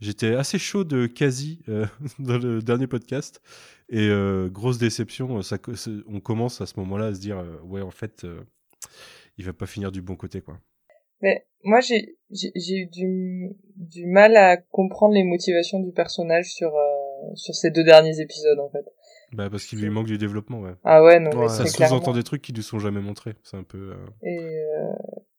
j'étais assez chaud de quasi dans le dernier podcast. Et grosse déception, ça, on commence à ce moment-là à se dire, ouais, en fait, il va pas finir du bon côté. quoi. Mais moi, j'ai eu du du mal à comprendre les motivations du personnage sur euh, sur ces deux derniers épisodes en fait. Bah, parce qu'il lui manque du développement. Ouais. Ah ouais, non, Ouais, mais ça sous-entend des trucs qui ne sont jamais montrés. C'est un peu. euh, Et euh,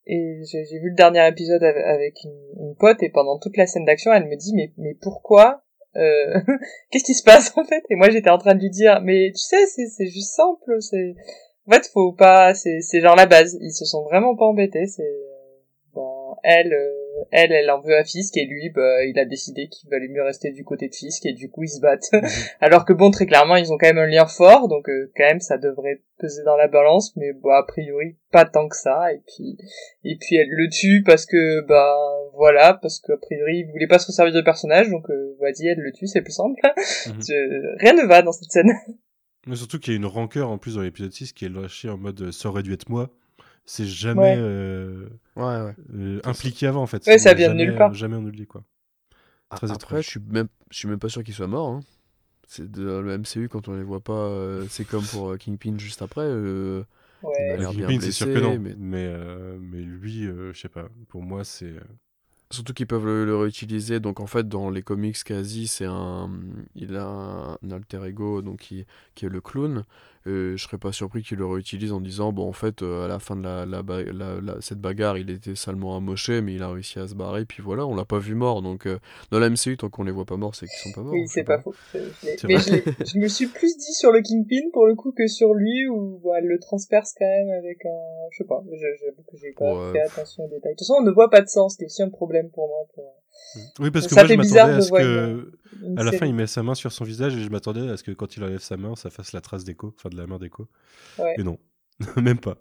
et j'ai vu le dernier épisode avec, une, une pote et pendant toute la scène d'action, elle me dit mais mais pourquoi euh, Qu'est-ce qui se passe en fait? Et moi, j'étais en train de lui dire mais tu sais, c'est c'est juste simple, c'est en fait faut pas, c'est c'est genre la base. Ils se sont vraiment pas embêtés, c'est elle, euh, elle, elle en veut à Fisk et lui, bah, il a décidé qu'il valait mieux rester du côté de Fisk et du coup ils se battent. Mhm. Alors que bon, très clairement, ils ont quand même un lien fort, donc euh, quand même ça devrait peser dans la balance, mais bon, a priori pas tant que ça. Et puis, et puis elle le tue parce que bah voilà, parce qu'a priori il voulait pas se servir de personnage, donc euh, vas-y, elle le tue, c'est plus simple. Mhm. Je- Rien ne va dans cette scène. Mais surtout qu'il y a une rancœur en plus dans l'épisode 6 qui est lâchée en mode ça aurait dû être moi. C'est jamais Ouais. euh, Ouais, ouais. euh, impliqué avant en fait. Ouais, ça vient de nulle part. Jamais on nous le dit quoi. Très Après, étrange. je suis même, je suis même pas sûr qu'il soit mort. hein. C'est de le MCU quand on les voit pas. euh, c'est comme pour euh, Kingpin juste après. euh, Ouais. Kingpin, c'est sûr que non. mais- Mais, euh, mais lui, euh, je sais pas. Pour moi, c'est. Surtout qu'ils peuvent le, le réutiliser. Donc en fait, dans les comics quasi, c'est un, il a un alter ego donc qui, qui est le clown. Et je serais pas surpris qu'il le réutilise en disant bon en fait euh, à la fin de la, la, la- la- cette bagarre, il était salement amoché, mais il a réussi à se barrer. Puis voilà, on l'a pas vu mort. Donc euh, dans la MCU, tant qu'on les voit pas morts, c'est qu'ils sont pas morts. Oui, c'est pas faux. Mais je, me suis plus dit sur le Kingpin pour le coup que sur lui où elle le transperce quand même avec un, je sais pas, je- j'avoue que j'ai pas Ouais. fait attention aux détails. De toute façon, on ne voit pas de sang, c'était aussi un problème pour moi. Pour Oui, parce que Ça moi, je fait bizarre m'attendais à ce que. À la fin, il met sa main sur son visage et je m'attendais à ce que quand il enlève sa main, ça fasse la trace d'écho, enfin de la main d'écho. Ouais. Et non, même pas.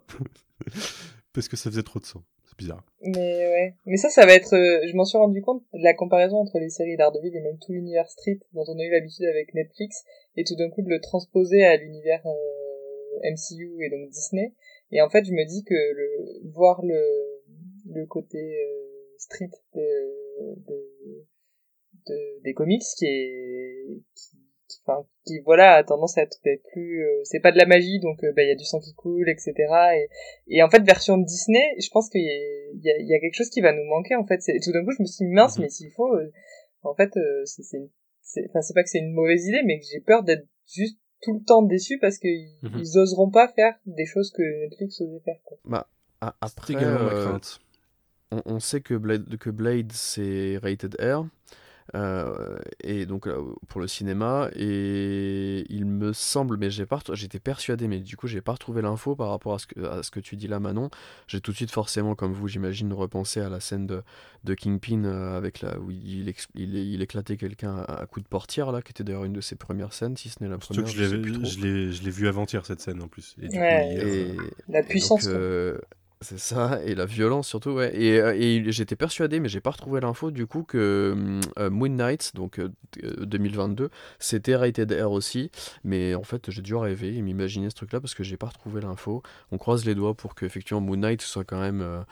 Parce que ça faisait trop de sang. C'est bizarre. Mais ouais, mais ça, ça va être. euh, je m'en suis rendu compte de la comparaison entre les séries d'Ardeville et même tout l'univers Street dont on a eu l'habitude avec Netflix, et tout d'un coup de le transposer à l'univers euh, MCU et donc Disney. Et en fait, je me dis que le voir le le côté euh, Street de, de, de- des comics qui est qui, qui, enfin, qui voilà a tendance à être plus euh, c'est pas de la magie donc euh, bah il y a du sang qui coule etc et et en fait, version Disney, je pense qu'il y, a- il y, a- il y a quelque chose qui va nous manquer, en fait. C'est- Tout d'un coup, je me suis dit, mince, Mhm. mais s'il faut, euh, en fait, euh, c'est, c'est, enfin, c'est pas que c'est une mauvaise idée, mais que j'ai peur d'être juste tout le temps déçu parce qu'ils Mhm. ils oseront pas faire des choses que Netflix osait faire, quoi. Bah, après, également ma euh, crainte. On, on sait que Blade, que Blade c'est rated R. euh, et donc euh, pour le cinéma et il me semble mais j'ai pas j'étais persuadé mais du coup j'ai pas retrouvé l'info par rapport à ce que à ce que tu dis là Manon j'ai tout de suite forcément comme vous j'imagine repensé à la scène de, de Kingpin euh, avec la où il, ex- il, il éclatait quelqu'un à, à coup de portière là qui était d'ailleurs une de ses premières scènes si ce n'est la première que je je l'ai- vu avant-hier cette scène en plus. Et du Ouais. coup, Et- La et donc, puissance, euh, c'est ça, et la violence surtout, ouais. Et, euh, j'étais persuadé, mais j'ai pas retrouvé l'info du coup que hum, euh, Moon Knight, donc euh, euh, 2022, c'était rated R aussi. Mais en fait, j'ai dû rêver et m'imaginer ce truc-là parce que j'ai pas retrouvé l'info. On croise les doigts pour que effectivement Moon Knight soit quand même.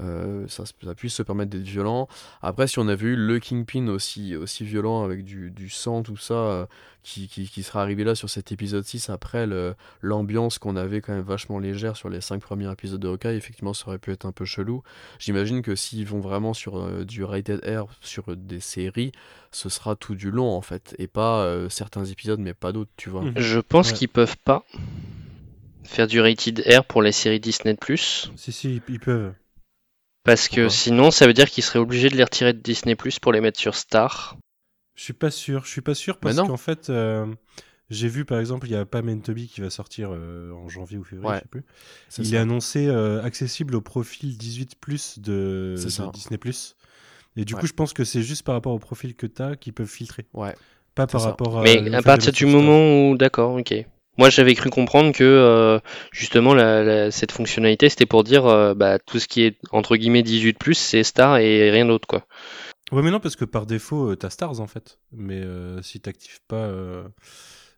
Euh, euh, ça, ça puisse se permettre d'être violent. Après, si on avait eu le Kingpin aussi, aussi violent avec du, du sang, tout ça, euh, qui, qui, qui serait arrivé là sur cet épisode 6 après le, l'ambiance qu'on avait quand même vachement légère sur les cinq premiers épisodes de Hawkeye, effectivement, ça aurait pu être un peu chelou. J'imagine que s'ils vont vraiment sur euh, du rated R, sur des séries, ce sera tout du long en fait, et pas euh, certains épisodes, mais pas d'autres, tu vois. Je pense Ouais. qu'ils peuvent pas faire du rated R pour les séries Disney+. Si, si, ils peuvent. Parce que Pourquoi sinon, ça veut dire qu'ils seraient obligés de les retirer de Disney Plus pour les mettre sur Star. Je suis pas sûr. Je suis pas sûr parce qu'en fait, euh, j'ai vu par exemple, il y a Pam and Toby qui va sortir euh, en janvier ou février, Ouais, je sais plus. Il ça. est annoncé euh, accessible au profil 18 plus de, C'est de ça. Disney Plus. Et du Ouais. coup, je pense que c'est juste par rapport au profil que tu as qu'ils peuvent filtrer. Ouais. Pas par ça. rapport à. Mais à partir du moment où, d'accord, ok. Moi, j'avais cru comprendre que euh, justement la- la- cette fonctionnalité, c'était pour dire euh, bah, tout ce qui est entre guillemets 18 c'est Star et rien d'autre quoi. Ouais, mais non, parce que par défaut, euh, t'as Stars en fait. Mais si t'actives pas.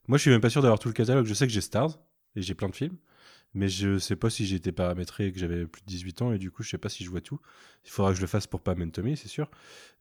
Moi, je suis même pas sûr d'avoir tout le catalogue. Je sais que j'ai Stars et j'ai plein de films. Mais je sais pas si j'ai été paramétré et que j'avais plus de 18 ans. Et du coup, je sais pas si je vois tout. Il faudra que je le fasse pour Pam and Tommy, c'est sûr.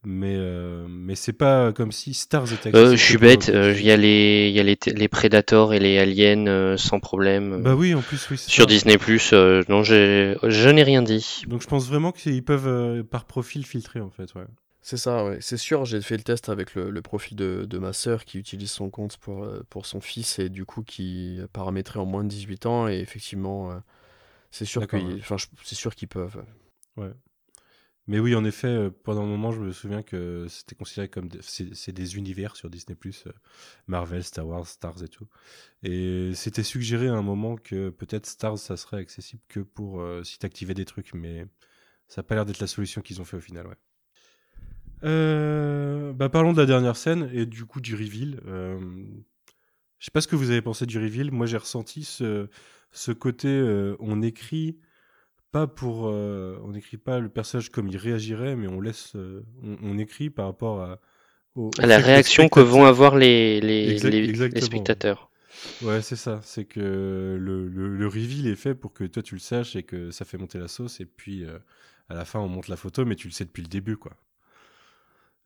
Mais, euh, mais c'est pas comme si Stars était Euh, je suis bête, euh, il y a les, il y a les, les Predators et les Aliens euh, sans problème. Bah oui, en plus, oui. Sur ça. Disney Plus, non, j'ai- je n'ai rien dit. Donc je pense vraiment qu'ils peuvent euh, par profil filtrer en fait. Ouais. C'est ça, ouais. C'est sûr, j'ai fait le test avec le, le profil de, de ma sœur qui utilise son compte pour, euh, pour son fils et du coup qui est paramétré en moins de 18 ans et effectivement, euh, c'est sûr D'accord, qu'ils ouais. enfin, je- c'est sûr qu'ils peuvent. Mais oui, en effet, euh, pendant un moment, je me souviens que c'était considéré comme des, c'est, c'est des univers sur Disney+, euh, Marvel, Star Wars, Stars et tout. Et c'était suggéré à un moment que peut-être Stars, ça serait accessible que pour euh, si t'activais des trucs, mais ça a pas l'air d'être la solution qu'ils ont fait au final, ouais. Euh, bah parlons de la dernière scène et du coup du reveal. Euh, je sais pas ce que vous avez pensé du reveal. Moi, j'ai ressenti ce, ce côté, euh, on écrit pas pour, euh, on écrit pas le personnage comme il réagirait, mais on laisse, on, on écrit par rapport à, au, À la réaction que vont avoir les, les, Exact- les- les exactement. spectateurs. Ouais, c'est ça. C'est que le, le, le reveal est fait pour que toi tu le saches et que ça fait monter la sauce. Et puis à la fin, on monte la photo, mais tu le sais depuis le début, quoi.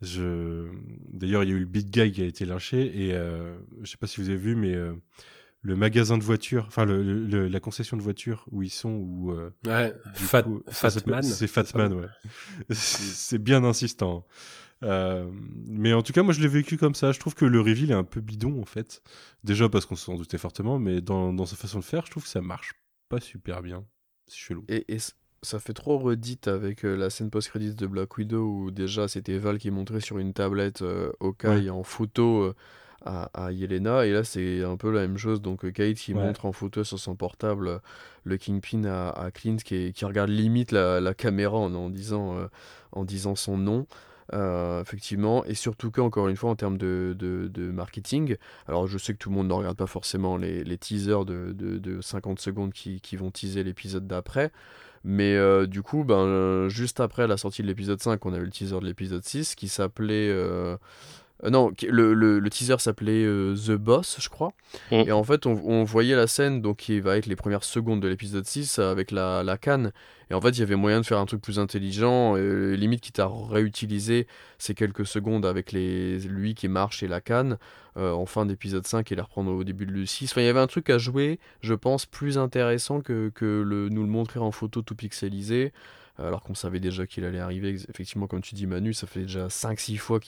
Je... D'ailleurs, il y a eu le big guy qui a été lynché et euh, je sais pas si vous avez vu, mais euh, le magasin de voitures, enfin le, le- la concession de voitures où ils sont, où euh, Ouais, Fat, coup, ça s'appelle- Fatman. C'est Fatman, ouais. C'est c'est bien insistant. Euh, mais en tout cas, moi, je l'ai vécu comme ça. Je trouve que le reveal est un peu bidon, en fait. Déjà parce qu'on s'en doutait fortement, mais dans, dans sa façon de faire, je trouve que ça marche pas super bien. C'est chelou. Et, et c- ça fait trop redite avec euh, la scène post-credit de Black Widow où déjà c'était Val qui montrait sur une tablette euh, Hawkeye en photo euh, à, à Yelena et là c'est un peu la même chose donc euh, Kate qui Ouais. montre en photo sur son portable le Kingpin à, à Clint qui, regarde limite la, la caméra en, en disant, en disant son nom. Euh, effectivement, et surtout qu'encore une fois en termes de, de- de marketing, alors je sais que tout le monde ne regarde pas forcément les, les teasers de, de- de 50 secondes qui, qui vont teaser l'épisode d'après, mais euh, du coup, ben, euh, juste après la sortie de l'épisode 5, on a eu le teaser de l'épisode 6 qui s'appelait. euh, euh, non, le, le- le teaser s'appelait euh, The Boss, je crois. Mm. Et en fait, on, on voyait la scène donc, qui va être les premières secondes de l'épisode 6 avec la, la canne. Et en fait, il y avait moyen de faire un truc plus intelligent, euh, limite quitte à réutiliser ces quelques secondes avec les, lui qui marche et la canne euh, en fin d'épisode 5 et les reprendre au début de 6. Enfin, il y avait un truc à jouer, je pense, plus intéressant que, que le, nous le montrer en photo tout pixelisé. Euh, Alors qu'on savait déjà qu'il allait arriver, effectivement, comme tu dis, Manu, ça fait déjà 5-6 fois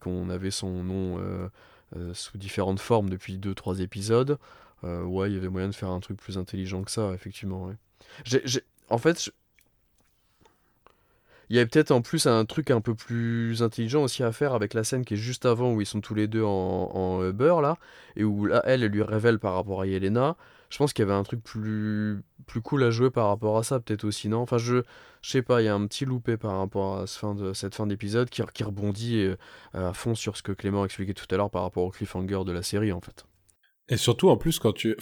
qu'on avait son nom euh, euh, sous différentes formes depuis 2-3 épisodes. Ouais, il y avait moyen de faire un truc plus intelligent que ça, effectivement. En fait, il y avait peut-être en plus un truc un peu plus intelligent aussi à faire avec la scène qui est juste avant où ils sont tous les deux en, en Uber là, et où là, elle, elle lui révèle par rapport à Yelena. Je pense qu'il y avait un truc plus, plus cool à jouer par rapport à ça, peut-être aussi, non? Enfin, je, sais pas, il y a un petit loupé par rapport à cette fin d'épisode qui, qui rebondit euh, à fond sur ce que Clément expliquait tout à l'heure par rapport au cliffhanger de la série, en fait. Et surtout, en plus, quand tu,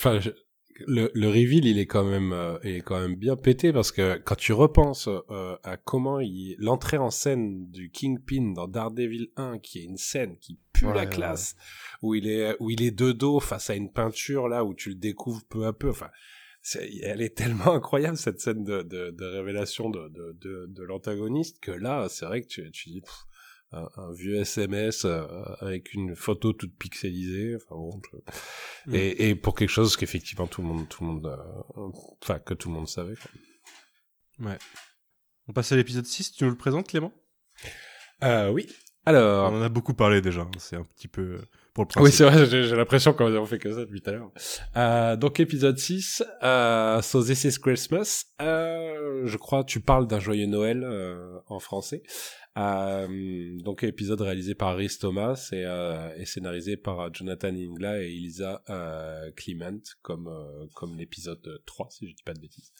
le, le reveal, il est quand même, euh, il est quand même bien pété parce que quand tu repenses euh, à comment il, l'entrée en scène du Kingpin dans Daredevil 1, qui est une scène qui pue Ouais, la ouais. classe, où il est, où il est de dos face à une peinture là, où tu le découvres peu à peu. Enfin, c'est, elle est tellement incroyable cette scène de, de, de révélation de, de, de, de l'antagoniste que là, c'est vrai que tu, tu dis. pff, un, un vieux SMS euh, avec une photo toute pixelisée. Enfin bon, je- Mm. et, et pour quelque chose qu'effectivement tout le monde, tout le monde, euh, enfin que tout le monde savait. quoi. Ouais. On passe à l'épisode 6, tu nous le présentes Clément? Euh, oui. On Alors. en a beaucoup parlé déjà, hein, c'est un petit peu pour le principe. Oui, c'est vrai, j'ai j'ai l'impression qu'on on fait que ça depuis tout à l'heure. Euh, donc, épisode 6, euh, So This is Christmas. Euh, je crois, tu parles d'un joyeux Noël euh, en français. Euh, donc, épisode réalisé par Rhys Thomas et, euh, et scénarisé par Jonathan Ingla et Elisa euh, Clement, comme, euh, comme l'épisode 3, si je dis pas de bêtises.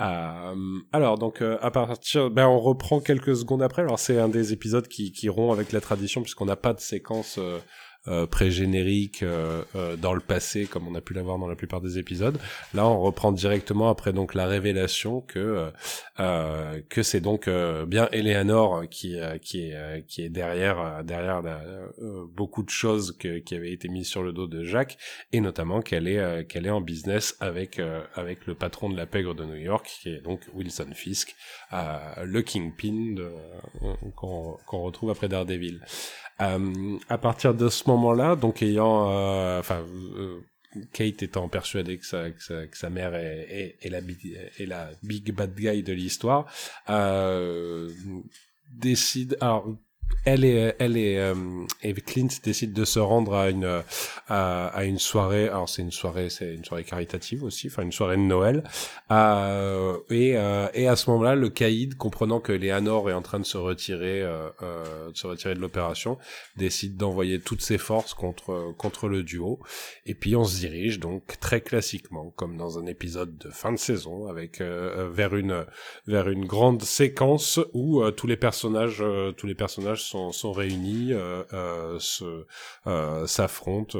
Euh, alors donc euh, à partir, ben on reprend quelques secondes après. Alors c'est un des épisodes qui, qui rompt avec la tradition puisqu'on n'a pas de séquence euh, pré-générique euh, euh, dans le passé comme on a pu l'avoir dans la plupart des épisodes. Là on reprend directement après donc la révélation que euh, euh, que c'est donc bien Eleanor qui qui est qui est derrière derrière la- beaucoup de choses que, qui avaient été mises sur le dos de Jacques et notamment qu'elle est qu'elle est en business avec avec le patron de la pègre de New York qui est donc Wilson Fisk le kingpin qu'on qu'on retrouve après Daredevil euh, à partir de ce moment-là donc ayant euh, enfin euh, Kate étant persuadée que sa, que sa, que sa mère est, est, est la, big- est la big bad guy de l'histoire, euh, décide. Alors, elle est, elle est, euh, et Clint décide de se rendre à une, à, à une soirée. Alors c'est une soirée, c'est une soirée caritative aussi, enfin une soirée de Noël. Euh, et, euh, et à ce moment-là, le caïd, comprenant que Léanor est en train de se retirer, euh, euh, de se retirer de l'opération, décide d'envoyer toutes ses forces contre, contre le duo. Et puis on se dirige donc très classiquement, comme dans un épisode de fin de saison, avec euh, vers une, vers une grande séquence où tous les personnages, tous les personnages sont, sont réunis, euh, euh, se, euh, s'affrontent,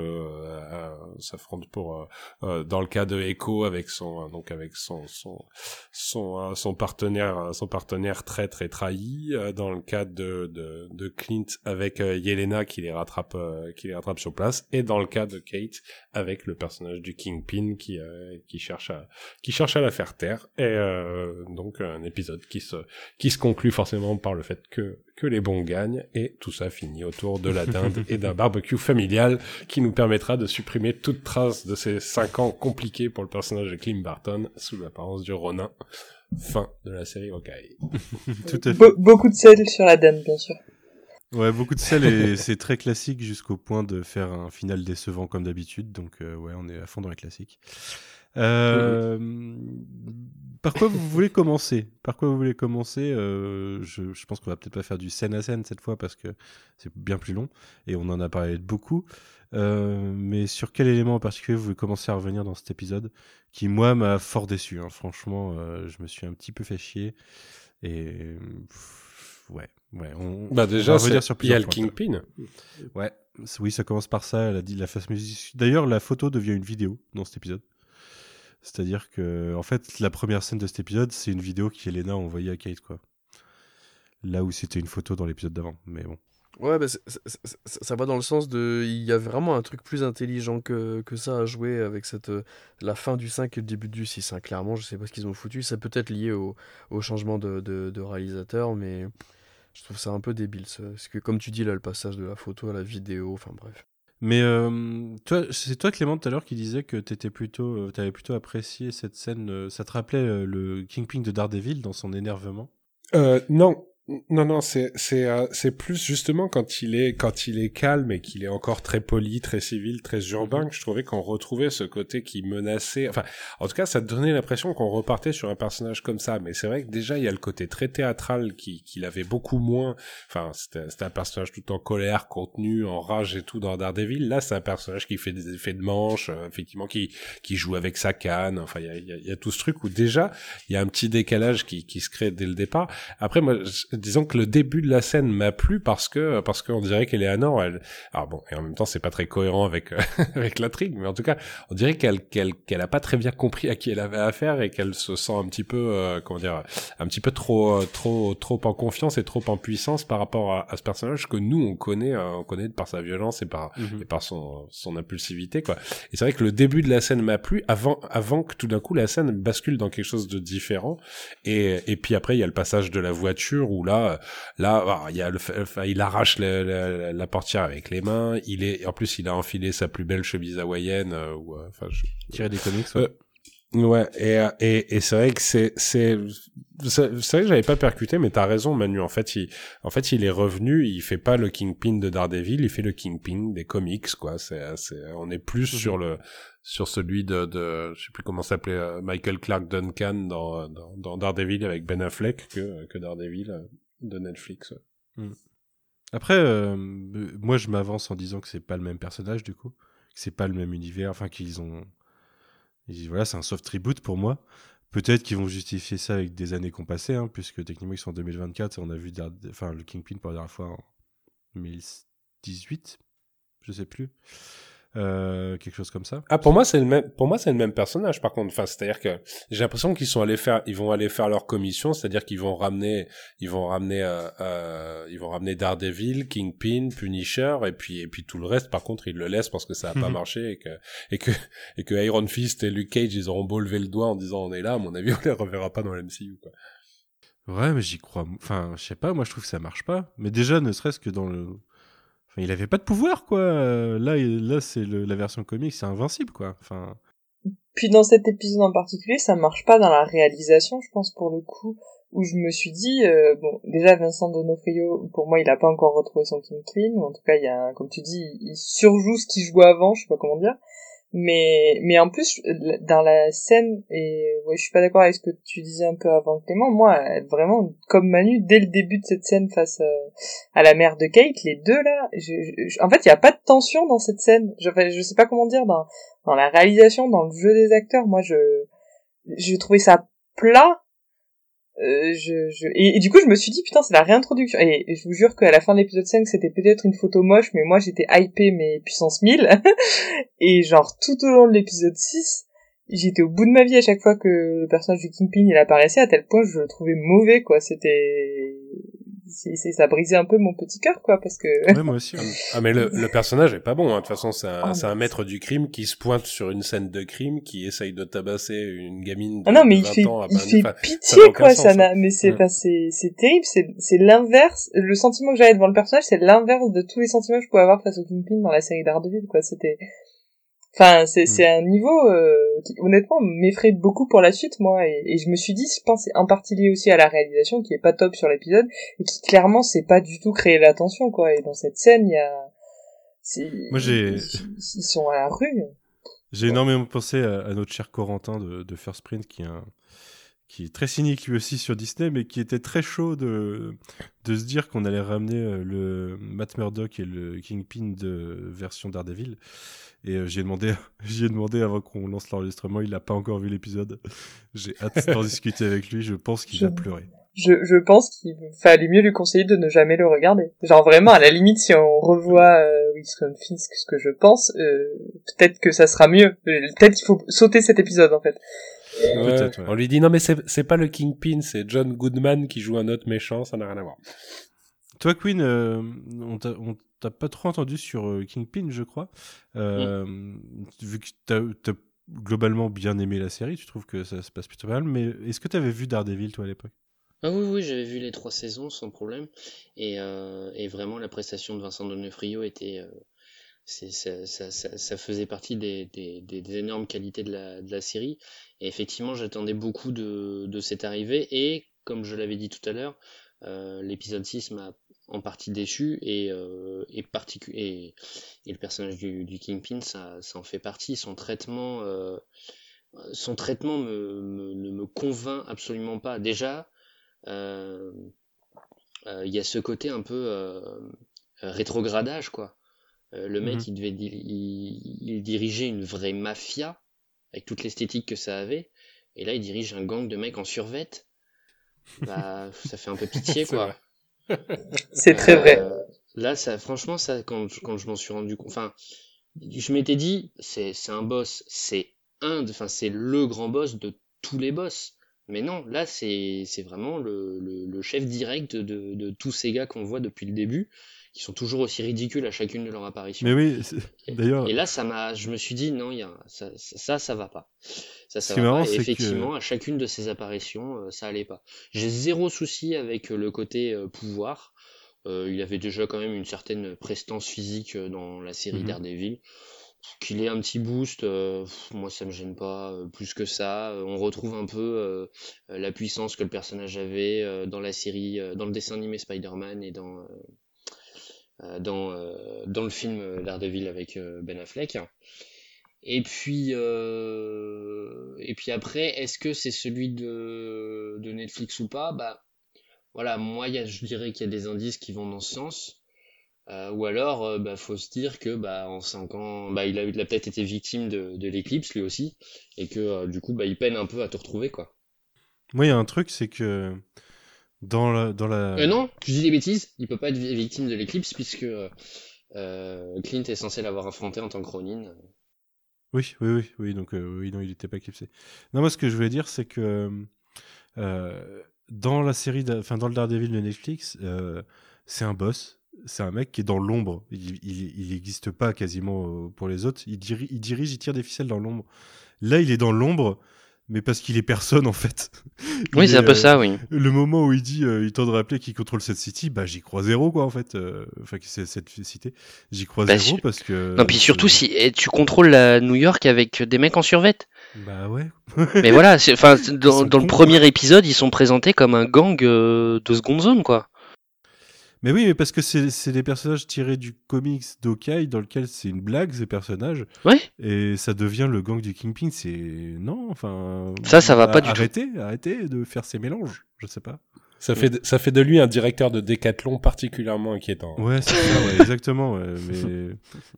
s'affrontent pour, dans le cas de Echo avec son, donc avec son, son, son, partenaire, son partenaire très très trahi, dans le cas de, de, de Clint avec Yelena qui les rattrape, qui les rattrape sur place, et dans le cas de Kate avec le personnage du Kingpin qui, qui cherche à, qui cherche à la faire taire, et donc un épisode qui se, qui se conclut forcément par le fait que que les bons gagnent, et tout ça finit autour de la dinde et d'un barbecue familial qui nous permettra de supprimer toute trace de ces cinq ans compliqués pour le personnage de Clint Barton sous l'apparence du Ronin. Fin de la série Hawkeye. tout à fait. beaucoup de sel sur la dinde, bien sûr. Ouais, beaucoup de sel et c'est très classique jusqu'au point de faire un final décevant comme d'habitude. Donc euh, ouais, on est à fond dans les classiques. Euh, par quoi vous voulez commencer? Par quoi vous voulez commencer? Euh, je, je, pense qu'on va peut-être pas faire du scène à scène cette fois parce que c'est bien plus long et on en a parlé de beaucoup. Euh, mais sur quel élément en particulier vous voulez commencer à revenir dans cet épisode? Qui moi m'a fort déçu. Hein. Franchement, euh, je me suis un petit peu fait chier et ouais, ouais. On, bah déjà, il y a le Kingpin. Ouais, oui, ça commence par ça. Elle a dit la face D'ailleurs, la photo devient une vidéo dans cet épisode. C'est-à-dire que, en fait, la première scène de cet épisode, c'est une vidéo qu'Elena a envoyée à Kate, quoi. Là où c'était une photo dans l'épisode d'avant, mais bon. Ouais, bah ça va dans le sens de. Il y a vraiment un truc plus intelligent que, que ça à jouer avec cette, euh, la fin du 5 et le début du 6. Hein. Clairement, je sais pas ce qu'ils ont foutu. Ça peut être lié au, au changement de, de, réalisateur, mais je trouve ça un peu débile. Parce que, comme tu dis, là, le passage de la photo à la vidéo, enfin bref. Mais euh, toi, c'est toi Clément tout à l'heure qui disais que t'étais plutôt, euh, avais plutôt apprécié cette scène. Euh, ça te rappelait le Kingpin de Daredevil dans son énervement? Non, non, non, c'est c'est euh, c'est plus justement quand il est quand il est calme et qu'il est encore très poli, très civil, très urbain. Que je trouvais qu'on retrouvait ce côté qui menaçait. Enfin, en tout cas, ça donnait l'impression qu'on repartait sur un personnage comme ça. Mais c'est vrai que déjà il y a le côté très théâtral qui qu'il avait beaucoup moins. Enfin, c'était c'était un personnage tout en colère, contenu, en rage et tout dans Daredevil. Là, c'est un personnage qui fait des effets de manche, euh, effectivement, qui qui joue avec sa canne. Enfin, il y a, y, a, y a tout ce truc où déjà il y a un petit décalage qui qui se crée dès le départ. Après, moi disons que le début de la scène m'a plu parce que parce qu'on dirait qu'Eleanor elle alors bon et en même temps c'est pas très cohérent avec avec l'intrigue mais en tout cas on dirait qu'elle qu'elle qu'elle a pas très bien compris à qui elle avait affaire et qu'elle se sent un petit peu euh, comment dire un petit peu trop euh, trop trop en confiance et trop en puissance par rapport à, ce personnage que nous on connaît euh, on connaît par sa violence et par mhm. et par son son impulsivité quoi et c'est vrai que le début de la scène m'a plu avant avant que tout d'un coup la scène bascule dans quelque chose de différent et et puis après il y a le passage de la voiture où là, là, ah, il y a le, il arrache la, portière avec les mains. Il est, en plus, il a enfilé sa plus belle chemise hawaïenne. Euh, ou, euh, enfin, je... tiré des comics. Ouais. Euh, ouais, et, et, et c'est vrai que c'est, c'est, c'est vrai que j'avais pas percuté, mais t'as raison, Manu. En fait, il, en fait, il est revenu. Il fait pas le Kingpin de Daredevil, il fait le Kingpin des comics, quoi. C'est, c'est, on est plus mhm. sur le, sur celui de, de je sais plus comment s'appelait Michael Clark Duncan dans, dans, Daredevil avec Ben Affleck que que Daredevil de Netflix. Hmm. Après, euh, moi je m'avance en disant que c'est pas le même personnage du coup, que c'est pas le même univers, enfin qu'ils ont, voilà, c'est un soft reboot pour moi. Peut-être qu'ils vont justifier ça avec des années qu'on passé, hein, puisque techniquement ils sont en 2024 et on a vu enfin, le Kingpin pour la dernière fois en 2018, je sais plus. Euh, quelque chose comme ça. Ah pour moi c'est le même pour moi c'est le même personnage par contre enfin c'est-à-dire que j'ai l'impression qu'ils sont allés faire ils vont aller faire leur commission c'est-à-dire qu'ils vont ramener ils vont ramener euh, euh, ils vont ramener Daredevil, Kingpin, Punisher et puis et puis tout le reste par contre ils le laissent parce que ça a pas marché et que et que et que Iron Fist et Luke Cage ils auront beau lever le doigt en disant on est là à mon avis on les reverra pas dans l'MCU quoi. Ouais mais j'y crois enfin je sais pas moi je trouve que ça marche pas mais déjà ne serait-ce que dans le il avait pas de pouvoir, quoi. Là, là c'est la version comique, c'est invincible, quoi. Enfin. Puis dans cet épisode en particulier, ça marche pas dans la réalisation, je pense pour le coup. où je me suis dit, euh, bon, déjà Vincent Donofrio, pour moi, il a pas encore retrouvé son King Clean, ou en tout cas, il y a, comme tu dis, il surjoue ce qu'il jouait avant, je sais pas comment dire. Mais, mais en plus, dans la scène, et ouais, je suis pas d'accord avec ce que tu disais un peu avant Clément, moi, vraiment, comme Manu, dès le début de cette scène face à, à la mère de Kate, les deux là, je, je, en fait, il y a pas de tension dans cette scène. Je, je sais pas comment dire, dans, dans la réalisation, dans le jeu des acteurs, moi, je, je trouvais ça plat, euh, je, je... Et, du coup, je me suis dit, putain, c'est la réintroduction. Et, je vous jure qu'à la fin de l'épisode 5, c'était peut-être une photo moche, mais moi, j'étais hypé, mais puissance 1000. et genre, tout au long de l'épisode 6, j'étais au bout de ma vie à chaque fois que le personnage du Kingpin, il apparaissait, à tel point je le trouvais mauvais, quoi. C'était ça brisait un peu mon petit cœur quoi parce que ouais, moi aussi ah mais le, le, personnage est pas bon hein. de toute façon c'est un, oh, un maître du crime qui se pointe sur une scène de crime qui essaye de tabasser une gamine de ah non mais il fait il fait pitié quoi ça n'a mais c'est mm. c'est c'est terrible c'est c'est l'inverse le sentiment que j'avais devant le personnage c'est l'inverse de tous les sentiments que je pouvais avoir face au Kingpin dans la série d'Ardeville quoi c'était Enfin, c'est c'est un niveau euh, qui honnêtement m'effraie beaucoup pour la suite moi et, et je me suis dit je pense c'est en partie lié aussi à la réalisation qui est pas top sur l'épisode et qui clairement c'est pas du tout créé l'attention quoi et dans cette scène il y a moi j'ai ils, sont à la rue. J'ai énormément pensé à, notre cher Corentin de, de First Print qui est un, qui est très cynique lui aussi sur Disney, mais qui était très chaud de, de se dire qu'on allait ramener euh, le Matt Murdock et le Kingpin de version Daredevil. Et euh, j'ai demandé, j'ai demandé avant qu'on lance l'enregistrement, il n'a pas encore vu l'épisode. J'ai hâte d'en discuter avec lui. Je pense qu'il va pleurer. Je, je pense qu'il fallait mieux lui conseiller de ne jamais le regarder. Genre vraiment, à la limite, si on revoit euh, Fisk, ce que je pense, euh, peut-être que ça sera mieux. Peut-être qu'il faut sauter cet épisode en fait. On lui dit non mais c'est pas le Kingpin, c'est John Goodman qui joue un autre méchant, ça n'a rien à voir. Toi Queen, euh, on t'a pas trop entendu sur euh, Kingpin, je crois. Euh, vu que t'as as globalement bien aimé la série, tu trouves que ça se passe plutôt mal, mais est-ce que t'avais vu Daredevil toi à l'époque? Ah oui, oui, j'avais vu les trois saisons sans problème. Et, et vraiment, la prestation de Vincent Donofrio était, ça, faisait partie des, énormes qualités de la, série. Et effectivement, j'attendais beaucoup de, cette arrivée. Et comme je l'avais dit tout à l'heure, euh, l'épisode 6 m'a en partie déçu et, euh, le personnage du, Kingpin, ça, en fait partie. Son traitement, euh, son traitement me, ne me convainc absolument pas. Déjà, il y a ce côté un peu rétrogradage, quoi. Euh, le mec, mhm. il devait il, dirigeait une vraie mafia avec toute l'esthétique que ça avait, et là, il dirige un gang de mecs en survette. Bah, ça fait un peu pitié, quoi. C'est très vrai. Euh, là, ça, franchement, ça, quand, quand je m'en suis rendu compte, enfin, je m'étais dit, c'est, c'est un boss, c'est un, enfin, c'est le grand boss de tous les boss. Mais non, là, c'est, c'est vraiment le, le, le, chef direct de, de tous ces gars qu'on voit depuis le début qui sont toujours aussi ridicules à chacune de leurs apparitions. Mais oui, d'ailleurs. Et là, ça m'a, je me suis dit non, y a, ça, ça, ça, va pas. Ça, ça va pas. Et effectivement, à chacune de ces apparitions, euh, ça allait pas. J'ai zéro souci avec euh, le côté euh, pouvoir. il avait déjà quand même une certaine prestance physique dans la série mm Daredevil. Qu'il ait un petit boost, moi ça me gêne pas plus que ça. on retrouve un peu la puissance que le personnage avait dans la série, dans le dessin animé Spider-Man et dans euh, dans, euh, dans le film Daredevil avec euh, Ben Affleck. Et puis, et puis après, est-ce que c'est celui de, de Netflix ou pas? Bah, voilà, moi, y a, je dirais qu'il y a des indices qui vont dans ce sens. ou alors, bah, faut se dire que bah, en 5 ans, bah, il a, peut-être été victime de, de l'éclipse lui aussi, et que du coup, bah, il peine un peu à te retrouver, quoi. Moi, il y a un truc, c'est que dans la, dans la... Euh, non, je dis des bêtises. Il peut pas être victime de l'éclipse puisque euh, Clint est censé l'avoir affronté en tant que Ronin. Oui, oui, oui, oui. Donc euh, oui, non, il n'était pas éclipsé. Non, moi, ce que je voulais dire, c'est que euh, dans la série, enfin dans le Daredevil de Netflix, euh, c'est un boss. C'est un mec qui est dans l'ombre. Il n'existe pas quasiment pour les autres. Il, il dirige, il tire des ficelles dans l'ombre. Là, il est dans l'ombre mais parce qu'il est personne en fait. Oui, c'est un peu euh, ça, oui. Le moment où il dit, euh, il tente de rappeler qu'il contrôle cette city, bah j'y crois zéro quoi en fait. Euh, Enfin, que c'est cette cité, j'y crois Bah, zéro parce que. Non, puis surtout si et tu contrôles la New York avec des mecs en survette. Bah ouais. Mais voilà, enfin dans, dans le premier épisode, ils sont présentés comme un gang euh, de seconde zone, quoi. Mais oui, mais parce que c'est c'est des personnages tirés du comics d'Okai dans lequel c'est une blague ces personnages Ouais. et ça devient le gang du Kingpin. C'est non, enfin. Ça, ça va pas du tout. arrêtez, Arrêtez de faire ces mélanges. Je sais pas. Ça fait, de, ça fait de lui un directeur de décathlon particulièrement inquiétant. Ouais, c'est ça, ouais, exactement. ouais, mais,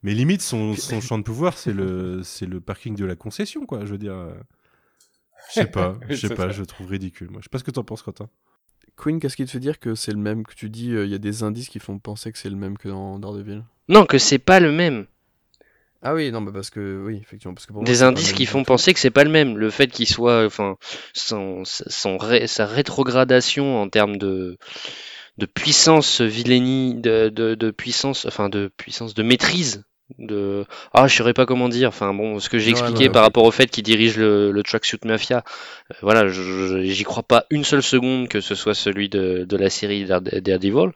mais limite, son, son champ de pouvoir, c'est le, c'est le parking de la concession, quoi. Je veux dire. Je sais pas, je sais pas, ça. je le trouve ridicule. Moi, je sais pas ce que t'en penses, Quentin. Queen, qu'est-ce qui te fait dire que c'est le même que tu dis euh, Il y a des indices qui font penser que c'est le même que dans Daredevil? Non, que c'est pas le même. Ah oui, non, mais parce que oui, effectivement, parce que pour Des indices qui font penser que c'est pas le même. Le fait qu'il soit, enfin, son, son ré- sa rétrogradation en termes de de puissance vilainie, de, de, de puissance, enfin de puissance, de maîtrise. De ah je saurais pas comment dire. Enfin bon ce que j'ai Ouais, expliqué ouais, par rapport au fait qu'il dirige le, le tracksuit mafia euh, voilà j'y crois pas une seule seconde que ce soit celui de, de la série Dare- Daredevil.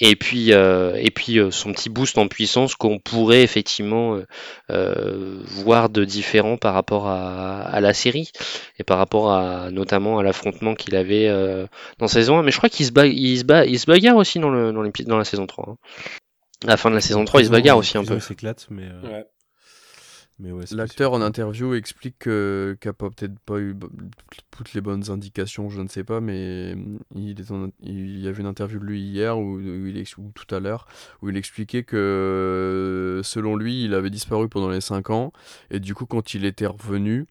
Et puis euh, et puis euh, son petit boost en puissance qu'on pourrait effectivement euh, euh, voir de différent par rapport à, à la série et par rapport à notamment à l'affrontement qu'il avait euh, dans saison 1 mais je crois qu'il se, ba- il se, ba- il se bagarre aussi dans, le, dans, la saison 3 hein. À la fin de la saison 3 il se Prison- bagarre aussi un peu mais. euh, Ouais. mais ouais, c'est L'acteur en interview explique que- qu'il n'a peut-être pas eu toutes les bonnes indications, je ne sais pas, mais mm, il, est en- il y avait une interview de lui hier ou tout à l'heure où il expliquait que selon lui, il avait disparu pendant les 5 ans et du coup, quand il était revenu,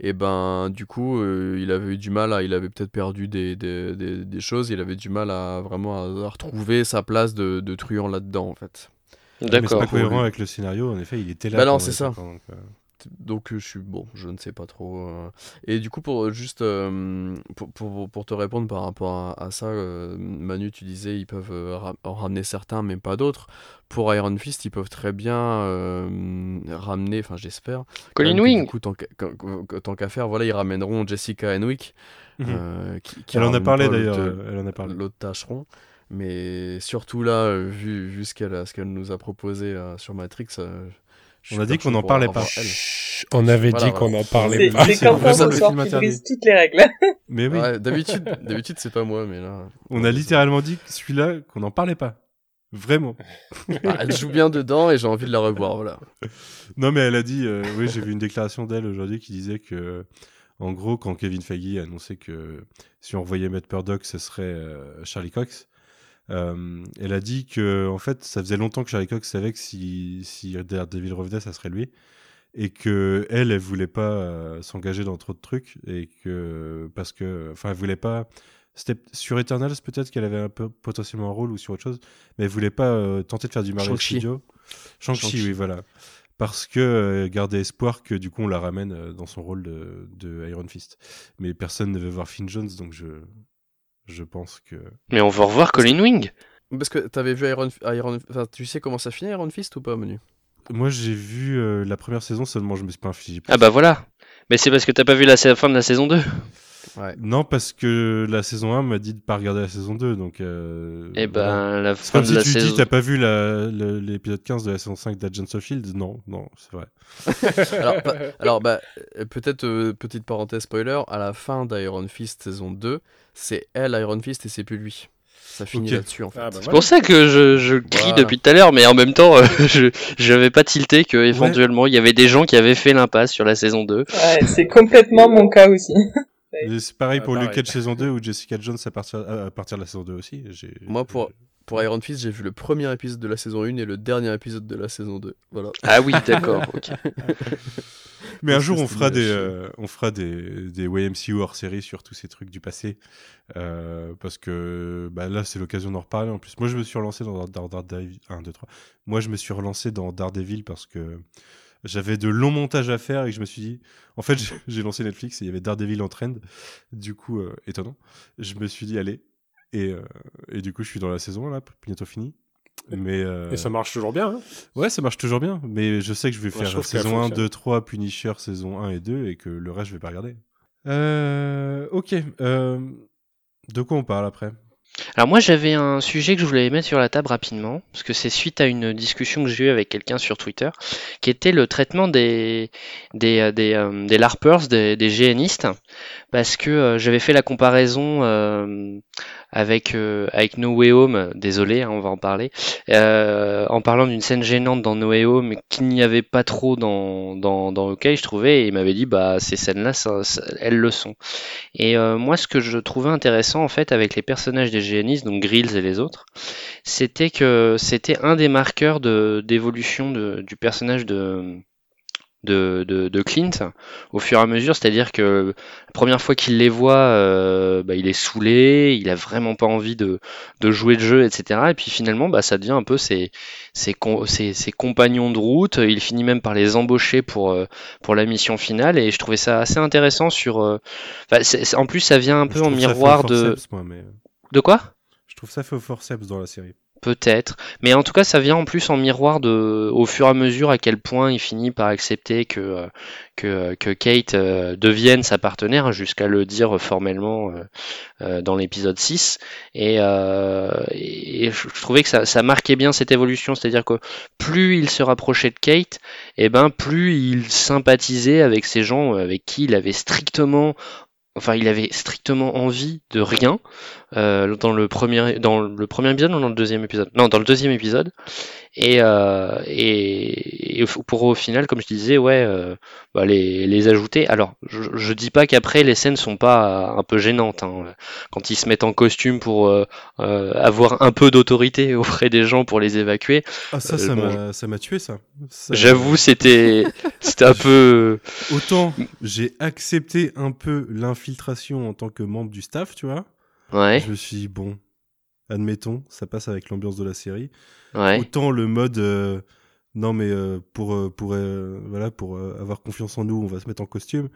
et ben du coup, euh, il avait eu du mal à, il avait peut-être perdu des, des, des- des choses, il avait du mal à vraiment à, à retrouver sa place de, de truand là-dedans en fait. Mais c'est d'accord pas cohérent avec le scénario, en effet, il était là. Bah non, c'est ça. donc, euh, Donc euh, je suis bon, je ne sais pas trop. euh. Et du coup pour juste euh, pour, pour, pour te répondre par rapport à, à ça, euh, Manu, tu disais ils peuvent euh, ra- en ramener certains, mais pas d'autres. Pour Iron Fist, ils peuvent très bien euh, ramener, enfin j'espère. Colin même que, Wing Du coup, tant qu'à tant faire, voilà, ils ramèneront Jessica Henwick. Mhm. euh, qui, qui Elle en a ramène parlé pas d'ailleurs. l'autre- euh, Elle en a parlé. L'autre tâcheron. Mais surtout là, euh, vu, vu ce qu'elle a- ce qu'elle nous a proposé euh, sur Matrix, euh, On a dit qu'on n'en parlait pas. on avait Voilà, dit qu'on voilà. en parlait pas. c'est quand on le sort film qui brise toutes les règles. Mais oui, Ouais, d'habitude, d'habitude c'est pas moi, mais là. on a littéralement dit que celui-là qu'on n'en parlait pas. Vraiment. Ah, elle joue bien dedans et j'ai envie de la revoir, voilà. Non, mais elle a dit, euh, oui, j'ai vu une déclaration d'elle aujourd'hui qui disait que, en gros, quand Kevin Feige a annoncé que si on revoyait Matt Murdock, ce serait euh, Charlie Cox, euh, elle a dit que, en fait, ça faisait longtemps que Charlie Cox savait que si, si Daredevil revenait, ça serait lui. Et que elle, elle voulait pas euh, s'engager dans trop de trucs. Et que, parce que, enfin, elle voulait pas. C'était sur Eternals, peut-être qu'elle avait un peu potentiellement un rôle ou sur autre chose, mais elle voulait pas euh, tenter de faire du Marvel. Studio. Shang-Chi, Shang-Chi. oui, voilà parce que euh, garder espoir que du coup on la ramène euh, dans son rôle de, de Iron Fist. Mais personne ne veut voir Finn Jones, donc je, je pense que. mais on va revoir Colin Wing Parce que t'avais vu Iron, Iron, enfin, tu sais comment ça finit Iron Fist ou pas, Manu? Moi j'ai vu euh, la première saison seulement, je me suis pas infligé. plus. ah bah voilà mais c'est parce que t'as pas vu la fin de la saison 2 Ouais. Non, parce que la saison 1 m'a dit de pas regarder la saison 2, donc. Euh, et voilà. ben la C'est fin comme de la si tu saison dis t'as pas vu la- l'épisode 15 de la saison 5 d'Agents of Shield Non, non, c'est vrai. Alors, bah, alors, bah, euh, peut-être, euh, petite parenthèse spoiler, à la fin d'Iron Fist saison 2, c'est elle Iron Fist et c'est plus lui. Ça finit là-dessus en fait. Ah, bah C'est voilà. pour ça que je, je crie Voilà. depuis tout à l'heure, mais en même temps, euh, je j'avais pas tilté que éventuellement il y avait des gens qui avaient fait l'impasse sur la saison 2. Ouais, c'est complètement mon cas aussi. C'est pareil Ah, pour pareil. Luke Cage saison 2 ou Jessica Jones à partir, à partir de la saison 2 aussi. Moi, pour, pour Iron Fist, j'ai vu le premier épisode de la saison 1 et le dernier épisode de la saison 2. Voilà. Ah oui, d'accord. ok. Mais un jour, on fera des, euh, on fera des, des YMCU hors série sur tous ces trucs du passé. Euh, parce que bah, là, c'est l'occasion d'en reparler. En plus, moi, je me suis relancé dans, dans Daredevil. 1, 2, 3. Moi, je me suis relancé dans Daredevil parce que j'avais de longs montages à faire et je me suis dit. En fait, j'ai- lancé Netflix et il y avait Daredevil en trend. Du coup, euh, étonnant. Je me suis dit, allez. Et, euh, et du coup, je suis dans la saison, là, bientôt fini. Mais euh, Et ça marche toujours bien. Hein Ouais, ça marche toujours bien, mais je sais que je vais faire saison 1, fonctionne. 2, 3, Punisher, saison 1 et 2, et que le reste, je vais pas regarder. Euh, ok. de quoi on parle après? Alors moi j'avais un sujet que je voulais mettre sur la table rapidement, parce que c'est suite à une discussion que j'ai eue avec quelqu'un sur Twitter, qui était le traitement des, des, euh, des, euh, des LARPers, des, des GNistes, parce que euh, j'avais fait la comparaison euh, avec, euh, avec No Way Home, désolé, hein, on va en parler, euh, en parlant d'une scène gênante dans No Way Home qu'il n'y avait pas trop dans, dans, dans Hawkeye, je trouvais, et il m'avait dit, bah ces scènes-là, elles le sont. Et euh, moi, ce que je trouvais intéressant en fait avec les personnages des GNistes, donc Grills et les autres, c'était que c'était un des marqueurs de d'évolution de- du personnage de de, de, de Clint au fur et à mesure, c'est-à-dire que la première fois qu'il les voit, euh, bah, il est saoulé, il a vraiment pas envie de, de jouer le jeu, etc. Et puis finalement, bah, ça devient un peu ses, ses, com- ses- ses compagnons de route. Il finit même par les embaucher pour, euh, pour la mission finale, et je trouvais ça assez intéressant sur. euh, en plus, ça vient un peu en miroir de. forceps, moi, mais... De quoi? Je trouve ça fait au forceps dans la série. Peut-être, mais en tout cas, ça vient en plus en miroir de, au fur et à mesure à quel point il finit par accepter que euh, que Kate euh, devienne sa partenaire, jusqu'à le dire formellement euh, euh, dans l'épisode 6. Et, euh, je trouvais que ça, marquait bien cette évolution, c'est-à-dire que plus il se rapprochait de Kate, et ben plus il sympathisait avec ces gens avec qui il avait strictement Enfin, il avait strictement envie de rien euh, dans le premier dans le premier épisode ou dans le deuxième épisode? Non, dans le deuxième épisode. Et, euh, et, et pour au final, comme je disais, ouais, euh, bah, les, les ajouter. Alors, je, je dis pas qu'après les scènes sont pas un peu gênantes. hein. Quand ils se mettent en costume pour euh, euh, avoir un peu d'autorité auprès des gens pour les évacuer, Ah ça, Euh, ça bon, m'a tué ça. Ça- j'avoue, c'était c'était un peu. Autant j'ai accepté un peu l'infiltration en tant que membre du staff, tu vois. Ouais, Je me suis dit, bon, admettons, ça passe avec l'ambiance de la série. ouais. Autant le mode, euh, non mais euh, pour euh, pour voilà pour avoir confiance en nous, on va se mettre en costume.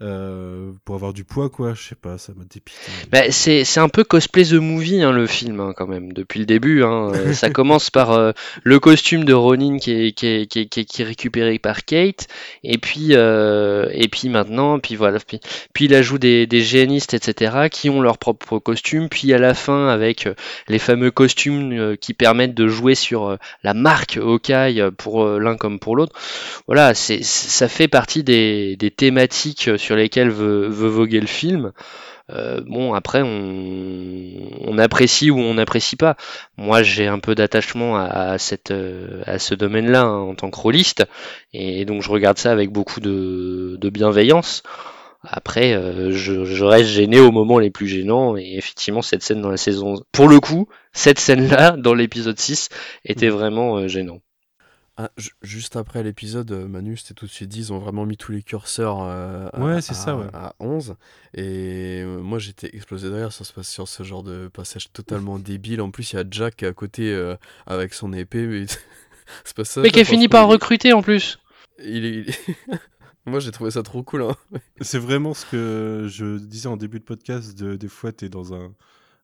Euh, pour avoir du poids quoi, je sais pas, ça m'a dépité. Bah, c'est c'est un peu cosplay the movie hein, le film hein, quand même depuis le début. Hein. Euh, ça commence par euh, le costume de Ronin qui est, qui, est, qui, est, qui récupéré par Kate et puis euh, et puis maintenant puis voilà puis, puis il ajoute des, des génistes etc qui ont leur propre costume puis à la fin avec les fameux costumes qui permettent de jouer sur la marque Hawkeye pour l'un comme pour l'autre. Voilà, c'est ça fait partie des, des thématiques sur lesquelles veut, veut voguer le film. Euh, bon, après, on, on apprécie ou on n'apprécie pas. Moi, j'ai un peu d'attachement à, à cette, euh, à ce domaine-là hein, en tant que rôliste, et donc je regarde ça avec beaucoup de, de bienveillance. Après, euh, je, je reste gêné au moment les plus gênants, et effectivement, cette scène dans la saison, pour le coup, cette scène-là, dans l'épisode 6, était vraiment euh, gênant. Ah, ju- juste après l'épisode, euh, Manu, c'était tout de suite dit, ils ont vraiment mis tous les curseurs euh, à, Ouais, c'est à- ça, ouais. à 11. Et euh, moi, j'étais explosé de rire sur ce, sur ce genre de passage totalement débile. En plus, il y a Jack à côté euh, avec son épée. Mais c'est pas ça. Mais qui a fini par recruter en plus. Il est... il est- moi, j'ai trouvé ça trop cool. Hein. C'est vraiment ce que je disais en début de podcast. De, des fois, tu es dans un,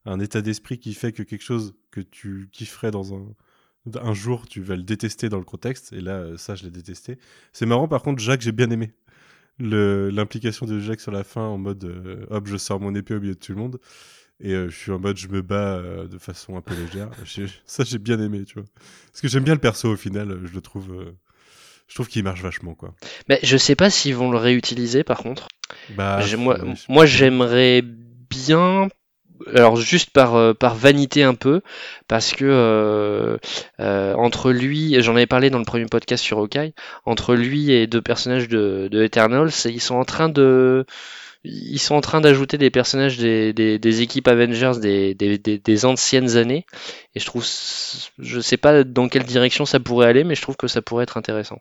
un état d'esprit qui fait que quelque chose que tu kifferais dans un, un jour, tu vas le détester dans le contexte. Et là, euh, ça, je l'ai détesté. C'est marrant, par contre, Jacques, j'ai bien aimé. L'implication de Jacques sur la fin en mode euh, hop, je sors mon épée au milieu de tout le monde. Et euh, je suis en mode je me bats euh, de façon un peu légère. Ça, j'ai bien aimé, tu vois. Parce que j'aime bien le perso au final. Je le trouve. je trouve qu'il marche vachement, quoi. Mais je sais pas s'ils vont le réutiliser par contre. Bah, moi j'aimerais bien. Alors juste par, euh, par vanité un peu, parce que euh, euh, entre lui, j'en avais parlé dans le premier podcast sur Hawkeye, entre lui et deux personnages de, de Eternals, ils sont en train de, ils sont en train d'ajouter des personnages des, équipes Avengers des, anciennes années, et je trouve, je sais pas dans quelle direction ça pourrait aller, mais je trouve que ça pourrait être intéressant.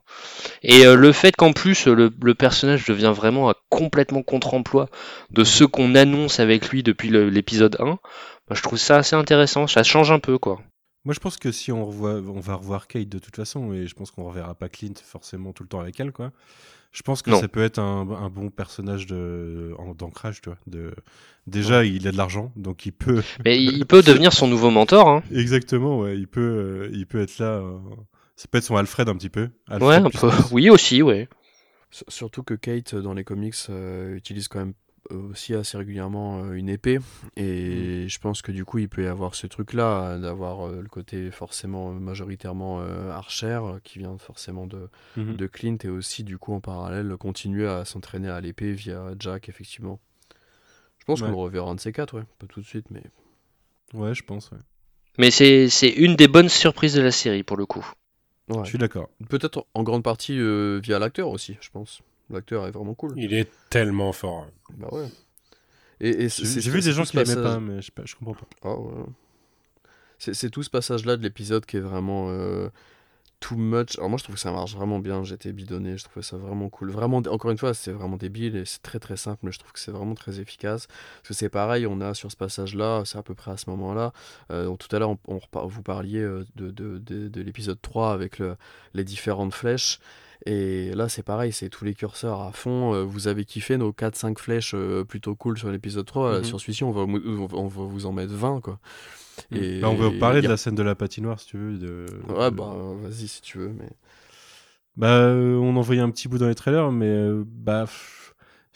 Et euh, le fait qu'en plus le, personnage devient vraiment un complètement contre-emploi de ce qu'on annonce avec lui depuis l'épisode 1, bah, je trouve ça assez intéressant, ça change un peu quoi. Moi, je pense que si on revoit, on va revoir Kate de toute façon, et je pense qu'on reverra pas Clint forcément tout le temps avec elle, quoi. Je pense que Non. ça peut être un, un bon personnage de d'ancrage, tu vois. De déjà, il a de l'argent, donc il peut Mais il peut devenir son nouveau mentor, hein. exactement, ouais, il peut, euh, il peut être là. euh, Ça peut être son Alfred un petit peu. Alfred Ouais, un peu. Oui aussi, ouais. S- Surtout que Kate, euh, dans les comics, euh, utilise quand même aussi assez régulièrement euh, une épée. Et je pense que du coup, il peut y avoir ce truc-là, d'avoir euh, le côté forcément majoritairement euh, archer, euh, qui vient forcément de, Mhm. de Clint, et aussi du coup en parallèle continuer à s'entraîner à l'épée via Jack, effectivement. Je pense Ouais. qu'on le reverra un de ces quatre, ouais. Pas tout de suite, mais. Ouais, je pense. ouais. Mais c'est c'est une des bonnes surprises de la série pour le coup. Ouais. Je suis d'accord. Peut-être en grande partie euh, via l'acteur aussi, je pense. L'acteur est vraiment cool. Il est tellement fort. hein. Bah ouais. Et, J'ai vu des gens tout ce qui l'aimaient passage- pas, mais je, sais pas, je comprends pas. Ah ouais. C'est tout ce passage-là de l'épisode qui est vraiment euh, too much. Alors moi je trouve que ça marche vraiment bien, j'étais bidonné, je trouvais ça vraiment cool. Vraiment, encore une fois, c'est vraiment débile et c'est très très simple, mais je trouve que c'est vraiment très efficace. Parce que c'est pareil, on a sur ce passage-là, c'est à peu près à ce moment-là. euh, tout à l'heure, on, vous parliez euh, de, de, de, de l'épisode 3 avec le- les différentes flèches. Et là, c'est pareil, c'est tous les curseurs à fond. Euh, vous avez kiffé nos 4-5 flèches euh, plutôt cool sur l'épisode 3. Là, Mhm. sur celui-ci, on va, on va- vous en mettre 20, quoi. Et- Bah, on va parler de la scène de la patinoire, si tu veux. De... Ouais, de- bah, vas-y si tu veux, mais. Bah, euh, on en voyait un petit bout dans les trailers, mais bah, pff,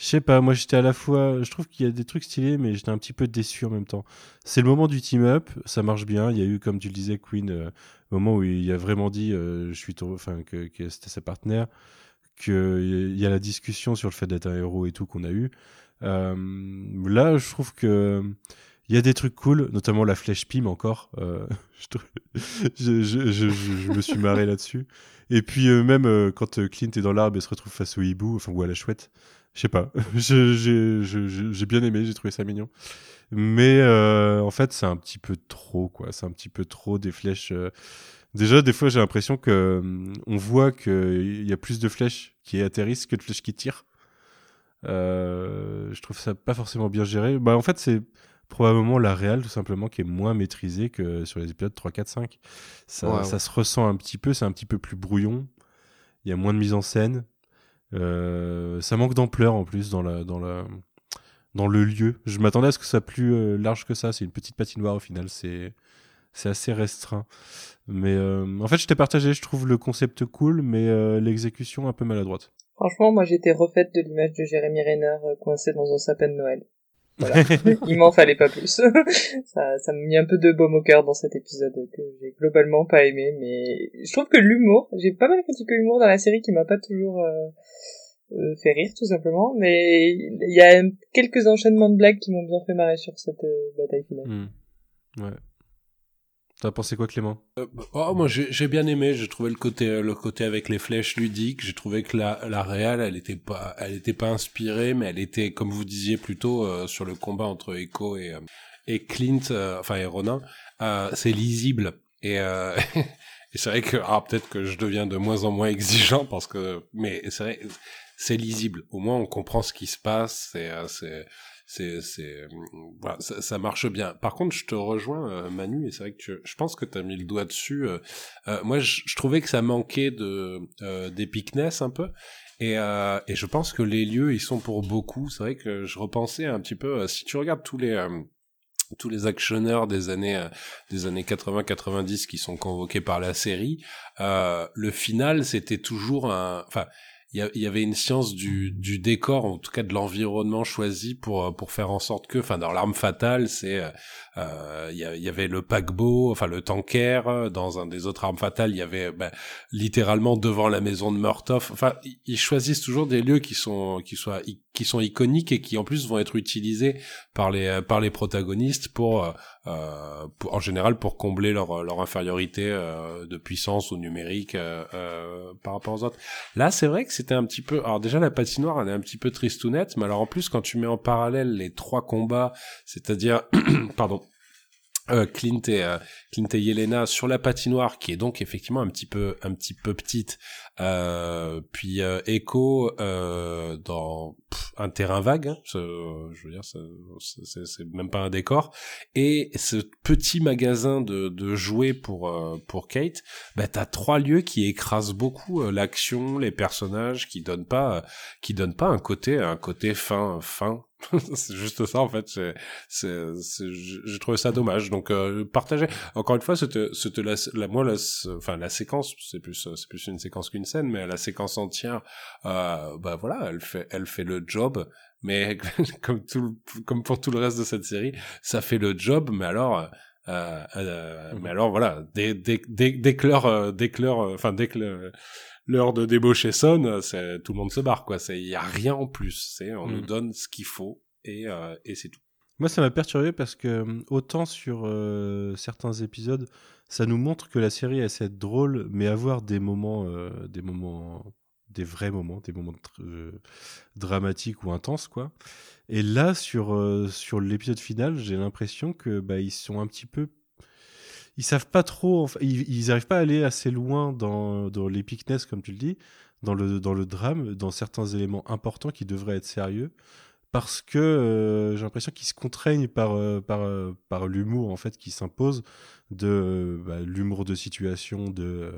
je sais pas. Moi, j'étais à la fois. Je trouve qu'il y a des trucs stylés, mais j'étais un petit peu déçu en même temps. C'est le moment du team-up, ça marche bien. Il y a eu, comme tu le disais, Queen, euh, le moment où il a vraiment dit, euh, je suis, enfin, que, que c'était sa partenaire, qu'il y a la discussion sur le fait d'être un héros et tout qu'on a eu. Euh, là, je trouve que il y a des trucs cool, notamment la flèche Pym encore. Euh, je, je, me suis marré là-dessus. Et puis euh, même euh, quand euh, Clint est dans l'arbre et se retrouve face au hibou, enfin ou à la chouette, je sais pas, j'ai bien aimé, j'ai trouvé ça mignon. Mais euh, en fait, c'est un petit peu trop, quoi. C'est un petit peu trop des flèches. euh. Déjà, des fois, j'ai l'impression que hum, on voit qu'il y a plus de flèches qui atterrissent que de flèches qui tirent. Euh, je trouve ça pas forcément bien géré. Bah, en fait, c'est probablement la réal tout simplement qui est moins maîtrisée que sur les épisodes 3, 4, 5. Ça, Ouais, ouais. ça se ressent un petit peu, c'est un petit peu plus brouillon. Il y a moins de mise en scène. Euh, ça manque d'ampleur en plus dans dans dans le lieu. Je m'attendais à ce que ça soit plus euh, large que ça. C'est une petite patinoire au final. C'est c'est assez restreint. Mais euh, en fait, j'étais partagé. Je trouve le concept cool, mais l'exécution un peu maladroite. Franchement, moi j'étais refaite de l'image de Jérémy euh, coincé dans un sapin de Noël. Voilà. Il m'en fallait pas plus. ça, ça m'a mis un peu de baume au cœur dans cet épisode que j'ai globalement pas aimé, mais je trouve que l'humour, j'ai pas mal critiqué l'humour dans la série qui m'a pas toujours euh, euh, fait rire tout simplement, mais il y a quelques enchaînements de blagues qui m'ont bien fait marrer sur cette euh, bataille finale. Hmm. Ouais. T'as pensé quoi, Clément? Oh, moi j'ai j'ai bien aimé. J'ai trouvé le côté euh, le côté avec les flèches ludiques. J'ai trouvé que la la réal, elle était pas elle était pas inspirée, mais elle était comme vous disiez plutôt euh, sur le combat entre Echo et euh, et Clint, euh, enfin et Ronin. Euh, c'est lisible et euh, et c'est vrai que ah peut-être que je deviens de moins en moins exigeant parce que mais c'est vrai c'est lisible. Au moins on comprend ce qui se passe. C'est euh, c'est c'est c'est voilà, ça, ça marche bien. Par contre, je te rejoins euh, Manu et c'est vrai que tu- je pense que tu as mis le doigt dessus. euh, euh, moi, je, je trouvais que ça manquait de euh, d'épicness un peu. Et, euh, et je pense que les lieux, ils sont pour beaucoup. C'est vrai que je repensais un petit peu. euh, si tu regardes tous les euh, tous les actionneurs des années des années 80-90 qui sont convoqués par la série, euh, le final, c'était toujours un. Enfin, il y, avait une science du, du décor, en tout cas de l'environnement choisi pour euh, pour faire en sorte que, enfin, dans l'arme fatale, c'est euh, euh, il y, il y avait le paquebot, enfin le tanker. euh, Dans un des autres armes fatales, il y avait bah, littéralement devant la maison de Murtoff. Enfin, ils- choisissent toujours des lieux qui sont qui soient qui sont iconiques et qui en plus vont être utilisés par les euh, par les protagonistes pour, euh, euh, en général pour combler leur leur infériorité de puissance ou numérique par rapport aux autres. Là, c'est vrai que c'était un petit peu. Alors déjà, la patinoire, elle est un petit peu tristounette, mais alors en plus, quand tu mets en parallèle les trois combats, c'est-à-dire, pardon. Euh, Clint et euh, Clint et Yelena sur la patinoire qui est donc effectivement un petit peu un petit peu petite. Euh, puis Echo dans un terrain vague hein, je veux dire c'est même pas un décor. Et ce petit magasin de, de jouets pour euh, pour Kate bah t'as trois lieux qui écrasent beaucoup euh, l'action les personnages qui donnent pas euh, qui donnent pas un côté un côté fin fin. C'est juste ça en fait j'ai trouvé ça dommage. Donc euh, partager encore une fois c'était la, la moi la enfin la séquence c'est plus c'est plus une séquence qu'une scène mais la séquence entière euh, bah voilà elle fait elle fait le job job, mais comme tout, comme pour tout le reste de cette série, ça fait le job, mais alors, euh, euh, mais alors voilà, dès, dès, dès, dès que l'heure, euh, dès que euh, enfin dès que l'heure de débaucher sonne, euh, tout le monde se barre quoi. C'est il y a rien en plus. C'est on Mm. nous donne ce qu'il faut et euh, et c'est tout. Moi, ça m'a perturbé parce que euh, autant sur euh, certains épisodes, ça nous montre que la série essaie d'être drôle, mais avoir des moments, euh, des moments, des vrais moments, des moments euh, dramatiques ou intenses, quoi. Et là, sur euh, sur l'épisode final, j'ai l'impression que bah ils sont un petit peu, ils savent pas trop, ils, ils arrivent pas à aller assez loin dans dans l'épicness, comme tu le dis, dans le dans le drame, dans certains éléments importants qui devraient être sérieux parce que euh, j'ai l'impression qu'ils se contraignent par, par, par l'humour en fait qui s'impose de bah, l'humour de situation de,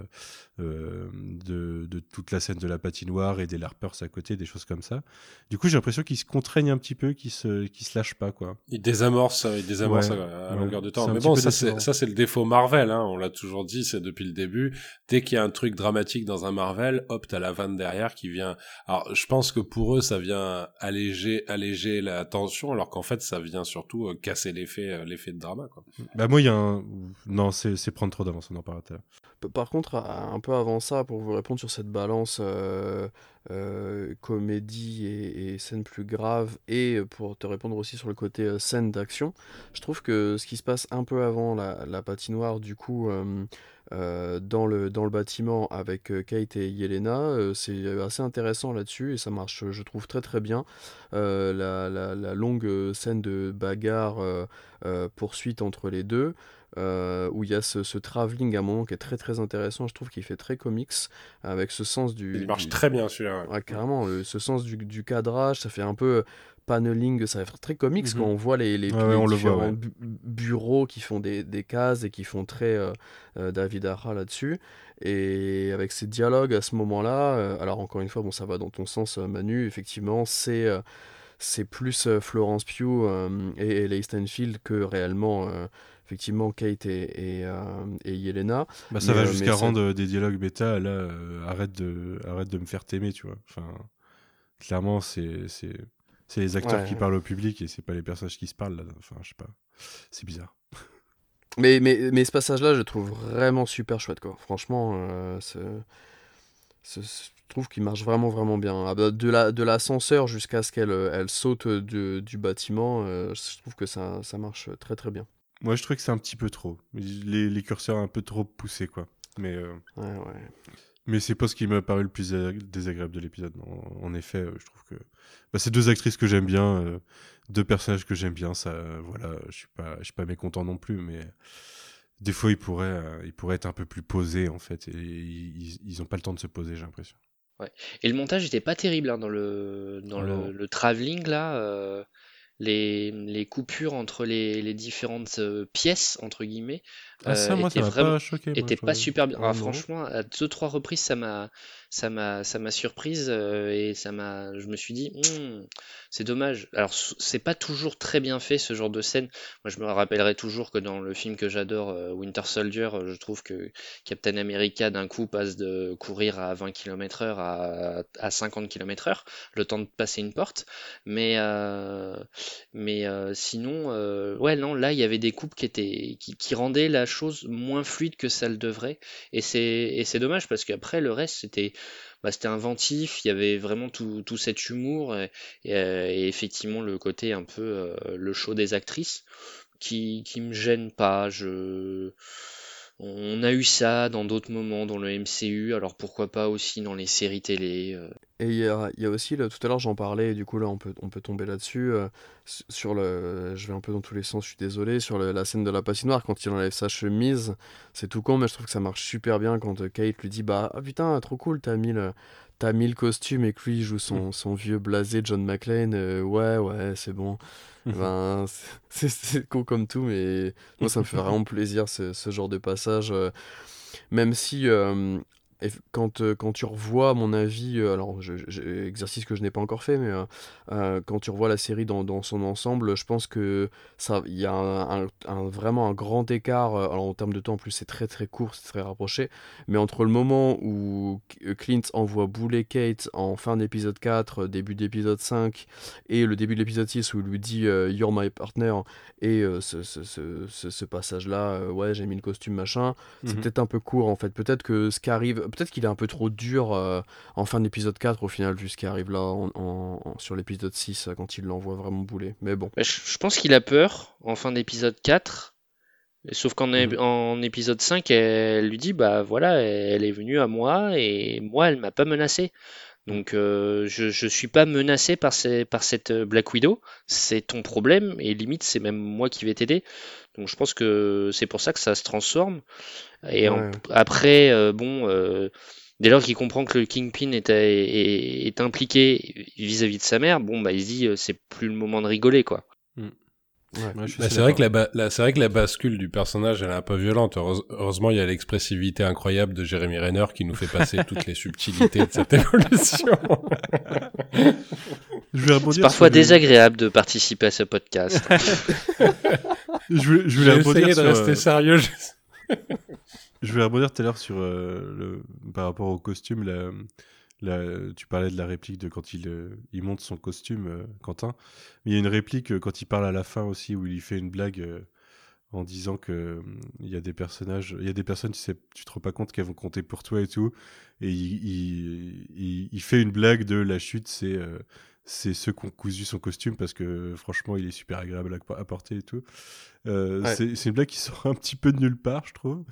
euh, de de toute la scène de la patinoire et des larpers à côté des choses comme ça du coup j'ai l'impression qu'ils se contraignent un petit peu qu'ils se qu'ils se lâchent pas quoi Il désamorce, il désamorce Ouais, à, à ouais. longueur de temps. Mais bon, ça c'est décevant. ça c'est le défaut Marvel. Hein. On l'a toujours dit, c'est depuis le début. Dès qu'il y a un truc dramatique dans un Marvel, hop, t'as la vanne derrière qui vient. Alors, je pense que pour eux, ça vient alléger alléger la tension, alors qu'en fait, ça vient surtout euh, casser l'effet euh, l'effet de drama. Quoi. bah moi il y a un non c'est prendre trop d'avance on en parlera tout à l'heure. P- Par contre, un peu avant ça, pour vous répondre sur cette balance euh, euh, comédie et, scène plus grave, et pour te répondre aussi sur le côté euh, scène d'action, je trouve que ce qui se passe un peu avant la, patinoire, du coup, dans le, dans le bâtiment avec Kate et Yelena, c'est assez intéressant là-dessus, et ça marche, je trouve, très très bien. La, longue scène de bagarre, poursuite entre les deux, euh, où il y a ce, ce travelling à un moment qui est très très intéressant, je trouve qu'il fait très comics, avec ce sens du... Il marche du- très bien celui-là. ouais. Ouais, carrément, le- ce sens du, du cadrage, ça fait un peu paneling, ça fait très comics Mhm. quand on voit les, les, Ouais, ouais, les on le voit, différents ouais. bu- bureaux qui font des, des cases et qui font très euh, euh, David Ara là-dessus. Et avec ces dialogues à ce moment-là, euh, alors encore une fois, bon, ça va dans ton sens, euh, Manu, effectivement, c'est euh, c'est plus euh, Florence Pugh euh, et, et Leigh Stanfield que réellement, euh, effectivement, Kate et, et, euh, et Yelena. Bah, ça Mais, va euh, jusqu'à ça- rendre euh, des dialogues bêta là euh, arrête de arrête de me faire t'aimer tu vois enfin clairement c'est les acteurs Ouais. qui parlent au public et c'est pas les personnages qui se parlent là enfin je sais pas c'est bizarre Mais, mais, mais ce passage-là, je le trouve vraiment super chouette, quoi. Franchement, euh, je trouve qu'il marche vraiment, vraiment bien. Ah bah, De la, de l'ascenseur jusqu'à ce qu'elle elle saute du, du bâtiment, euh, je trouve que ça, ça marche très, très bien. Moi je trouve que c'est un petit peu trop. Les, les curseurs un peu trop poussés quoi. Mais euh, Ouais, ouais. mais c'est pas ce qui m'a paru le plus désag- désagréable de l'épisode. En, en effet euh, je trouve que bah, c'est deux actrices que j'aime bien euh, deux personnages que j'aime bien ça euh, voilà je suis pas je suis pas mécontent non plus mais des fois ils pourraient euh, ils pourraient être un peu plus posés en fait et ils, ils ont pas le temps de se poser j'ai l'impression. Et le montage était pas terrible hein, dans le dans le travelling là. Les, les coupures entre les, les différentes euh, pièces entre guillemets ah ça euh, moi étaient vraiment pas choqué moi, était je- pas super bien. Ah, franchement, à deux trois reprises, ça m'a, ça m'a, ça m'a surprise euh, et ça m'a, je me suis dit, Hmm, c'est dommage. Alors, c'est pas toujours très bien fait ce genre de scène. Moi, je me rappellerai toujours que dans le film que j'adore, euh, Winter Soldier, euh, je trouve que Captain America d'un coup passe de courir à 20 km/h à, à 50 km/h, le temps de passer une porte. Mais, mais sinon, ouais, non, là, il y avait des coupes qui étaient, qui rendaient la chose moins fluide que ça le devrait. Et c'est, et c'est dommage parce qu'après, le reste, c'était, bah, c'était inventif, il y avait vraiment tout, tout cet humour et, euh, effectivement le côté un peu euh, le show des actrices qui, qui me gêne pas. Je, on a eu ça dans d'autres moments dans le MCU, alors pourquoi pas aussi dans les séries télé. euh. Et il y a, aussi, là, tout à l'heure j'en parlais, et du coup là on peut, on peut tomber là-dessus, euh, sur le, je vais un peu dans tous les sens, je suis désolé, sur la scène de la patinoire, quand il enlève sa chemise, c'est tout con, mais je trouve que ça marche super bien quand euh, Kate lui dit, bah ah, putain, trop cool, t'as mis le, t'as mis le costume et que lui il joue son, son vieux blasé John McClane, euh, ouais, ouais, c'est bon. Ben, c'est- con comme tout, mais moi ça me fait vraiment plaisir ce, ce genre de passage, euh, même si... eff- quand, euh, quand tu revois, à mon avis, euh, alors je, je- exercice que je n'ai pas encore fait, mais euh, quand tu revois la série dans, dans son ensemble, je pense que ça, il y a un, un- un- vraiment un grand écart. alors en termes de temps, en plus, c'est très très court, c'est très rapproché, mais entre le moment où Clint envoie bouler Kate en fin d'épisode 4, euh, début d'épisode 5, et le début de l'épisode 6 où il lui dit You're my partner, et ce, ce, ce, ce- ce passage-là, ouais, j'ai mis le costume, machin, c'est Mhm. peut-être un peu court en fait. Peut-être que ce qui arrive, peut-être qu'il est un peu trop dur euh, en fin d'épisode 4 au final, vu ce qui arrive là en, en- en- sur l'épisode 6 euh, quand il l'envoie vraiment bouler. Mais bon. Je, je pense qu'il a peur en fin d'épisode 4. et Sauf qu'en en épisode 5, elle lui dit Bah voilà, elle est venue à moi et moi, elle m'a pas menacé. Donc euh, je, je suis pas menacé par, ces- par cette euh, Black Widow. C'est ton problème et limite, c'est même moi qui vais t'aider. Donc je pense que c'est pour ça que ça se transforme. Et en- après, euh, bon. euh, Dès lors qu'il comprend que le Kingpin est, est, est impliqué vis-à-vis de sa mère, bon bah il se dit euh, c'est plus le moment de rigoler quoi. Ouais. Ouais, je suis Bah, c'est vrai que la, ba- la- c'est vrai que la bascule du personnage elle est un peu violente. Heureuse- heureusement, il y a l'expressivité incroyable de Jérémy Renner qui nous fait passer toutes les subtilités de cette évolution. Je vais rebondir C'est parfois sur désagréable de participer à ce podcast. Je je Je vais essayer de sur, rester euh, sérieux. Je voulais rebondir tout à l'heure sur euh, le, par rapport au costume. La, tu parlais de la réplique de quand il, euh, il monte son costume, euh, Quentin. Mais il y a une réplique euh, quand il parle à la fin aussi où il fait une blague euh, en disant que euh, il y a des personnages, il y a des personnes, tu sais, tu te rends pas compte qu'elles vont compter pour toi et tout. Et il, il, il- il fait une blague de la chute, c'est euh, c'est ceux qui ont cousu son costume parce que franchement, il est super agréable à, à porter et tout. Ouais. c'est une blague qui sort un petit peu de nulle part, je trouve.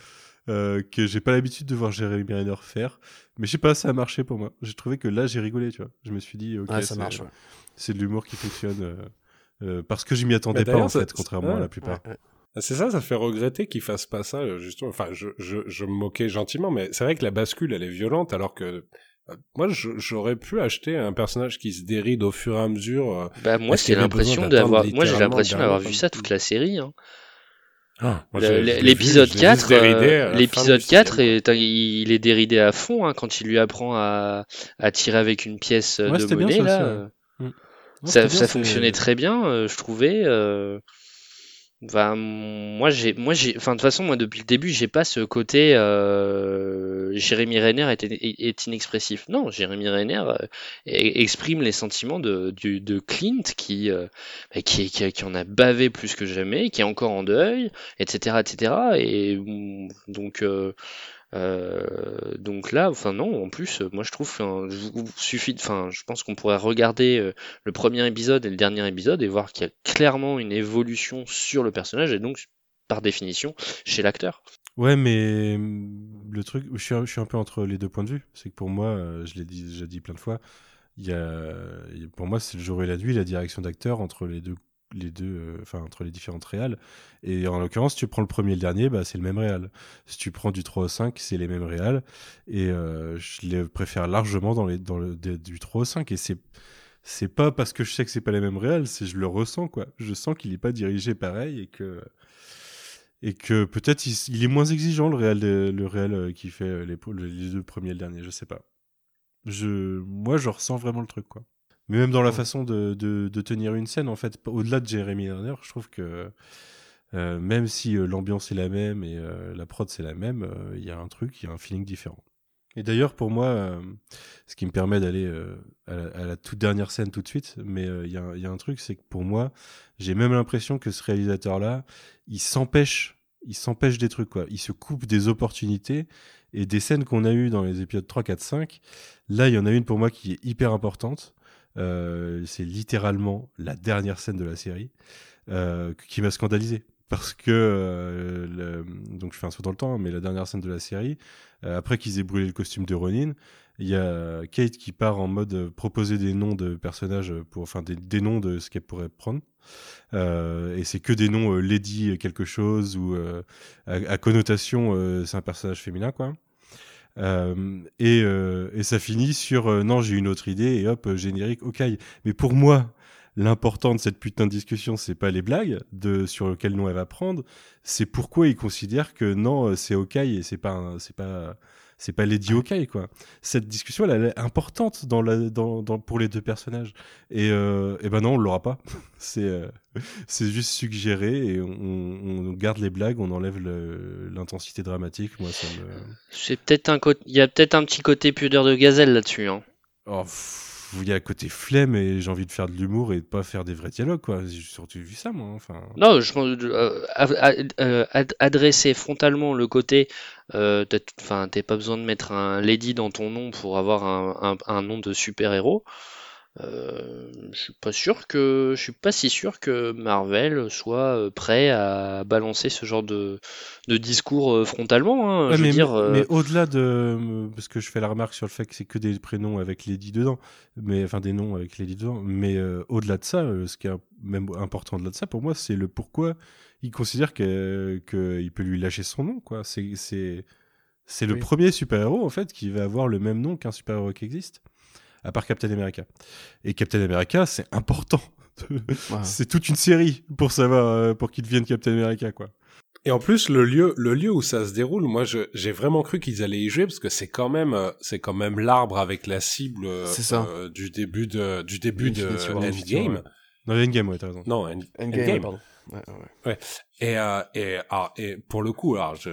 Euh, que j'ai pas l'habitude de voir Jérémy Renner faire. Mais je sais pas, ça a marché pour moi. J'ai trouvé que là, j'ai rigolé, tu vois. Je me suis dit, ok, Ouais, ça c'est, marche. ouais. c'est de l'humour qui fonctionne. euh, euh, parce que je m'y attendais Mais pas, en ça- fait, contrairement à la plupart. Ouais, ouais. C'est ça, ça fait regretter qu'il fasse pas ça, justement. Enfin, je, je, je me moquais gentiment, mais c'est vrai que la bascule, elle est violente, alors que euh, moi, j'aurais pu acheter un personnage qui se déride au fur et à mesure. euh, Bah moi c'est l'impression d'avoir j'ai l'impression d'avoir vu ça? toute la série hein. Ah, L'épisode je l'ai vu 4 se dérider euh, à la fin l'épisode du 4 sixième. est, il est déridé à fond hein, quand il lui apprend à, à tirer avec une pièce euh, Ouais, de bien, monnaie ça là. aussi, ouais. euh, Non, ça, bien, fonctionnait très bien, euh, je trouvais. euh, Enfin, moi, j'ai, moi, j'ai, enfin, de toute façon, moi, depuis le début, j'ai pas ce côté euh, Jérémy Renner est, inexpressif. Non, Jérémy Renner euh, e- exprime les sentiments de, du- de Clint qui, euh, bah, qui, qui, qui en a bavé plus que jamais, qui est encore en deuil, etc., etc. Et donc, euh, donc là, enfin non, en plus, euh, moi je trouve, suffit, enfin, je pense qu'on pourrait regarder euh, le premier épisode et le dernier épisode et voir qu'il y a clairement une évolution sur le personnage et donc par définition chez l'acteur. Ouais, mais hum, le truc, je suis, je suis un peu entre les deux points de vue. C'est que pour moi, je l'ai déjà dit plein de fois, il y a- pour moi, c'est le jour et la nuit, la direction d'acteur entre les deux, les deux, euh, enfin entre les différentes réals. Et en l'occurrence, si tu prends le premier et le dernier, bah, c'est le même réal. Si tu prends du 3 au 5, c'est les mêmes réals. Et euh, je les préfère largement dans les, dans le, du 3 au 5. Et c'est, c'est pas parce que je sais que c'est pas les mêmes réals, c'est je le ressens quoi. Je sens qu'il est pas dirigé pareil et que et que peut-être il, est moins exigeant le réel le réel euh, qui fait les, les deux premiers et le dernier je sais pas je moi je ressens vraiment le truc quoi mais même dans la façon de, de, de tenir une scène en fait au-delà de Jeremy Renner je trouve que euh, même si euh, l'ambiance est la même et euh, la prod c'est la même il y a un truc il y a un feeling différent. Et d'ailleurs pour moi ce qui me permet d'aller à, la, à la toute dernière scène tout de suite mais il y, y a un truc c'est que pour moi j'ai même l'impression que ce réalisateur là il s'empêche il s'empêche des trucs quoi. Il se coupe des opportunités et des scènes qu'on a eues dans les épisodes 3 4 5 là il y en a une pour moi qui est hyper importante c'est littéralement la dernière scène de la série euh, qui m'a scandalisé. Parce que euh, donc je fais un saut dans le temps mais la dernière scène de la série euh, après qu'ils aient brûlé le costume de Ronin il y a Kate qui part en mode euh, proposer des noms de personnages pour enfin des, noms de ce qu'elle pourrait prendre. Euh, et c'est que des noms euh, Lady quelque chose ou euh, à, à, connotation euh, c'est un personnage féminin quoi euh, et, et, ça finit sur euh, non j'ai une autre idée et hop générique ok. Mais pour moi l'important de cette putain de discussion c'est pas les blagues de sur quel nom elle va prendre c'est pourquoi il considère que non c'est ok et c'est pas c'est pas c'est pas Lady Hawkeye quoi. Cette discussion elle, elle est importante dans la, dans, dans- pour les deux personnages. Et, euh, et ben non, on l'aura pas. c'est euh, c'est juste suggéré et on, on garde les blagues, on enlève l'intensité dramatique. Moi ça me. C'est peut-être un il y a peut-être un petit côté pudeur de gazelle là-dessus. Hein. Oh, pff, il y a un côté flemme et j'ai envie de faire de l'humour et de pas faire des vrais dialogues quoi. J'ai surtout vu ça moi. Non, je euh, euh, ad- adresser frontalement le côté, euh, enfin, pas besoin de mettre un lady dans ton nom pour avoir un, nom de super-héros. Euh, je suis pas sûr que, je suis pas si sûr que Marvel soit euh, prêt à balancer ce genre de, de discours euh, frontalement. hein. Ouais, je mais veux dire, euh, mais au-delà de. Parce que je fais la remarque sur le fait que c'est que des prénoms avec Lady dedans, mais enfin des noms avec Lady dedans, mais euh, au-delà de ça, ce qui est même important au-delà de ça, pour moi, c'est le pourquoi il considère que- qu'il peut lui lâcher son nom, quoi. C'est. c'est... C'est le premier super-héros en fait qui va avoir le même nom qu'un super-héros qui existe, à part Captain America. Et Captain America, c'est important. Ouais. c'est toute une série pour savoir euh, pour qu'il devienne Captain America quoi. Et en plus, le lieu, le lieu où ça se déroule, moi, je- j'ai vraiment cru qu'ils allaient y jouer parce que c'est quand même, euh, c'est quand même l'arbre avec la cible euh, C'est ça. euh, du début de, du début de. Endgame. Dans Endgame, ouais, t'as raison. Non, End- Endgame, Endgame. pardon. Ouais, ouais. Et, euh, et, alors, et pour le coup, alors, je,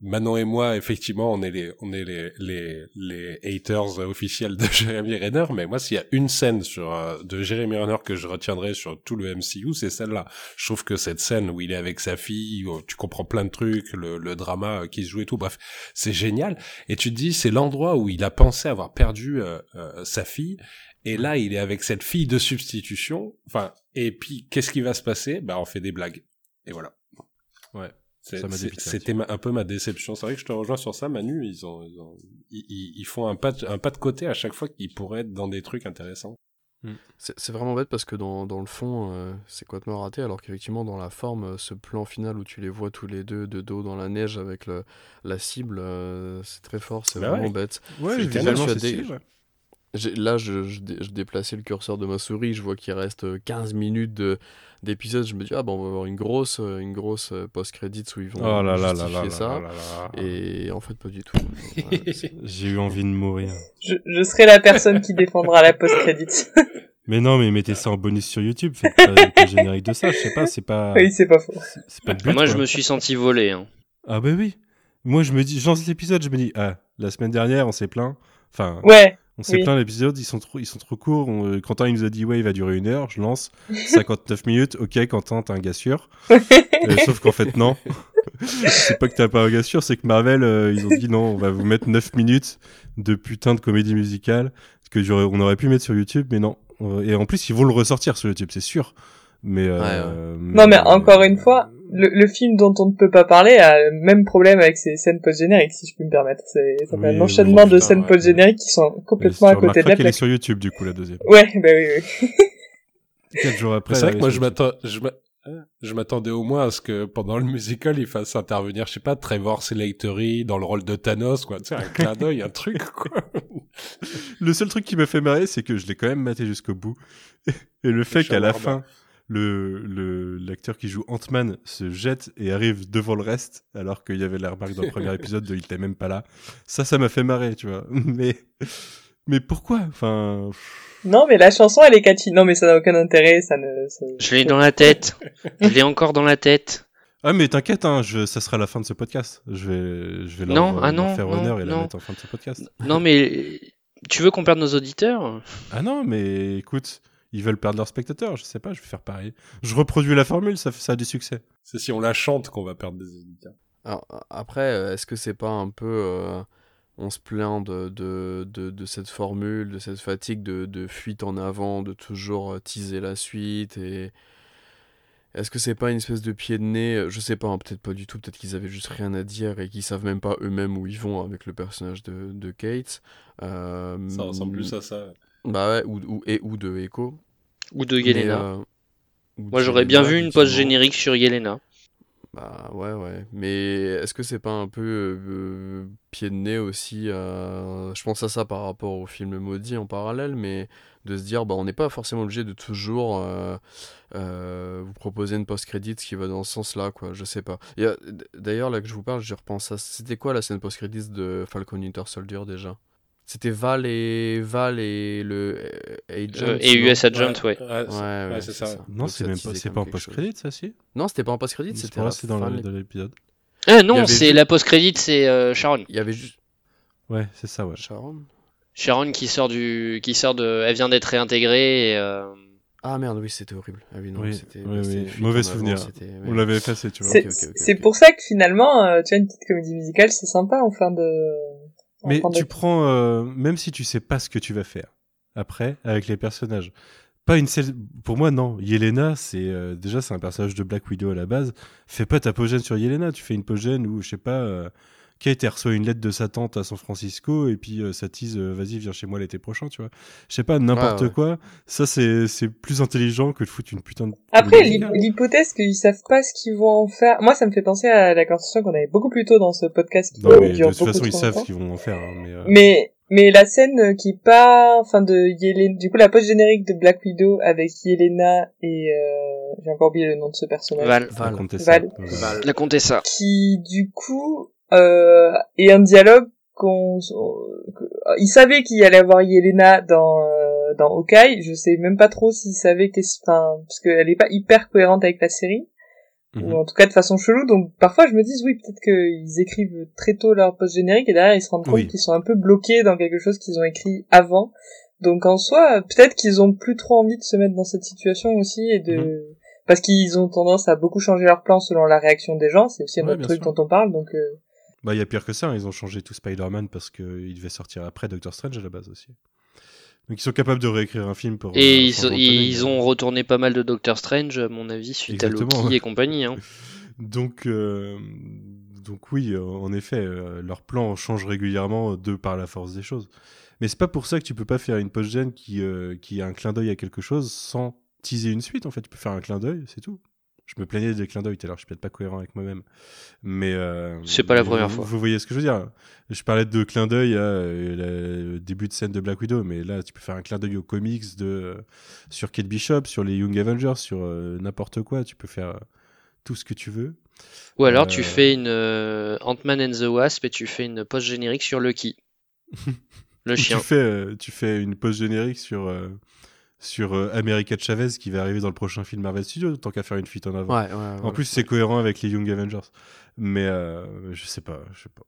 Manon et moi, effectivement, on est les, on est les, les, les haters officiels de Jeremy Renner, mais moi, s'il y a une scène sur, euh, de Jeremy Renner que je retiendrai sur tout le MCU, c'est celle-là. Je trouve que cette scène où il est avec sa fille, où tu comprends plein de trucs, le, le drama euh, qui se joue et tout, bref, c'est génial. Et tu te dis, c'est l'endroit où il a pensé avoir perdu euh, euh, sa fille, et là, il est avec cette fille de substitution. Enfin, et puis, qu'est-ce qui va se passer? Bah, on fait des blagues. Et voilà. Ouais. C'est- Ça m'a c'est- dépité C'était un peu ma déception. C'est vrai que je te rejoins sur ça, Manu. Ils ont, ils, ont- ils- ils- ils font un pas, de, un pas de côté à chaque fois qu'ils pourraient être dans des trucs intéressants. C'est c'est vraiment bête parce que dans, dans le fond, euh, c'est complètement raté, alors qu'effectivement, dans la forme, euh, ce plan final où tu les vois tous les deux de dos dans la neige avec le, la cible, euh, c'est très fort, c'est Bah vraiment ouais. bête. Ouais, visuellement, c'est Là, je, je, dé- je déplaçais le curseur de ma souris, je vois qu'il reste euh, 15 minutes de- d'épisode, je me dis, ah bah on va avoir une grosse, euh, une grosse euh, post-credits où ils vont Oh là là là justifier là là ça. là là là. Et en fait, pas du tout. Ouais, J'ai eu envie de mourir. Je, je serai la personne qui défendra la post-credit. Mais non, mais mettez ça en bonus sur YouTube. Faites pas, le générique de ça. Je sais pas, c'est pas. oui, c'est pas faux. C'est pas le but. moi, je me suis senti volé. hein. Ah bah oui. Moi, je me dis, je lance l'épisode, je me dis, ah, la semaine dernière, on s'est plaint. Enfin, Ouais, on s'est oui. plaint l'épisode, ils sont trop, ils sont trop courts. On- euh, Quentin, il nous a dit, ouais, il va durer une heure. Je lance 59 minutes. Ok, Quentin, t'es un gars sûr. Euh, sauf qu'en fait, non. c'est pas que t'as pas un gars sûr, c'est que Marvel, euh, ils ont dit non, on va vous mettre 9 minutes de putain de comédie musicale. Que j'aurais- on aurait pu mettre sur YouTube, mais non. Et en plus, ils vont le ressortir sur YouTube, c'est sûr. Mais, euh, Non, mais encore une fois, le, le film dont on ne peut pas parler a le même problème avec ses scènes post-génériques, si je puis me permettre. C'est ça fait Oui, un enchaînement oui, de putain, scènes ouais. post-génériques qui sont complètement à côté de la qu'elle est plaque. sur YouTube, du coup, la deuxième. Ouais, bah oui, oui. Quatre jours après. C'est vrai que moi, je m'attends, m'attendais au moins à ce que pendant le musical, il fasse intervenir, je sais pas, Trevor Slattery dans le rôle de Thanos, quoi. Tu sais, un clin d'œil, un truc, quoi. Le seul truc qui m'a fait marrer, c'est que je l'ai quand même maté jusqu'au bout. Et le fait qu'à la fin, le le- l'acteur qui joue Ant-Man se jette et arrive devant le reste, alors qu'il y avait la remarque dans le premier épisode de il était même pas là. Ça, ça m'a fait marrer, tu vois. Mais, mais pourquoi? Enfin, Non, mais la chanson, elle est catchy. Non, mais ça n'a aucun intérêt, ça ne... ça- Je l'ai dans la tête. Je l'ai encore dans la tête. ah mais t'inquiète, hein, je, ça sera la fin de ce podcast. Je vais, je vais Non, euh, ah leur non, faire non, honneur et la mettre en fin de ce podcast. Non, mais tu veux qu'on perde nos auditeurs? Ah non, mais écoute, ils veulent perdre leurs spectateurs. Je sais pas, je vais faire pareil. Je reproduis la formule, ça, fait- ça a du succès. C'est si on la chante qu'on va perdre des auditeurs. Alors, après, euh, est-ce que c'est pas un peu. euh, on se plaint de, de, de, de cette formule, de cette fatigue de, de fuite en avant, de toujours euh, teaser la suite et. Est-ce que c'est pas une espèce de pied de nez Je sais pas, hein, peut-être pas du tout, peut-être qu'ils avaient juste rien à dire et qu'ils savent même pas eux-mêmes où ils vont avec le personnage de, de Kate. Euh, Ça ressemble plus à ça. Bah ouais, ou, ou, et, ou de Echo. Ou de Mais, Yelena euh, ou Moi, j'aurais bien vu une post générique sur Yelena. Bah ouais, ouais. Mais est-ce que c'est pas un peu euh, pied de nez aussi euh, Je pense à ça par rapport au film maudit en parallèle, mais de se dire, bah on n'est pas forcément obligé de toujours euh, vous proposer une post-credit qui va dans ce sens-là, quoi. Je sais pas. D'ailleurs, là que je vous parle, je repense à. C'était quoi la scène post-credit de Falcon Winter Soldier déjà? C'était Val et Val et le euh, agent. Euh, et US Agent, ouais. Ouais, Ouais, ouais, ouais, c'est ça. Non, c'est même pas, c'est pas en chose. post-credit, ça, si? Non, c'était pas en post-credit, C'est c'était à c'est la dans l'épisode. Ah non, c'est la post-crédit, c'est euh, Sharon. Il y avait juste. Ouais, c'est ça, ouais. Sharon Sharon qui sort du, qui sort de, elle vient d'être réintégrée et euh, Ah merde, oui, c'était horrible. Ah oui, non, Oui, c'était. oui, oui. Mauvais en souvenir. On l'avait effacé, tu vois. C'est c'est pour ça que finalement, euh, tu as une petite comédie musicale, c'est sympa en fin de. Mais tu de- prends, euh, même si tu sais pas ce que tu vas faire après avec les personnages, pas une seule. Pour moi, non. Yelena, c'est euh, déjà c'est un personnage de Black Widow à la base. Fais pas ta pogène sur Yelena. Tu fais une pogène où je sais pas. Kate elle reçoit une lettre de sa tante à San Francisco et puis euh, ça tease euh, vas-y viens chez moi l'été prochain tu vois je sais pas n'importe Ouais, ouais. quoi ça c'est c'est plus intelligent que de foutre une putain de Après, l'hypothèse qu'ils savent pas ce qu'ils vont en faire, moi ça me fait penser à la conversation qu'on avait beaucoup plus tôt dans ce podcast qui non mais de toute façon ils savent ce qu'ils vont en faire hein, mais, euh, Mais mais la scène qui est pas, enfin de Yelena, du coup la post générique de Black Widow avec Yelena et euh, j'ai encore oublié le nom de ce personnage. Val, Val. ça. Val. Euh, la qui du coup euh, est un dialogue qu'on que- il savait qu'il y allait avoir Yelena dans euh, dans Hawkeye je sais même pas trop s'il savait qu'est-ce enfin parce qu'elle est pas hyper cohérente avec la série mhm. ou en tout cas de façon chelou donc parfois je me dis oui peut-être qu'ils écrivent très tôt leur post générique et derrière ils se rendent compte Oui. qu'ils sont un peu bloqués dans quelque chose qu'ils ont écrit avant donc en soi peut-être qu'ils ont plus trop envie de se mettre dans cette situation aussi et de Mhm. parce qu'ils ont tendance à beaucoup changer leur plan selon la réaction des gens c'est aussi un Ouais, autre truc sûr. dont on parle donc euh, Bah, il y a pire que ça, hein, ils ont changé tout Spider-Man parce qu'il devait sortir après Doctor Strange à la base aussi. Donc ils sont capables de réécrire un film pour. Et euh, ils, ont retourné pas mal de Doctor Strange, à mon avis, suite Exactement, à Loki ouais. et compagnie. Hein. Donc, euh, donc oui, euh, en effet, euh, leur plan change régulièrement de par la force des choses. Mais c'est pas pour ça que tu peux pas faire une post-gen qui, qui a un clin d'œil à quelque chose sans teaser une suite. En fait, tu peux faire un clin d'œil, c'est tout. Je me plaignais des clins d'œil tout à l'heure, je suis peut-être pas cohérent avec moi-même. Mais. euh, C'est pas la première vous, fois. Vous voyez ce que je veux dire Je parlais de clin d'œil à euh, le début de scène de Black Widow, mais là, tu peux faire un clin d'œil aux comics de, sur Kate Bishop, sur les Young Avengers, sur euh, n'importe quoi. Tu peux faire euh, tout ce que tu veux. Ou alors Euh, tu fais une euh, Ant-Man and the Wasp et tu fais une post-générique sur Lucky. le chien. Tu fais, euh, tu fais une pause générique sur, euh, sur euh, America Chavez qui va arriver dans le prochain film Marvel Studios, tant qu'à faire une fuite en avant. Ouais, ouais, en voilà. plus, c'est cohérent avec les Young Avengers. Mais euh, je sais pas, je sais pas.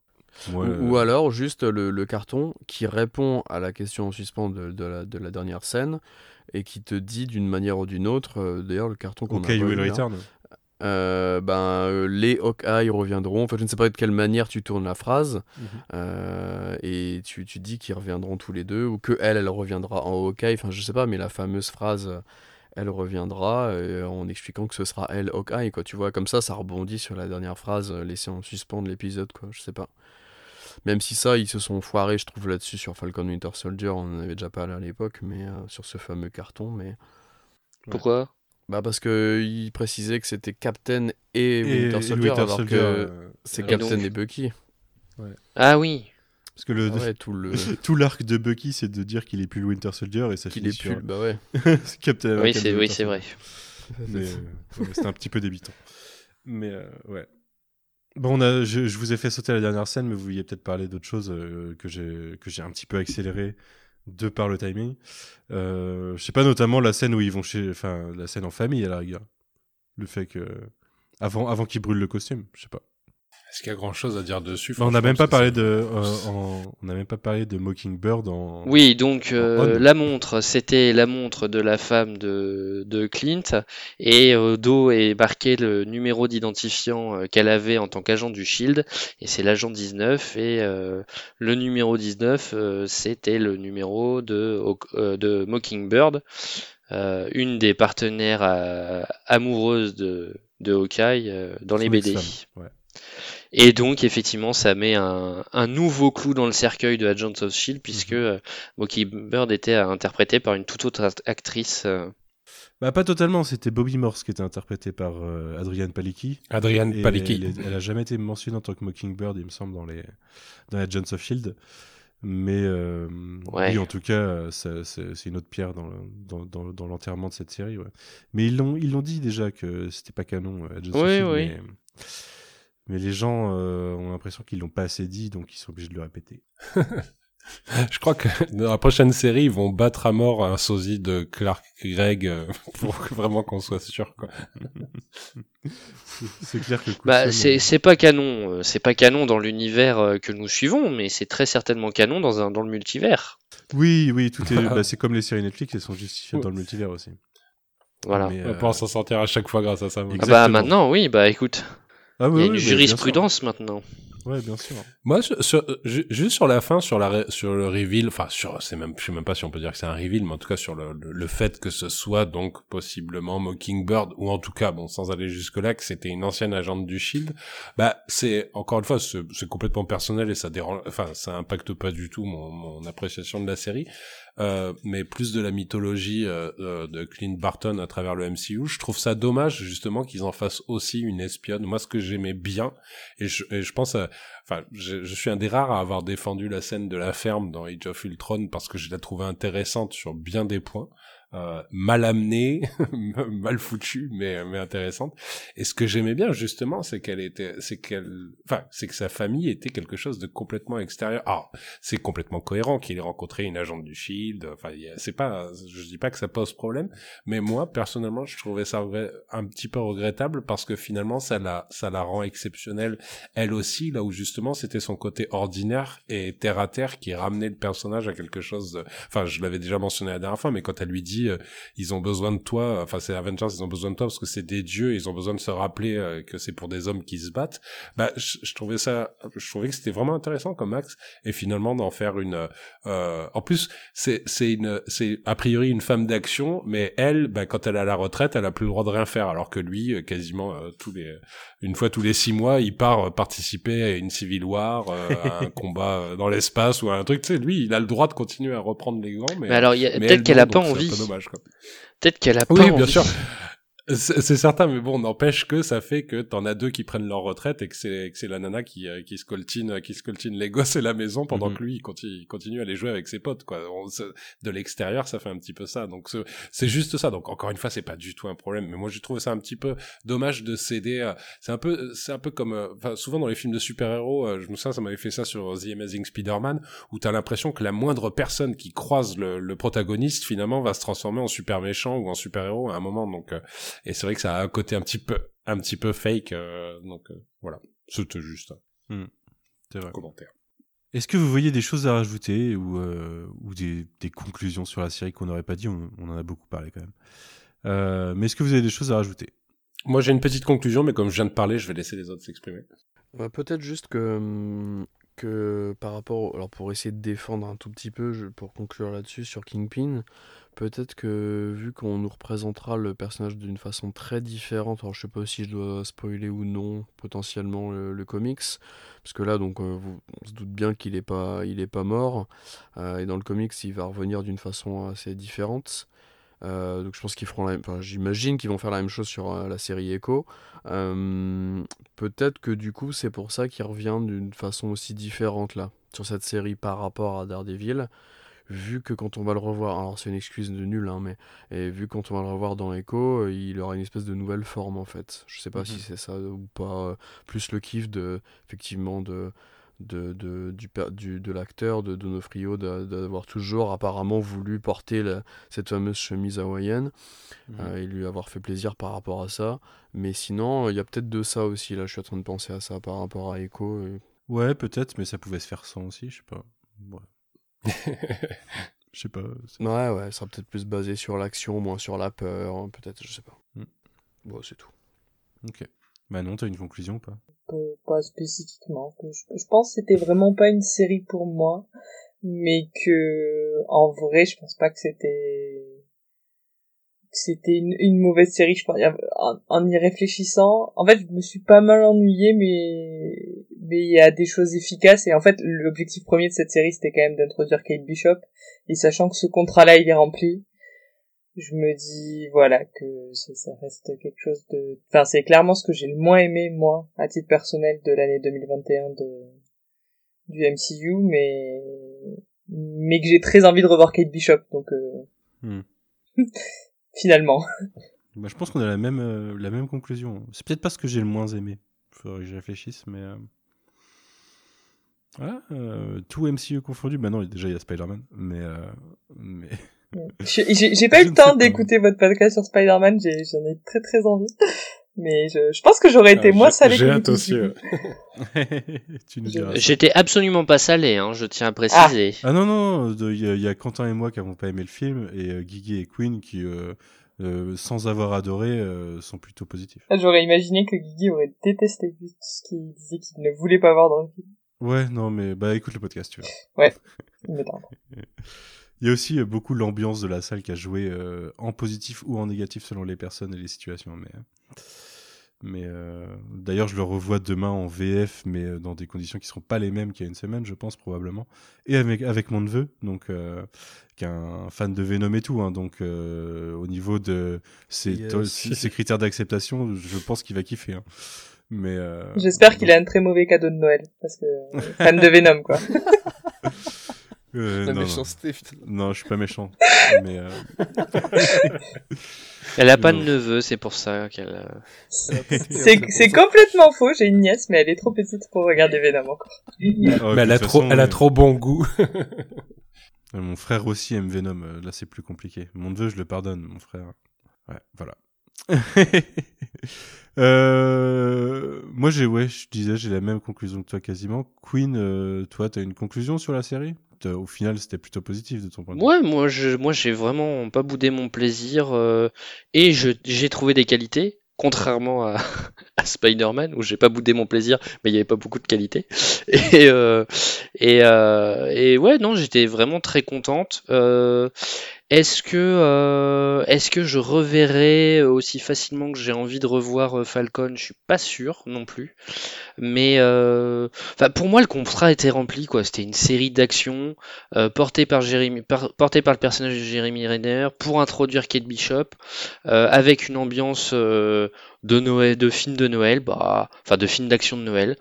Moi, Ou, euh, ou alors juste le, le carton qui répond à la question en suspens de, de la, de la dernière scène et qui te dit d'une manière ou d'une autre, euh, d'ailleurs le carton qu'on OK, a You pas Will là, Return. Euh, ben, euh, les Hawkeye reviendront. Enfin, je ne sais pas de quelle manière tu tournes la phrase. Mhm. euh, et tu, tu dis qu'ils reviendront tous les deux. Ou que elle, elle reviendra en Hawkeye. Enfin, je sais pas, mais la fameuse phrase, elle reviendra en expliquant que ce sera elle Hawkeye. Quoi. Tu vois, comme ça, ça rebondit sur la dernière phrase laissée en suspens de l'épisode. Quoi. Je sais pas. Même si ça, ils se sont foirés, je trouve, là-dessus sur Falcon Winter Soldier. On en avait déjà parlé à l'époque, mais sur ce fameux carton. Mais Pourquoi? Bah parce que il précisait que c'était Captain et, Et Winter et Soldier, Winter alors Soldier, que euh, c'est Et Captain donc et Bucky. Ah oui. parce que le, Ah ouais, tout le tout l'arc de Bucky, c'est de dire qu'il est plus le Winter Soldier et ça qu'il finit est sur plus, bah ouais. Captain Oui, c'est oui, c'est vrai. Mais euh, ouais, c'était un petit peu débitant. Mais euh, ouais. Bon, on a, je, je vous ai fait sauter la dernière scène, mais vous vouliez peut-être parler d'autre chose euh, que j'ai que j'ai un petit peu accéléré de par le timing. Euh, je sais pas, notamment la scène où ils vont chez, enfin la scène en famille à la rigueur. Le fait que avant avant qu'ils brûlent le costume, je sais pas. Est-ce qu'il y a grand chose à dire dessus Bah, on n'a même pas parlé de, euh, en- on n'a même pas parlé de Mockingbird en. Oui, donc euh, la montre, c'était la montre de la femme de, de Clint, et au dos est marqué le numéro d'identifiant euh, qu'elle avait en tant qu'agent du Shield, et c'est l'agent 19, et euh, le numéro 19, euh, c'était le numéro de, euh, de Mockingbird, euh, une des partenaires euh, amoureuses de, de Hawkeye euh, dans les BD. ouais. Et donc, effectivement, ça met un, un nouveau clou dans le cercueil de Agents of Shield, puisque Mhm. euh, Mockingbird était interprété par une toute autre act- actrice. euh. Bah, pas totalement, c'était Bobby Morse qui était interprété par euh, Adrienne Palicki. Adrian Et Palicki. Elle, elle a jamais été mentionnée en tant que Mockingbird, il me semble, dans, les, dans la Jones of Shield. Mais euh, Ouais. oui, en tout cas, euh, ça- c'est c'est une autre pierre dans, dans, dans, dans l'enterrement de cette série. Ouais. Mais ils l'ont ils l'ont dit déjà que c'était pas canon, euh, Agents of Oui, Shield, oui. Mais, mais les gens euh, ont l'impression qu'ils l'ont pas assez dit, donc ils sont obligés de le répéter. Je crois que dans la prochaine série, ils vont battre à mort un sosie de Clark Gregg euh, pour vraiment qu'on soit sûr. Quoi. C'est- clair que le coup de Bah, c'est euh, c'est pas canon, c'est pas canon dans l'univers que nous suivons, mais c'est très certainement canon dans un dans le multivers. Oui, oui, tout est. bah, c'est comme les séries Netflix, elles sont justifiées dans le multivers aussi. Voilà. Mais, On pouvoir s'en sortir à chaque fois grâce à ça. Ah bah maintenant, oui, bah écoute, Ah, il y a une jurisprudence maintenant. Ouais, bien sûr. Moi, sur, sur- ju- juste sur la fin, sur la sur le reveal, enfin sur, c'est même, je sais même pas si on peut dire que c'est un reveal, mais en tout cas sur le, le, le fait que ce soit donc possiblement Mockingbird ou en tout cas, bon, sans aller jusque là, que c'était une ancienne agente du Shield. Bah, c'est encore une fois, c'est c'est complètement personnel et ça dérange, enfin, ça impacte pas du tout mon, mon appréciation de la série. Euh, mais plus de la mythologie euh, euh, de Clint Barton à travers le MCU. Je trouve ça dommage justement qu'ils en fassent aussi une espionne. Moi, ce que j'aimais bien, et je, et je pense enfin, je, je suis un des rares à avoir défendu la scène de la ferme dans Age of Ultron parce que je la trouvais intéressante sur bien des points. Euh, mal amenée, mal foutue, mais mais intéressante. Et ce que j'aimais bien justement, c'est qu'elle était, c'est qu'elle, enfin, c'est que sa famille était quelque chose de complètement extérieur. Alors, c'est complètement cohérent qu'il ait rencontré une agente du Shield. Enfin, c'est pas, je dis pas que ça pose problème, mais moi personnellement, je trouvais ça un petit peu regrettable parce que finalement, ça la, ça la rend exceptionnelle elle aussi, là où justement c'était son côté ordinaire et terre à terre qui ramenait le personnage à quelque chose de... Enfin, je l'avais déjà mentionné la dernière fois, mais quand elle lui dit euh, ils ont besoin de toi, enfin c'est Avengers, ils ont besoin de toi parce que c'est des dieux, ils ont besoin de se rappeler euh, que c'est pour des hommes qui se battent, bah je, trouvais ça, je trouvais que c'était vraiment intéressant comme axe et finalement d'en faire une... euh, en plus, c'est c'est une c'est a priori une femme d'action, mais elle, bah, quand elle à la retraite, elle a plus le droit de rien faire, alors que lui, quasiment tous les une fois tous les six mois, il part euh, participer à une civil war, euh, à un combat euh, dans l'espace ou à un truc. Tu sais, lui, il a le droit de continuer à reprendre les gants, mais, Mais alors, peut-être elle, qu'elle a pas envie. Peut-être qu'elle a pas Oui, bien envie. sûr. C'est certain, mais bon, n'empêche que ça fait que t'en as deux qui prennent leur retraite et que c'est que c'est la nana qui euh, qui se coltine qui se coltine les gosses et la maison pendant Mhm. que lui il continue, il continue à les jouer avec ses potes quoi. On- de l'extérieur, ça fait un petit peu ça. Donc ce- c'est juste ça. Donc encore une fois, c'est pas du tout un problème. Mais moi, j'ai trouvé ça un petit peu dommage de céder. à- C'est un peu c'est un peu comme euh, enfin souvent dans les films de super-héros, euh, je me souviens ça m'avait fait ça sur The Amazing Spider-Man où t'as l'impression que la moindre personne qui croise le, le protagoniste finalement va se transformer en super méchant ou en super-héros à un moment. Donc et c'est vrai que ça a un côté un petit peu, un petit peu fake. euh, donc euh, voilà, c'était juste un C'est vrai. commentaire. Est-ce que vous voyez des choses à rajouter ou, euh, ou des, des conclusions sur la série qu'on n'aurait pas dit? On, on en a beaucoup parlé quand même. Euh, mais est-ce que vous avez des choses à rajouter? Moi j'ai une petite conclusion, mais comme je viens de parler, je vais laisser les autres s'exprimer. Ouais, Peut-être juste que, hum, que par rapport, au- alors pour essayer de défendre un tout petit peu, je- pour conclure là-dessus sur Kingpin, peut-être que vu qu'on nous représentera le personnage d'une façon très différente, alors je sais pas si je dois spoiler ou non potentiellement le, comics, parce que là donc euh, on se doute bien qu'il est pas, mort, euh, et dans le comics il va revenir d'une façon assez différente. Euh, donc je pense qu'ils feront la même, enfin, j'imagine qu'ils vont faire la même chose sur la série Echo. Peut-être que du coup c'est pour ça qu'il revient d'une façon aussi différente là sur cette série par rapport à Daredevil. Vu que quand on va le revoir, alors c'est une excuse de nul, hein, mais et vu que quand on va le revoir dans Echo, euh, il aura une espèce de nouvelle forme en fait. Je sais pas si c'est ça ou pas. euh, plus le kiff de effectivement de de, de, du, de l'acteur de Donofrio d'avoir toujours apparemment voulu porter la- cette fameuse chemise hawaïenne euh, et lui avoir fait plaisir par rapport à ça. Mais sinon, il y a peut-être de ça aussi. Là, je suis en train de penser à ça par rapport à Echo. et- Ouais, peut-être, mais ça pouvait se faire sans aussi, je sais pas. Ouais. Je sais pas. Ouais, ouais, ça sera peut-être plus basé sur l'action, moins sur la peur, hein, peut-être, je sais pas. Mm. Bon, c'est tout. Ok. Bah non, t'as une conclusion ou pas? Pas- pas spécifiquement. Je, je pense que c'était vraiment pas une série pour moi, mais que en vrai, je pense pas que c'était c'était une, une mauvaise série. Je pense en y réfléchissant, en fait, je me suis pas mal ennuyé, mais mais il y a des choses efficaces et en fait, l'objectif premier de cette série, c'était quand même d'introduire Kate Bishop et sachant que ce contrat-là, il est rempli. je me dis voilà que ça, reste quelque chose de enfin c'est clairement ce que j'ai le moins aimé moi à titre personnel de l'année 2021 de du MCU mais mais que j'ai très envie de revoir Kate Bishop donc euh... Hmm. finalement Bah, je pense qu'on a la même, euh, la même conclusion. C'est peut-être pas ce que j'ai le moins aimé. Faudrait que j'y réfléchisse, mais. euh, Voilà, euh, tout MCU confondu. Bah non, déjà il y a Spider-Man, mais. euh, mais... J'ai pas eu le temps d'écouter votre podcast sur Spider-Man j'ai j'en ai très très envie mais je, je pense que j'aurais été Ah, moins j'ai- salée J'ai que hâte vous, aussi. J'étais absolument pas salé, hein, je tiens à préciser. Ah non, non, de- il y, a- il y a Quentin et moi qui avont pas aimé le film, et euh, Guigui et Queen qui, euh, euh, sans avoir adoré, euh, sont plutôt positifs. Ah, J'aurais imaginé que Guigui aurait détesté tout ce qu'il disait qu'il ne voulait pas voir dans le film. Ouais, non, mais bah écoute le podcast, tu vois. Il m'étonne. Il y a aussi euh, beaucoup l'ambiance de la salle qui a joué euh, en positif ou en négatif selon les personnes et les situations. Mais, mais euh, d'ailleurs, je le revois demain en VF, mais dans des conditions qui seront pas les mêmes qu'il y a une semaine, je pense probablement. Et avec, avec mon neveu, donc euh, qui est un fan de Venom et tout. hein, donc euh, au niveau de ses, Yes. to- ses critères d'acceptation, je pense qu'il va kiffer. hein. Mais euh, J'espère qu'il a un très mauvais cadeau de Noël, parce que euh, fan de Venom, quoi. euh, La non, non. méchanceté, putain. Non, je suis pas méchant. mais euh, Elle a pas de Non. neveu, c'est pour ça qu'elle. euh, C'est complètement faux, j'ai une nièce, mais elle est trop petite pour regarder Venom encore. oh, Mais elle a trop, façon, elle a trop bon goût. Mon frère aussi aime Venom, là c'est plus compliqué. Mon neveu, je le pardonne, mon frère. Ouais, voilà. Euh, moi, j'ai, ouais, je disais, j'ai la même conclusion que toi quasiment. Queen, euh, toi, t'as une conclusion sur la série? Au final, c'était plutôt positif de ton point de vue. Ouais, moi, je, moi, j'ai vraiment pas boudé mon plaisir euh, et je, j'ai trouvé des qualités, contrairement à, Spider-Man où j'ai pas boudé mon plaisir, mais il y avait pas beaucoup de qualités. Et euh, et et ouais, non, j'étais vraiment très contente. Est-ce que euh, est-ce que je reverrai aussi facilement que j'ai envie de revoir euh, Falcon? Je suis pas sûr non plus. Mais euh, pour moi, le contrat était rempli, quoi. C'était une série d'actions euh, portée par le personnage de Jeremy Renner pour introduire Kate Bishop, euh, avec une ambiance de Noël, de film de Noël, bah, enfin de film d'action de Noël.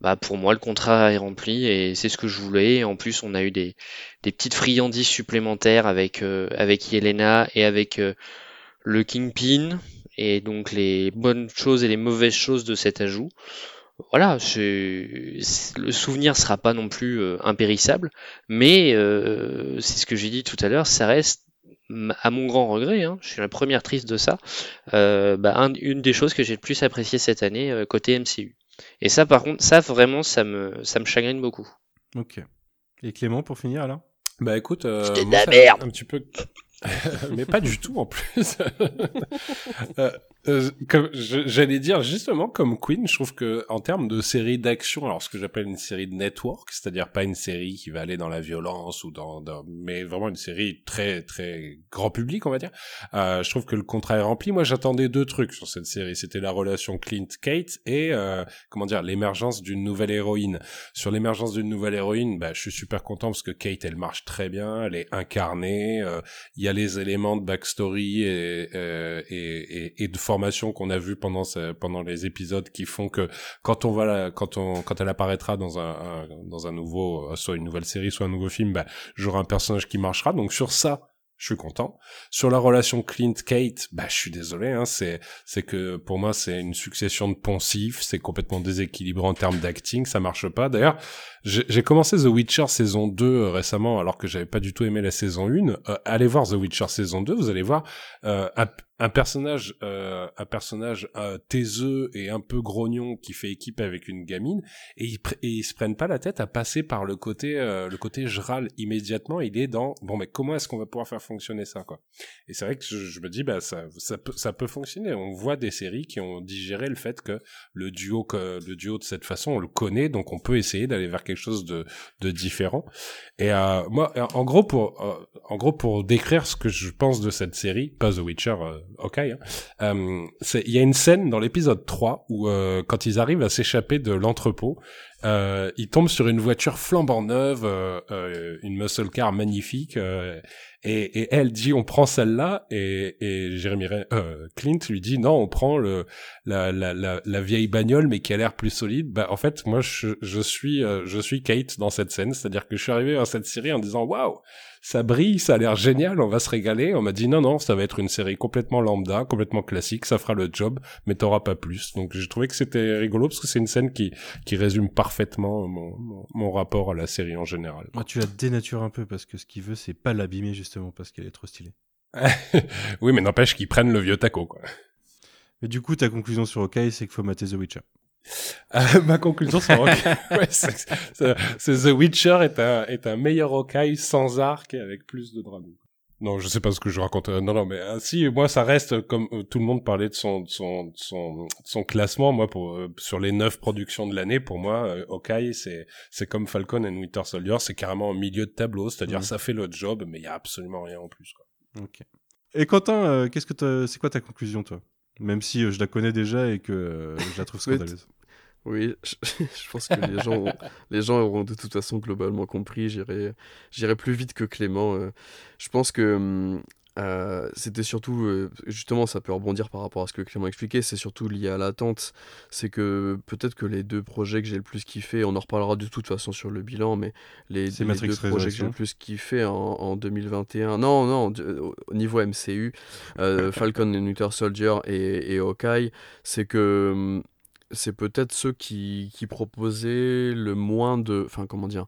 Bah, pour moi, le contrat est rempli et c'est ce que je voulais. En plus, on a eu des, des petites friandises supplémentaires avec euh, avec Yelena et avec euh, le Kingpin. Et donc les bonnes choses et les mauvaises choses de cet ajout. Voilà, c'est- le souvenir sera pas non plus euh, impérissable, mais euh, c'est ce que j'ai dit tout à l'heure, ça reste à mon grand regret, hein, je suis la première triste de ça, euh, bah, un- une des choses que j'ai le plus apprécié cette année euh, côté MCU. Et ça, par contre, ça vraiment, ça me ça me chagrine beaucoup. Ok. Et Clément, pour finir, alors Bah écoute, euh, de la ça- merde. un petit peu, mais pas du tout en plus. Euh, euh, j'allais dire justement comme Queen, je trouve que en termes de série d'action, alors ce que j'appelle une série de network, c'est-à-dire pas une série qui va aller dans la violence ou dans, dans- mais vraiment une série très très grand public, on va dire. Euh, je trouve que le contrat est rempli. Moi, j'attendais deux trucs sur cette série. C'était la relation Clint-Kate et euh, comment dire l'émergence d'une nouvelle héroïne. Sur l'émergence d'une nouvelle héroïne, bah, je suis super content parce que Kate, elle marche très bien, elle est incarnée. euh, Il y a les éléments de backstory et, euh, et, et, et de qu'on a vu pendant pendant les épisodes qui font que quand on va la, quand on quand elle apparaîtra dans un, un- dans un nouveau euh, soit une nouvelle série soit un nouveau film, bah, j'aurai un personnage qui marchera. Donc sur ça, je suis content. Sur la relation Clint-Kate, bah, je suis désolé, hein, c'est, c'est que pour moi, c'est une succession de poncifs, c'est complètement déséquilibré en termes d'acting, ça marche pas. D'ailleurs, j'ai commencé The Witcher saison 2 euh, récemment, alors que j'avais pas du tout aimé la saison 1. Euh, allez voir The Witcher saison 2, vous allez voir euh, un, un personnage, euh, un personnage euh, taiseux et un peu grognon qui fait équipe avec une gamine, et ils, et ils se prennent pas la tête à passer par le côté, le côté je râle immédiatement. Il est dans bon, mais comment est-ce qu'on va pouvoir faire fonctionner ça, quoi? Et c'est vrai que je, je me dis, bah ça, ça peut, ça peut fonctionner. On voit des séries qui ont digéré le fait que le duo, que le duo de cette façon, on le connaît, donc on peut essayer d'aller vers quelque chose de, de différent. Et euh, moi, en gros, pour, euh, en gros, pour décrire ce que je pense de cette série, pas The Witcher, euh, ok, hein, euh, il y a une scène dans l'épisode 3 où, euh, quand ils arrivent à s'échapper de l'entrepôt, euh, il tombe sur une voiture flambant neuve, euh, euh, une muscle car magnifique, euh, et, et, elle dit on prend celle-là, et, et Jérémy euh, Clint lui dit non, on prend le la, la, la, vieille bagnole mais qui a l'air plus solide. Bah en fait, moi je, je suis je suis Kate dans cette scène, c'est-à-dire que je suis arrivé à cette série en disant waouh ça brille, ça a l'air génial, on va se régaler. On m'a dit non, non, ça va être une série complètement lambda, complètement classique, ça fera le job, mais t'auras pas plus. Donc j'ai trouvé que c'était rigolo parce que c'est une scène qui, qui résume parfaitement mon, mon, mon, rapport à la série en général. Moi, tu la dénatures un peu parce que ce qu'il veut, c'est pas l'abîmer justement parce qu'elle est trop stylée. oui, mais n'empêche qu'ils prennent le vieux taco, quoi. Mais du coup, ta conclusion sur OK, c'est qu'il faut mater The Witcher. Euh, ma conclusion sur Hawkeye, ouais, c'est The Witcher est un, est un meilleur Hawkeye sans arc et avec plus de drame. Non, je sais pas ce que je raconte. Non, non, mais euh, si moi ça reste comme euh, tout le monde parlait de son, de son, de son, son classement. Moi, pour euh, sur les neuf productions de l'année, pour moi, euh, Hawkeye c'est c'est comme Falcon and Winter Soldier, c'est carrément au milieu de tableau, c'est-à-dire Mhm. ça fait le job, mais il y a absolument rien en plus. Quoi. Ok. Et Quentin, euh, qu'est-ce que c'est quoi ta conclusion, toi? Même si euh, je la connais déjà et que euh, je la trouve scandaleuse. Oui, je, je pense que les gens, les gens auront de toute façon globalement compris. J'irai, j'irai plus vite que Clément. euh. Je pense que hum, euh, c'était surtout, euh, justement, ça peut rebondir par rapport à ce que Clément expliquait. C'est surtout lié à l'attente. C'est que peut-être que les deux projets que j'ai le plus kiffé, on en reparlera de toute façon sur le bilan, mais les, les deux projets que j'ai le plus kiffé en, en 2021, non, non, au niveau MCU, euh, Falcon and Winter Soldier et, et Hawkeye, c'est que hum, c'est peut-être ceux qui, qui proposaient le moins de. Enfin, comment dire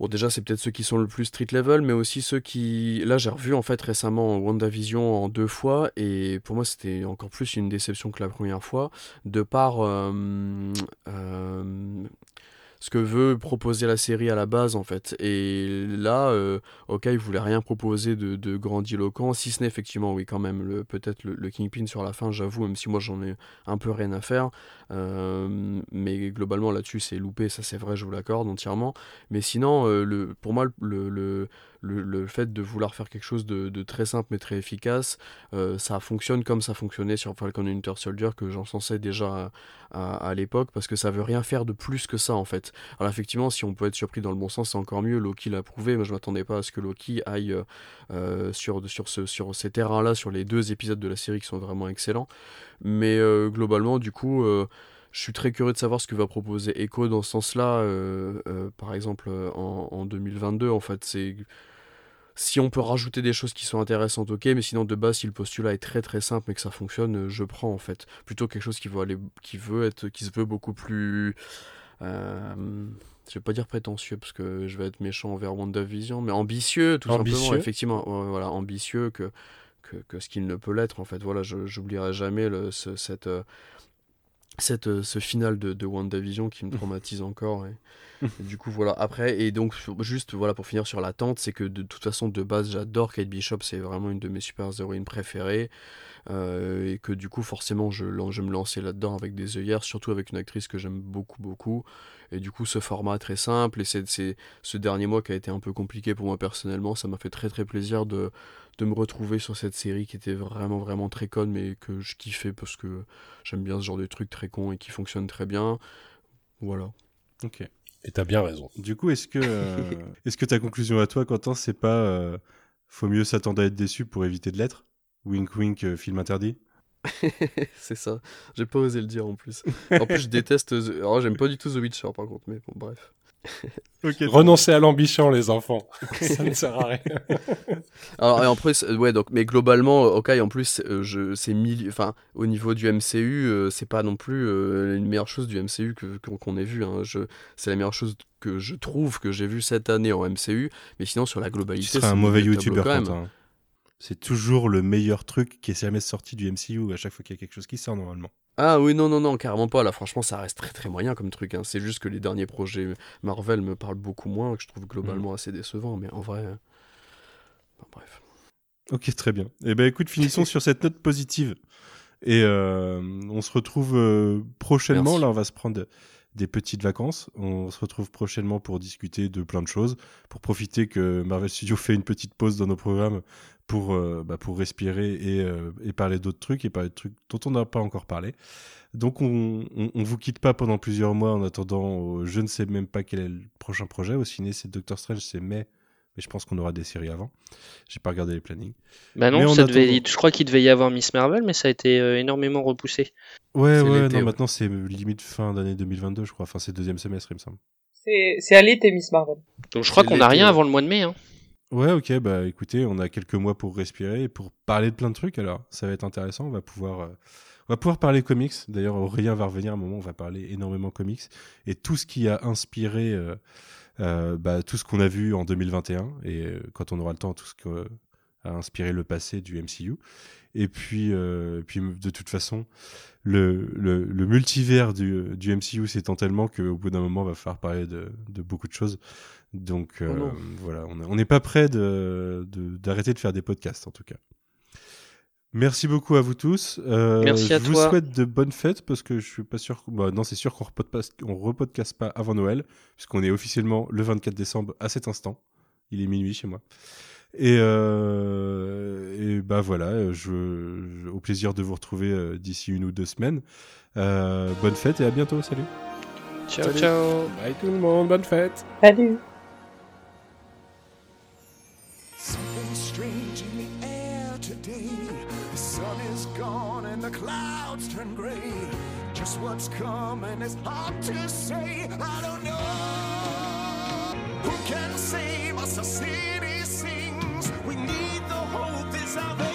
Bon, déjà, c'est peut-être ceux qui sont le plus street level, mais aussi ceux qui. Là, j'ai revu en fait récemment WandaVision en deux fois, et pour moi, c'était encore plus une déception que la première fois, de par. euh, euh, ce que veut proposer la série à la base en fait. Et là, euh, ok, il voulait rien proposer de, grandiloquent, si ce n'est effectivement, oui, quand même, peut-être le, Kingpin sur la fin, j'avoue, même si moi j'en ai un peu rien à faire. Euh, mais globalement là-dessus, c'est loupé, ça c'est vrai, je vous l'accorde entièrement. Mais sinon, euh, pour moi, le, le, le fait de vouloir faire quelque chose de, de très simple mais très efficace, euh, ça fonctionne comme ça fonctionnait sur Falcon Winter Soldier, que j'en sensais déjà à, à, l'époque, parce que ça veut rien faire de plus que ça en fait. Alors effectivement, si on peut être surpris dans le bon sens, c'est encore mieux. Loki l'a prouvé. Moi, je m'attendais pas à ce que Loki aille euh, sur, sur, ce, sur ces terrains-là, sur les deux épisodes de la série qui sont vraiment excellents. Mais euh, globalement, du coup, euh, je suis très curieux de savoir ce que va proposer Echo dans ce sens-là. euh, euh, par exemple, euh, en, en 2022, en fait, c'est si on peut rajouter des choses qui sont intéressantes, ok, mais sinon de base, si le postulat est très très simple et que ça fonctionne, euh, je prends en fait. Plutôt quelque chose qui veut aller, qui veut être, qui se veut beaucoup plus, euh, je vais pas dire prétentieux parce que je vais être méchant envers WandaVision, mais ambitieux tout Ambitieux. simplement, effectivement, voilà, ambitieux que que, que ce qu'il ne peut l'être en fait. Voilà, j'oublierai jamais le, ce, cette euh, cette, euh, ce final de, de WandaVision qui me traumatise encore. Et du coup, voilà. Après, et donc, juste voilà pour finir sur l'attente, c'est que de toute façon, de base, j'adore Kate Bishop, c'est vraiment une de mes super-héroïnes préférées. euh, et que du coup, forcément, je, je me lançais là-dedans avec des œillères, surtout avec une actrice que j'aime beaucoup, beaucoup. Et du coup, ce format très simple, et c'est ce dernier mois qui a été un peu compliqué pour moi personnellement, ça m'a fait très très plaisir de, de me retrouver sur cette série qui était vraiment vraiment très conne, mais que je kiffais parce que j'aime bien ce genre de trucs très cons et qui fonctionnent très bien. Voilà. Ok. Et t'as bien raison. Du coup, est-ce que, euh, est-ce que ta conclusion à toi, Quentin, c'est pas euh, faut mieux s'attendre à être déçu pour éviter de l'être? Wink wink, euh, film interdit? C'est ça. J'ai pas osé le dire en plus. En plus, je déteste. The- Alors, j'aime pas du tout The Witcher par contre, mais bon, bref. Ok. Renoncez à l'ambition, les enfants. Ça ne sert à rien. Alors, et en plus, euh, ouais, donc, mais globalement, euh, ok, en plus, euh, je, c'est enfin, au niveau du MCU, euh, c'est pas non plus euh, une meilleure chose du MCU que, qu'on, qu'on ait vu. Hein. Je, c'est la meilleure chose que je trouve que j'ai vu cette année en MCU, mais sinon, sur la Tu globalité, serais c'est un mauvais youtubeur, quand même. Quentin. C'est toujours le meilleur truc qui est jamais sorti du MCU à chaque fois qu'il y a quelque chose qui sort normalement. Ah oui, non, non, non, carrément pas. Là, franchement, ça reste très très moyen comme truc. hein. C'est juste que les derniers projets Marvel me parlent beaucoup moins, que je trouve globalement assez décevant, mais en vrai. euh, enfin, bref. Ok, très bien. Eh ben écoute, finissons sur cette note positive. Et euh, on se retrouve euh, prochainement. Merci. Là, on va se prendre des petites vacances. On se retrouve prochainement pour discuter de plein de choses, pour profiter que Marvel Studios fait une petite pause dans nos programmes pour, euh, bah, pour respirer et, euh, et parler d'autres trucs et parler de trucs dont on n'a pas encore parlé. Donc on, on, on vous quitte pas pendant plusieurs mois en attendant, euh, je ne sais même pas quel est le prochain projet. Au ciné, c'est Doctor Strange, c'est mai, mais je pense qu'on aura des séries avant. J'ai pas regardé les plannings. Bah Mais non, ça devait- je crois qu'il devait y avoir Miss Marvel, mais ça a été euh, énormément repoussé. Ouais, ouais, l'été, non, ouais. maintenant c'est limite fin d'année 2022, je crois. Enfin, c'est deuxième semestre, il me semble. C'est c'est à l'été, Miss Marvel. Donc je crois qu'on n'a rien avant le mois de mai. Hein. Ouais, ok, bah écoutez, on a quelques mois pour respirer et pour parler de plein de trucs, alors ça va être intéressant, on va pouvoir, euh, on va pouvoir parler comics, d'ailleurs Aurélien va revenir à un moment, on va parler énormément comics, et tout ce qui a inspiré euh, euh, bah, tout ce qu'on a vu en 2021, et quand on aura le temps, tout ce qui a inspiré le passé du MCU. Et puis, euh, puis de toute façon, le, le, le multivers du, du MCU s'étend tellement qu'au bout d'un moment, va falloir parler de, de beaucoup de choses. Donc euh, Oh non. voilà, on est- on n'est pas prêt de- de- d'arrêter de, faire des podcasts en tout cas. Merci beaucoup à vous tous. Euh, Merci à je vous toi. souhaite de bonnes fêtes parce que je suis pas sûr. Bah, non, c'est sûr qu'on on repodcast pas avant Noël puisqu'on est officiellement le 24 décembre à cet instant. Il est minuit chez moi. Et, euh, et bah voilà, je, je- au plaisir de vous retrouver euh, d'ici une ou deux semaines. Euh, bonne fête et à bientôt. Salut. Ciao, Salut. ciao. Bye tout le monde, bonne fête. Salut Something strange in the air today. The sun is gone and the clouds turn gray. Just what's coming is hard to say. I don't know. Who can save us? The city sings. We need the hope salvation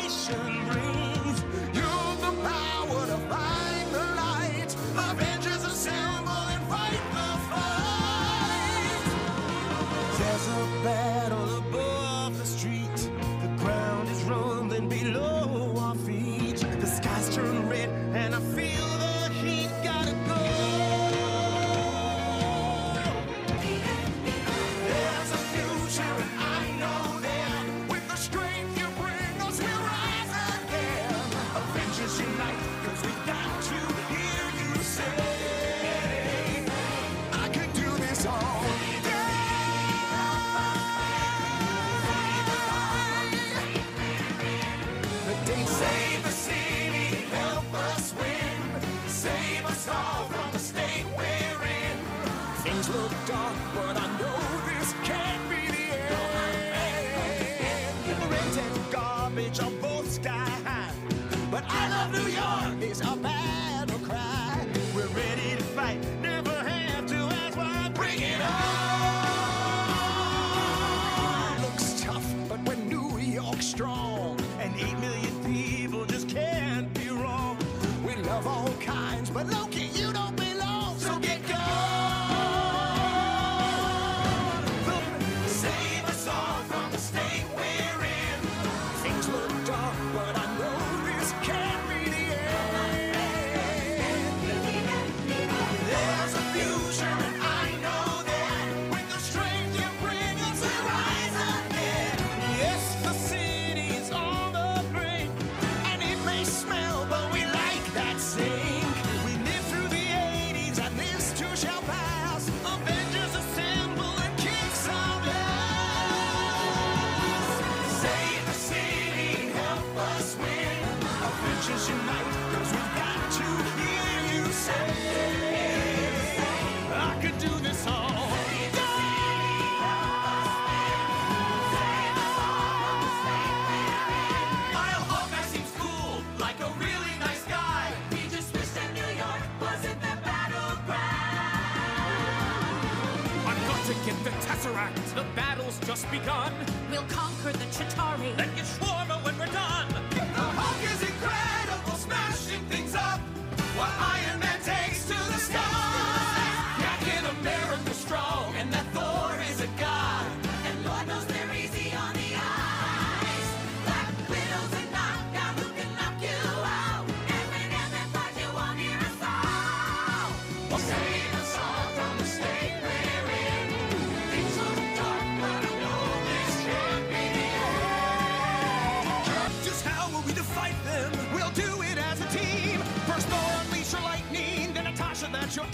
begun. We'll conquer the Chitari. Then get Shawarma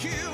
kill.